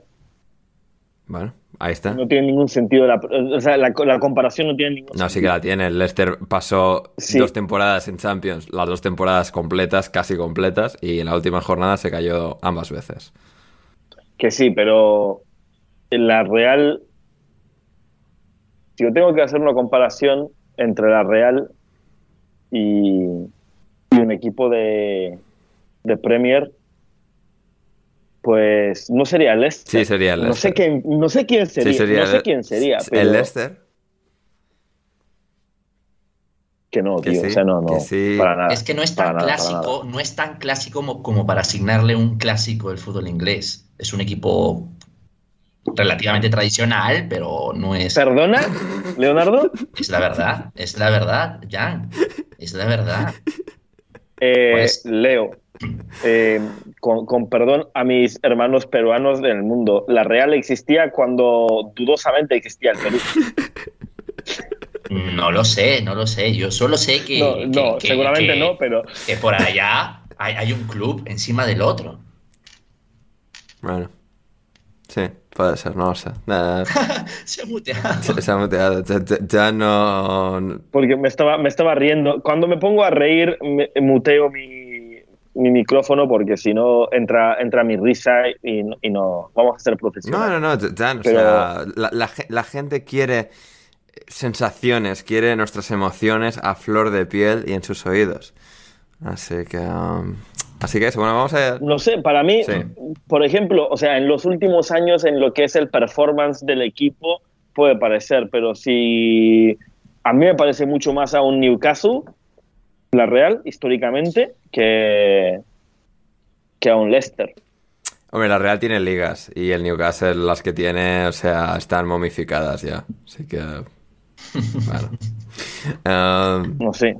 Bueno, ahí está. no tiene ningún sentido. La, o sea, la, la comparación no tiene ningún No, sí que sentido. la tiene. El Leicester pasó Sí. dos temporadas en Champions, las dos temporadas completas, casi completas, y en la última jornada se cayó ambas veces. Que sí, pero en la Real. Si yo tengo que hacer una comparación entre la Real y, y un equipo de, de Premier, pues no sería el Leicester. Sí, sería el No sé, Leicester. quién, no sé quién sería. Sí, sería no sé el- quién sería. El pero Leicester. Que no, Que tío. sí, o sea, no, no. sí. Para nada. Es que no es tan nada. clásico, no es tan clásico como, como para asignarle un clásico del fútbol inglés. Es un equipo relativamente tradicional, pero no es. ¿Perdona, Leonardo? Es la verdad, es la verdad, Jan. Es la verdad. Eh, Pues- Leo, eh, con, con perdón a mis hermanos peruanos del mundo, la Real existía cuando dudosamente existía el Perú. No lo sé, no lo sé. Yo solo sé que. No, que- no, que- seguramente que- no, pero Que por allá hay, hay un club encima del otro. Bueno. Sí, puede ser, no lo sé. Se ha muteado. se, se ha muteado. Ya, ya- ya no. porque me estaba, me estaba riendo. Cuando me pongo a reír, me- muteo mi, mi micrófono porque si no entra, entra mi risa y, no- y no vamos a ser No, profesionales. no, no, Jan, o Pero- sea, la, la ge- la gente quiere sensaciones, quiere nuestras emociones a flor de piel y en sus oídos. Así que. um, así que eso, bueno, vamos a. No sé, para mí, Sí. por ejemplo, o sea, en los últimos años en lo que es el performance del equipo puede parecer, pero si a mí me parece mucho más a un Newcastle, la Real, históricamente, que, que a un Leicester. Hombre, la Real tiene ligas y el Newcastle, las que tiene, o sea, están momificadas ya. Así que. Bueno. Um, No sé.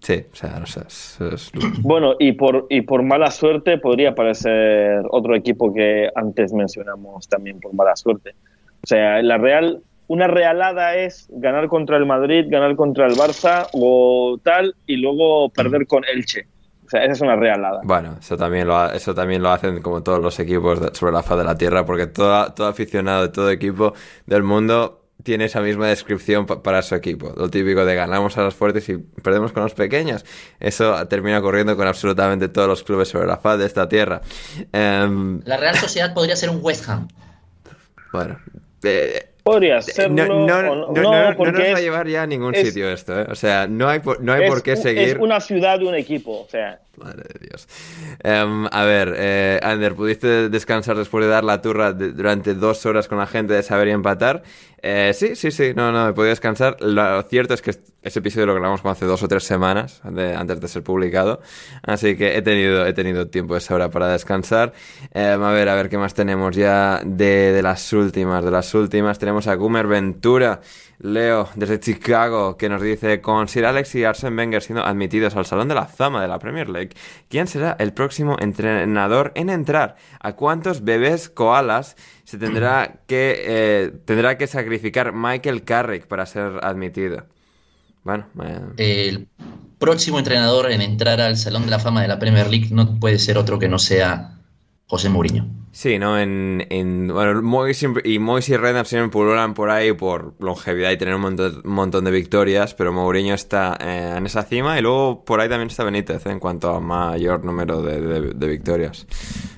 sí, o sea, no sé. es- es- Bueno, y por, y por mala suerte podría parecer otro equipo que antes mencionamos también por mala suerte. O sea, la Real, una realada es ganar contra el Madrid, ganar contra el Barça o tal, y luego perder con Elche. O sea, esa es una realada. Bueno, eso también lo, ha- eso también lo hacen como todos los equipos de- sobre la faz de la Tierra, porque todo, todo aficionado de todo equipo del mundo tiene esa misma descripción pa- para su equipo. Lo típico de ganamos a los fuertes y perdemos con los pequeños. Eso termina ocurriendo con absolutamente todos los clubes sobre la faz de esta Tierra. Em, La Real Sociedad podría ser un West Ham. bueno. eh, Podría no, serlo no, no, no, no, No, no- no nos porque va a llevar ya a ningún es- sitio esto, ¿eh? O sea, no hay no hay por qué seguir... es una ciudad de un equipo. O sea, Madre de Dios. Em, a ver, eh, Ander, ¿pudiste descansar después de dar la turra de- durante dos horas con la gente de saber y empatar? Eh, sí, sí, sí, no, no, he podido descansar. Lo cierto es que ese episodio lo grabamos como hace dos o tres semanas, antes de ser publicado. Así que he tenido, he tenido tiempo de sobra para descansar. Em, a ver, a ver qué más tenemos ya de, de las últimas, de las últimas. Tenemos a Gumer Ventura. Leo, desde Chicago, que nos dice, con Sir Alex y Arsene Wenger siendo admitidos al Salón de la Fama de la Premier League, ¿quién será el próximo entrenador en entrar? ¿A cuántos bebés koalas se tendrá que, eh, tendrá que sacrificar Michael Carrick para ser admitido? Bueno, eh, El próximo entrenador en entrar al Salón de la Fama de la Premier League no puede ser otro que no sea José Mourinho. sí, ¿no? En, en, bueno, siempre- y Moyes y Redknapp siempre pululan por ahí por longevidad y tener un montón, de victorias, pero Mourinho está eh, en esa cima y luego por ahí también está Benítez eh, en cuanto a mayor número de, victorias.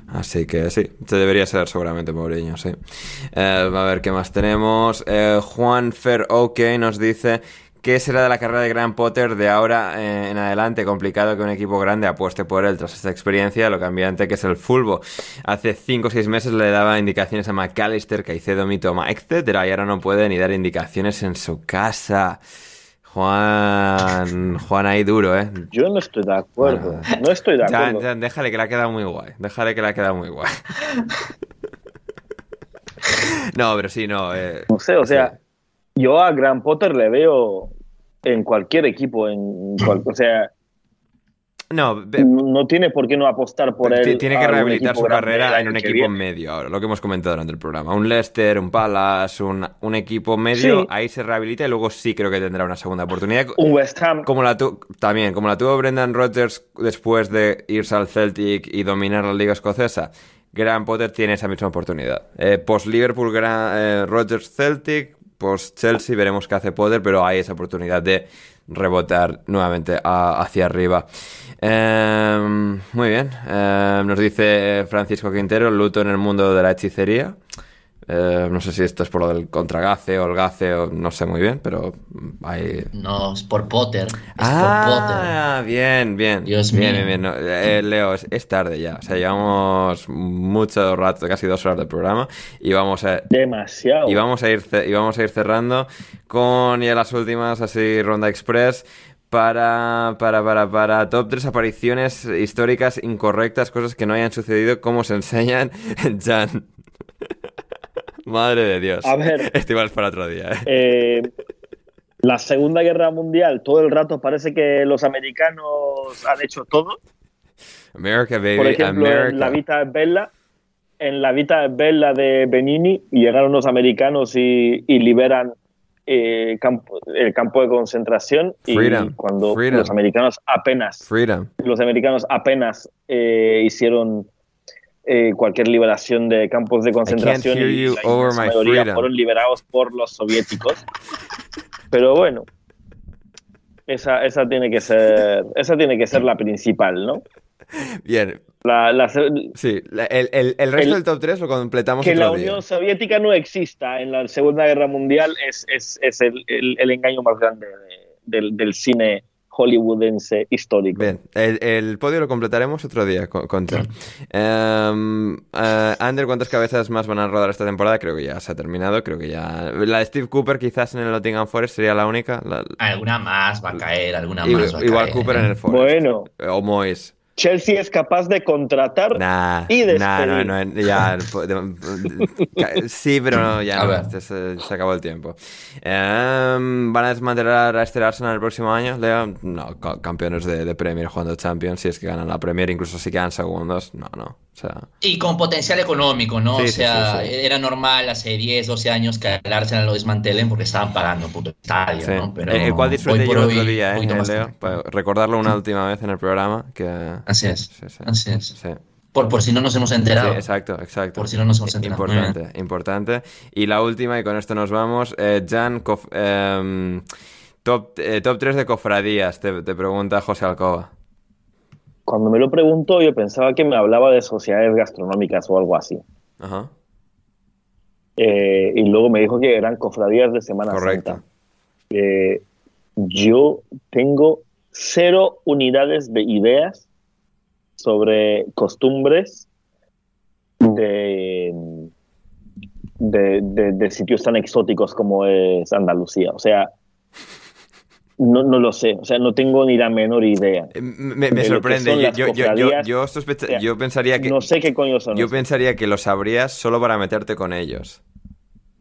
Así que sí, este debería ser seguramente Mourinho, sí. Eh, a ver qué más tenemos. Juan Fer OK nos dice ¿Qué será de la carrera de Graham Potter de ahora eh, en adelante? Complicado que un equipo grande apueste por él tras esta experiencia, lo cambiante que es el fulbo. Hace 5 o 6 meses le daba indicaciones a McAllister, Caicedo, Mitoma, etc. Y ahora no puede ni dar indicaciones en su casa. Juan, Juan ahí duro, ¿eh? yo no estoy de acuerdo. Bueno, no estoy de acuerdo. déjale que le ha quedado muy guay. Déjale que le ha quedado muy guay. No, pero sí, no. eh, No sé, o sea, yo a Graham Potter le veo en cualquier equipo, en cual- o sea, no, no tiene por qué no apostar por él. Tiene que rehabilitar su carrera en un equipo viene. medio ahora, lo que hemos comentado durante el programa. Un Leicester, un Palace, un, un equipo medio, Sí. ahí se rehabilita y luego sí creo que tendrá una segunda oportunidad. Un West Ham. Como la tu- también, como la tuvo Brendan Rodgers después de irse al Celtic y dominar la liga escocesa, Graham Potter tiene esa misma oportunidad. Eh, post Liverpool, Gra- eh, Rodgers Celtic, post Chelsea veremos qué hace Potter, pero hay esa oportunidad de rebotar nuevamente hacia arriba. Eh, muy bien, Eh, nos dice Francisco Quintero, luto en el mundo de la hechicería. Eh, no sé si esto es por lo del contragace o el gace, o no sé muy bien, pero hay, No, es por Potter. Es por Potter. Ah, bien, bien. Dios bien, mío. bien, bien. No, eh, Leo, es, es tarde ya. O sea, llevamos mucho rato, casi dos horas del programa. Y vamos a, Demasiado. y vamos a, ir, y vamos a ir cerrando con ya las últimas, así, ronda express. Para, para, para, para top 3 apariciones históricas incorrectas, cosas que no hayan sucedido, como se enseñan Jan. Madre de Dios. A ver. Esto igual es para otro día, ¿eh? Eh, la Segunda Guerra Mundial, todo el rato parece que los americanos han hecho todo. America, baby, Por ejemplo, America. en la Vita Bella, en la Vita Bella de Benini, llegaron los americanos y, y liberan eh, campo- el campo de concentración. Freedom, Y cuando freedom. los americanos apenas, Freedom. los americanos apenas eh, hicieron eh, cualquier liberación de campos de concentración y la mayoría fueron liberados por los soviéticos. Pero bueno, esa, esa tiene que ser, esa tiene que ser la principal, ¿no? Bien, La, la- sí. la- El, el- el resto El- del top 3 lo completamos que la otro día. Unión Soviética no exista en la Segunda Guerra Mundial es, es, es el, el- el engaño más grande de- del, del cine hollywoodense histórico. Bien, el, el podio lo completaremos otro día con, con John. Em, eh, Ander, ¿cuántas cabezas más van a rodar esta temporada? Creo que ya se ha terminado. Creo que ya. La de Steve Cooper, quizás en el Nottingham Forest, sería la única. La- Alguna más va a caer, alguna más va a igual caer. Cooper en el Forest. Bueno, O Moyes. Chelsea es capaz de contratar Nah, Y nah, no, despedir. no, ya. sí, pero no, ya A no. ver. este se, se acabó el tiempo. Em, ¿Van a desmantelar a este Arsenal el próximo año, Leo? No, ca- campeones de, de Premier jugando Champions. Si es que ganan la Premier, incluso si quedan segundos. No, no. O sea. Y con potencial económico, ¿no? Sí, o sí, sea, sí, sí. era normal hace 10, 12 años que el Arsenal lo desmantelen porque estaban pagando puto estadio, Sí. ¿no? Pero el, el cual disfruté yo el otro día, un ¿eh, Leo? Para recordarlo una última vez en el programa. Que... Así es, Sí, sí. así es. Sí. Por, por si no nos hemos Sí, enterado. exacto, exacto. Por si no nos hemos enterado. Importante, importante. Y la última, y con esto nos vamos. Eh, Jan, cof- em, top, eh, top 3 de cofradías, te, te pregunta José Alcoba. Cuando me lo preguntó, yo pensaba que me hablaba de sociedades gastronómicas o algo así. Ajá. Eh, y luego me dijo que eran cofradías de Semana Correcto. Santa. Eh, yo tengo cero unidades de ideas sobre costumbres de, de, de- de sitios tan exóticos como es Andalucía. O sea, no, no lo sé. O sea, no tengo ni la menor idea. Eh, Me, me sorprende. Yo, yo, yo, yo, sospecha- O sea, yo pensaría que No sé qué coño son. yo pensaría que lo sabrías solo para meterte con ellos.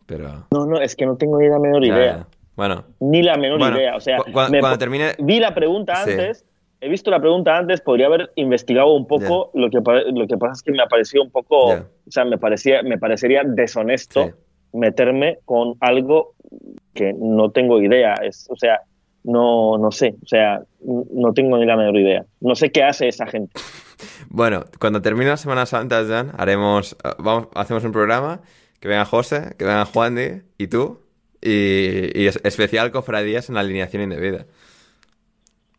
Pero. No, no, es que no tengo ni la menor idea. ya. Bueno, Ni la menor Bueno, idea. O sea, cu- cua- me- cuando termine. vi la pregunta Sí. antes, he visto la pregunta antes, podría haber investigado un poco, lo, que, lo que pasa es que me ha parecido un poco, Ya. o sea, me, parecía, me parecería deshonesto Sí. meterme con algo que no tengo idea, es, o sea, no, no sé, o sea, no tengo ni la menor idea. No sé qué hace esa gente. Bueno, cuando termine la Semana Santa, Jan, haremos, eh, vamos, hacemos un programa, que venga José, que venga Juan Di y tú, y, y es- especial cofradías en la alineación indebida.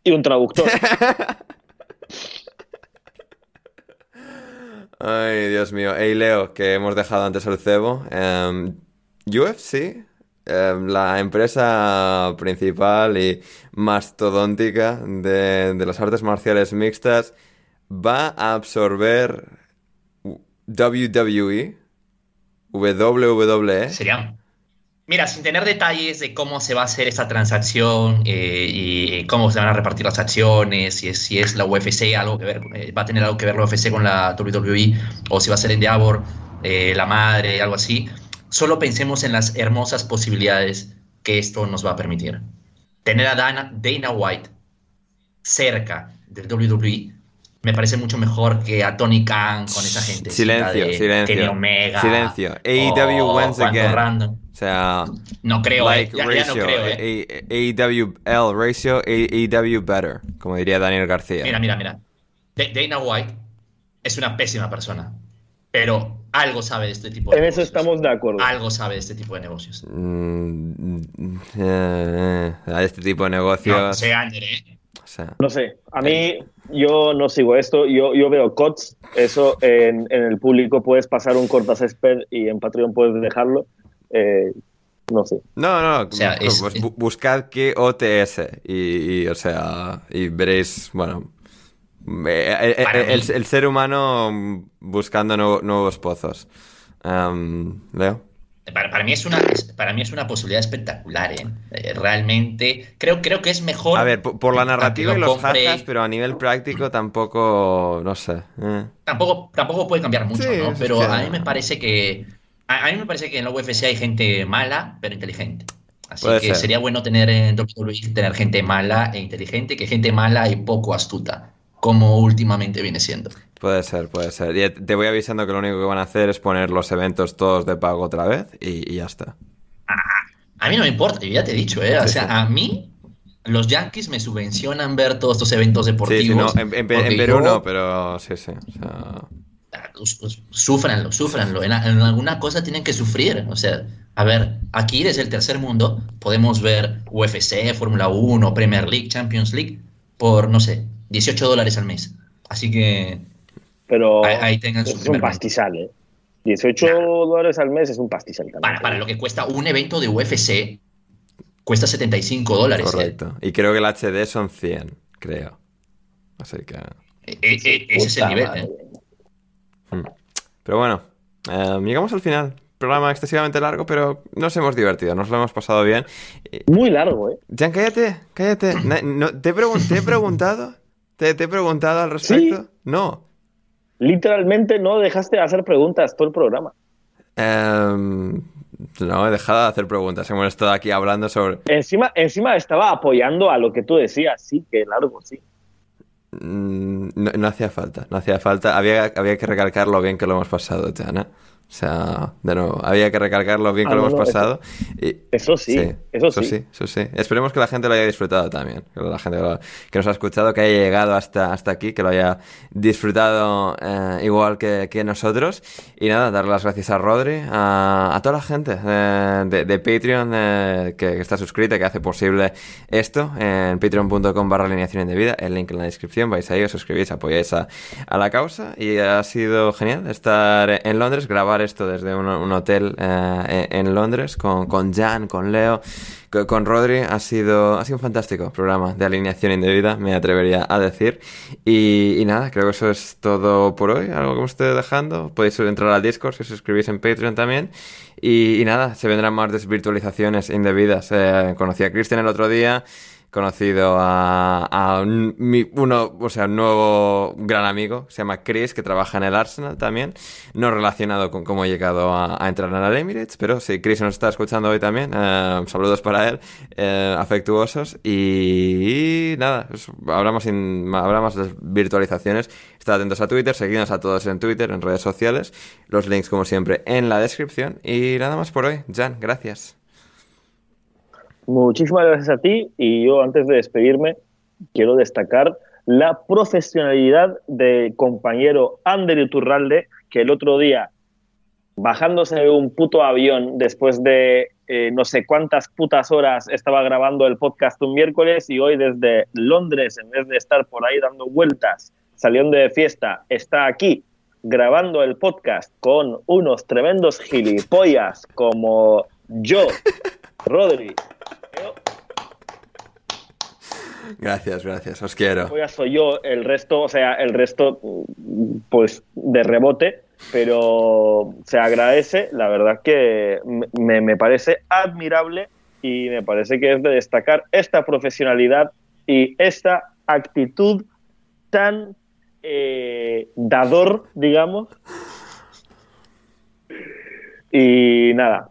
Y un traductor. Ay, Dios mío. Hey, Leo, que hemos dejado antes el cebo. Em, UFC, em, la empresa principal y mastodóntica de, de las artes marciales mixtas, va a absorber WWE, WWE. Sería. Mira, sin tener detalles de cómo se va a hacer esta transacción eh, y cómo se van a repartir las acciones, si es, si es la UFC algo que ver, eh, va a tener algo que ver la UFC con la WWE o si va a ser Endeavor, eh, la madre, algo así. Solo pensemos en las hermosas posibilidades que esto nos va a permitir. Tener a Dana, Dana White cerca del WWE me parece mucho mejor que a Tony Khan con esa gente. Silencio, de silencio. Kenny Omega. Silencio. AEW o wins Juan again. Random. O sea, No creo, like eh. ya, ya no ratio, creo, eh. A- AEW L ratio, AEW better, como diría Daniel García. Mira, mira, mira. Da- Dana White es una pésima persona, pero algo sabe de este tipo de En eso negocios. estamos de acuerdo. Algo sabe de este tipo de negocios. Mm, eh, eh, este tipo de negocios. No, sé, Ander, ¿eh? o sea, No sé, a mí yo no sigo esto, yo, yo veo COTS, eso en, en el público puedes pasar un cortacésped y en Patreon puedes dejarlo. Eh, no sé. No, no, sea, es- pues es- bu- buscad qué OTS y, y, o sea, y veréis, bueno, eh, eh, eh, el, ser humano buscando nuevo- nuevos pozos. Em, Leo. Para, para mí es una, para mí es una posibilidad espectacular, ¿eh? Realmente, creo, creo que es mejor. A ver, por, por la narrativa y los compre- jajas, pero a nivel práctico tampoco, no sé. Tampoco, tampoco puede cambiar mucho, Sí, ¿no? Pero a mí me parece que. A, a mí me parece que en la UFC hay gente mala, pero inteligente. Así Puede que ser. sería bueno tener en WWE tener gente mala e inteligente que gente mala y poco astuta, como últimamente viene siendo. Puede ser, puede ser. Y te voy avisando que lo único que van a hacer es poner los eventos todos de pago otra vez y, y ya está. A mí no me importa, yo ya te he dicho, ¿eh? O sea, sí. a mí los Yankees me subvencionan ver todos estos eventos deportivos. sí, no, en, en- en porque Perú yo- no, pero sí, sí. o sea, Ah, pues, pues, Súfranlo, súfranlo. En, en alguna cosa tienen que sufrir. O sea, a ver, aquí desde el tercer mundo podemos ver UFC, Fórmula 1, Premier League, Champions League por, no sé, 18 dólares al mes. Así que Pero ahí, ahí tengan su es un pastizal, ¿eh? 18 dólares al mes es un pastizal también. Para, para lo que cuesta un evento de UFC, cuesta 75 dólares. ¿eh? correcto. Y creo que el HD son 100, creo. Así que... Eh, eh, ese es el nivel. madre. ¿eh? Pero bueno, eh, llegamos al final. Programa excesivamente largo, pero nos hemos divertido, nos lo hemos pasado bien. Muy largo, ¿eh? Jan, cállate, cállate. Na- no- ¿te, he pregun- te he preguntado? ¿Te, te he preguntado al respecto? No. Literalmente no dejaste de hacer preguntas todo el programa. Em, no, he dejado de hacer preguntas. Hemos estado aquí hablando sobre... Encima, encima estaba apoyando a lo que tú decías. Sí, que largo, sí. Mm, No, no hacía falta, no hacía falta. Había, había que recalcar lo bien que lo hemos pasado, Jana. O sea, de nuevo, había que recalcar lo bien que Ah, lo no, hemos no, eso- pasado. y- Eso sí, eso sí. sí, eso sí. Esperemos que la gente lo haya disfrutado también. Que la gente lo- que nos ha escuchado, que haya llegado hasta, hasta aquí, que lo haya disfrutado eh, igual que, que nosotros. Y nada, darle las gracias a Rodri, a, a toda la gente eh, de, de Patreon eh, que, que está suscrita, que hace posible esto en patreon.com barra alineación indebida. El link en la descripción. Vais ahí, os suscribís, apoyáis a, a la causa. Y ha sido genial estar en Londres, grabar esto desde un, un hotel eh, en Londres con, con Jan, con Leo, co- con, Rodri. Ha sido, ha sido un fantástico programa de alineación indebida, me atrevería a decir. Y, y nada, creo que eso es todo por hoy. Algo que me esté dejando. Podéis entrar al Discord si os suscribís en Patreon también. Y, y nada, se vendrán más desvirtualizaciones indebidas. Eh, conocí a Cristian el otro día conocido a, mi- uno, o sea, un nuevo gran amigo, se llama Chris, que trabaja en el Arsenal también, no relacionado con cómo he llegado a, entrar en el Emirates, pero si Chris nos está escuchando hoy también, eh, saludos para él, eh, afectuosos, y, nada, eso, hablamos, hablamos de virtualizaciones, estad atentos a Twitter, seguidnos a todos en Twitter, en redes sociales, los links como siempre en la descripción, y nada más por hoy, Jan, gracias. Muchísimas gracias a ti y yo antes de despedirme quiero destacar la profesionalidad del compañero Ander Iturralde que el otro día bajándose de un puto avión después de eh, no sé cuántas putas horas estaba grabando el podcast un miércoles y hoy desde Londres en vez de estar por ahí dando vueltas saliendo de fiesta está aquí grabando el podcast con unos tremendos gilipollas como yo, Rodri, Gracias, gracias, os quiero. Voy a soy yo, el resto, o sea, el resto, pues de rebote, pero se agradece. La verdad que me, me parece admirable y me parece que es de destacar esta profesionalidad y esta actitud tan eh, dador, digamos. Y nada,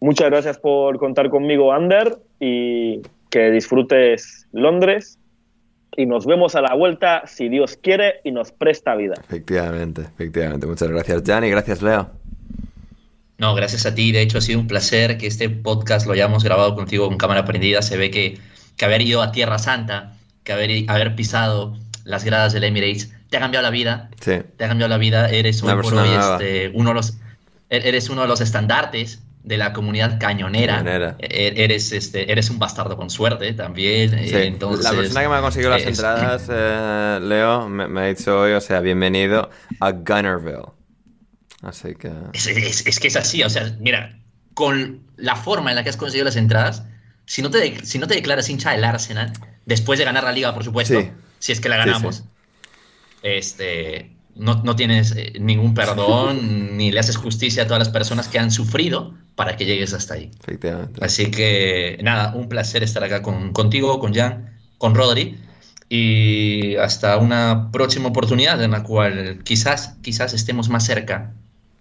muchas gracias por contar conmigo, Ander, y que disfrutes Londres. Y nos vemos a la vuelta, si Dios quiere y nos presta vida. Efectivamente, efectivamente. Muchas gracias, Jan, y gracias, Leo. No, gracias a ti. De hecho, ha sido un placer que este podcast lo hayamos grabado contigo con cámara prendida. Se ve que, que haber ido a Tierra Santa, que haber, haber pisado las gradas del Emirates, te ha cambiado la vida. Sí. Te ha cambiado la vida. Eres nueva. este, uno de los, e- eres uno de los estandartes de la comunidad cañonera. Cañonera. E- Eres, este, eres un bastardo con suerte también. eh, Sí, Entonces, la persona que me ha conseguido las es- entradas, eh, Leo, me, me ha dicho hoy, o sea, bienvenido a Gunnerville. Así que... Es, es- es que es así, o sea, mira, con la forma en la que has conseguido las entradas, si no te, de- si no te declaras hincha del Arsenal, después de ganar la liga, por supuesto, Sí. si es que la ganamos, sí. este, no, no tienes eh, ningún perdón ni le haces justicia a todas las personas que han sufrido para que llegues hasta ahí. Efectivamente. Así que nada, un placer estar acá con, contigo, con Jan, con Rodri. Y hasta una próxima oportunidad en la cual quizás, quizás estemos más cerca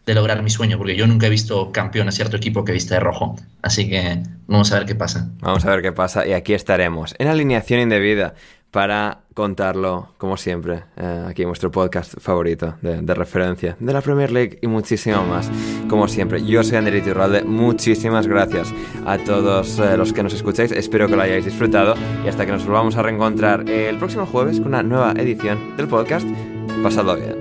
de lograr mi sueño, porque yo nunca he visto campeón a cierto equipo que viste de rojo. Así que vamos a ver qué pasa. Vamos a ver qué pasa y aquí estaremos en alineación indebida para contarlo, como siempre, eh, aquí en vuestro podcast favorito de, referencia de la Premier League y muchísimo más. Como siempre, yo soy Ander Iturralde, muchísimas gracias a todos eh, los que nos escucháis, espero que lo hayáis disfrutado y hasta que nos volvamos a reencontrar el próximo jueves con una nueva edición del podcast, pasadlo bien.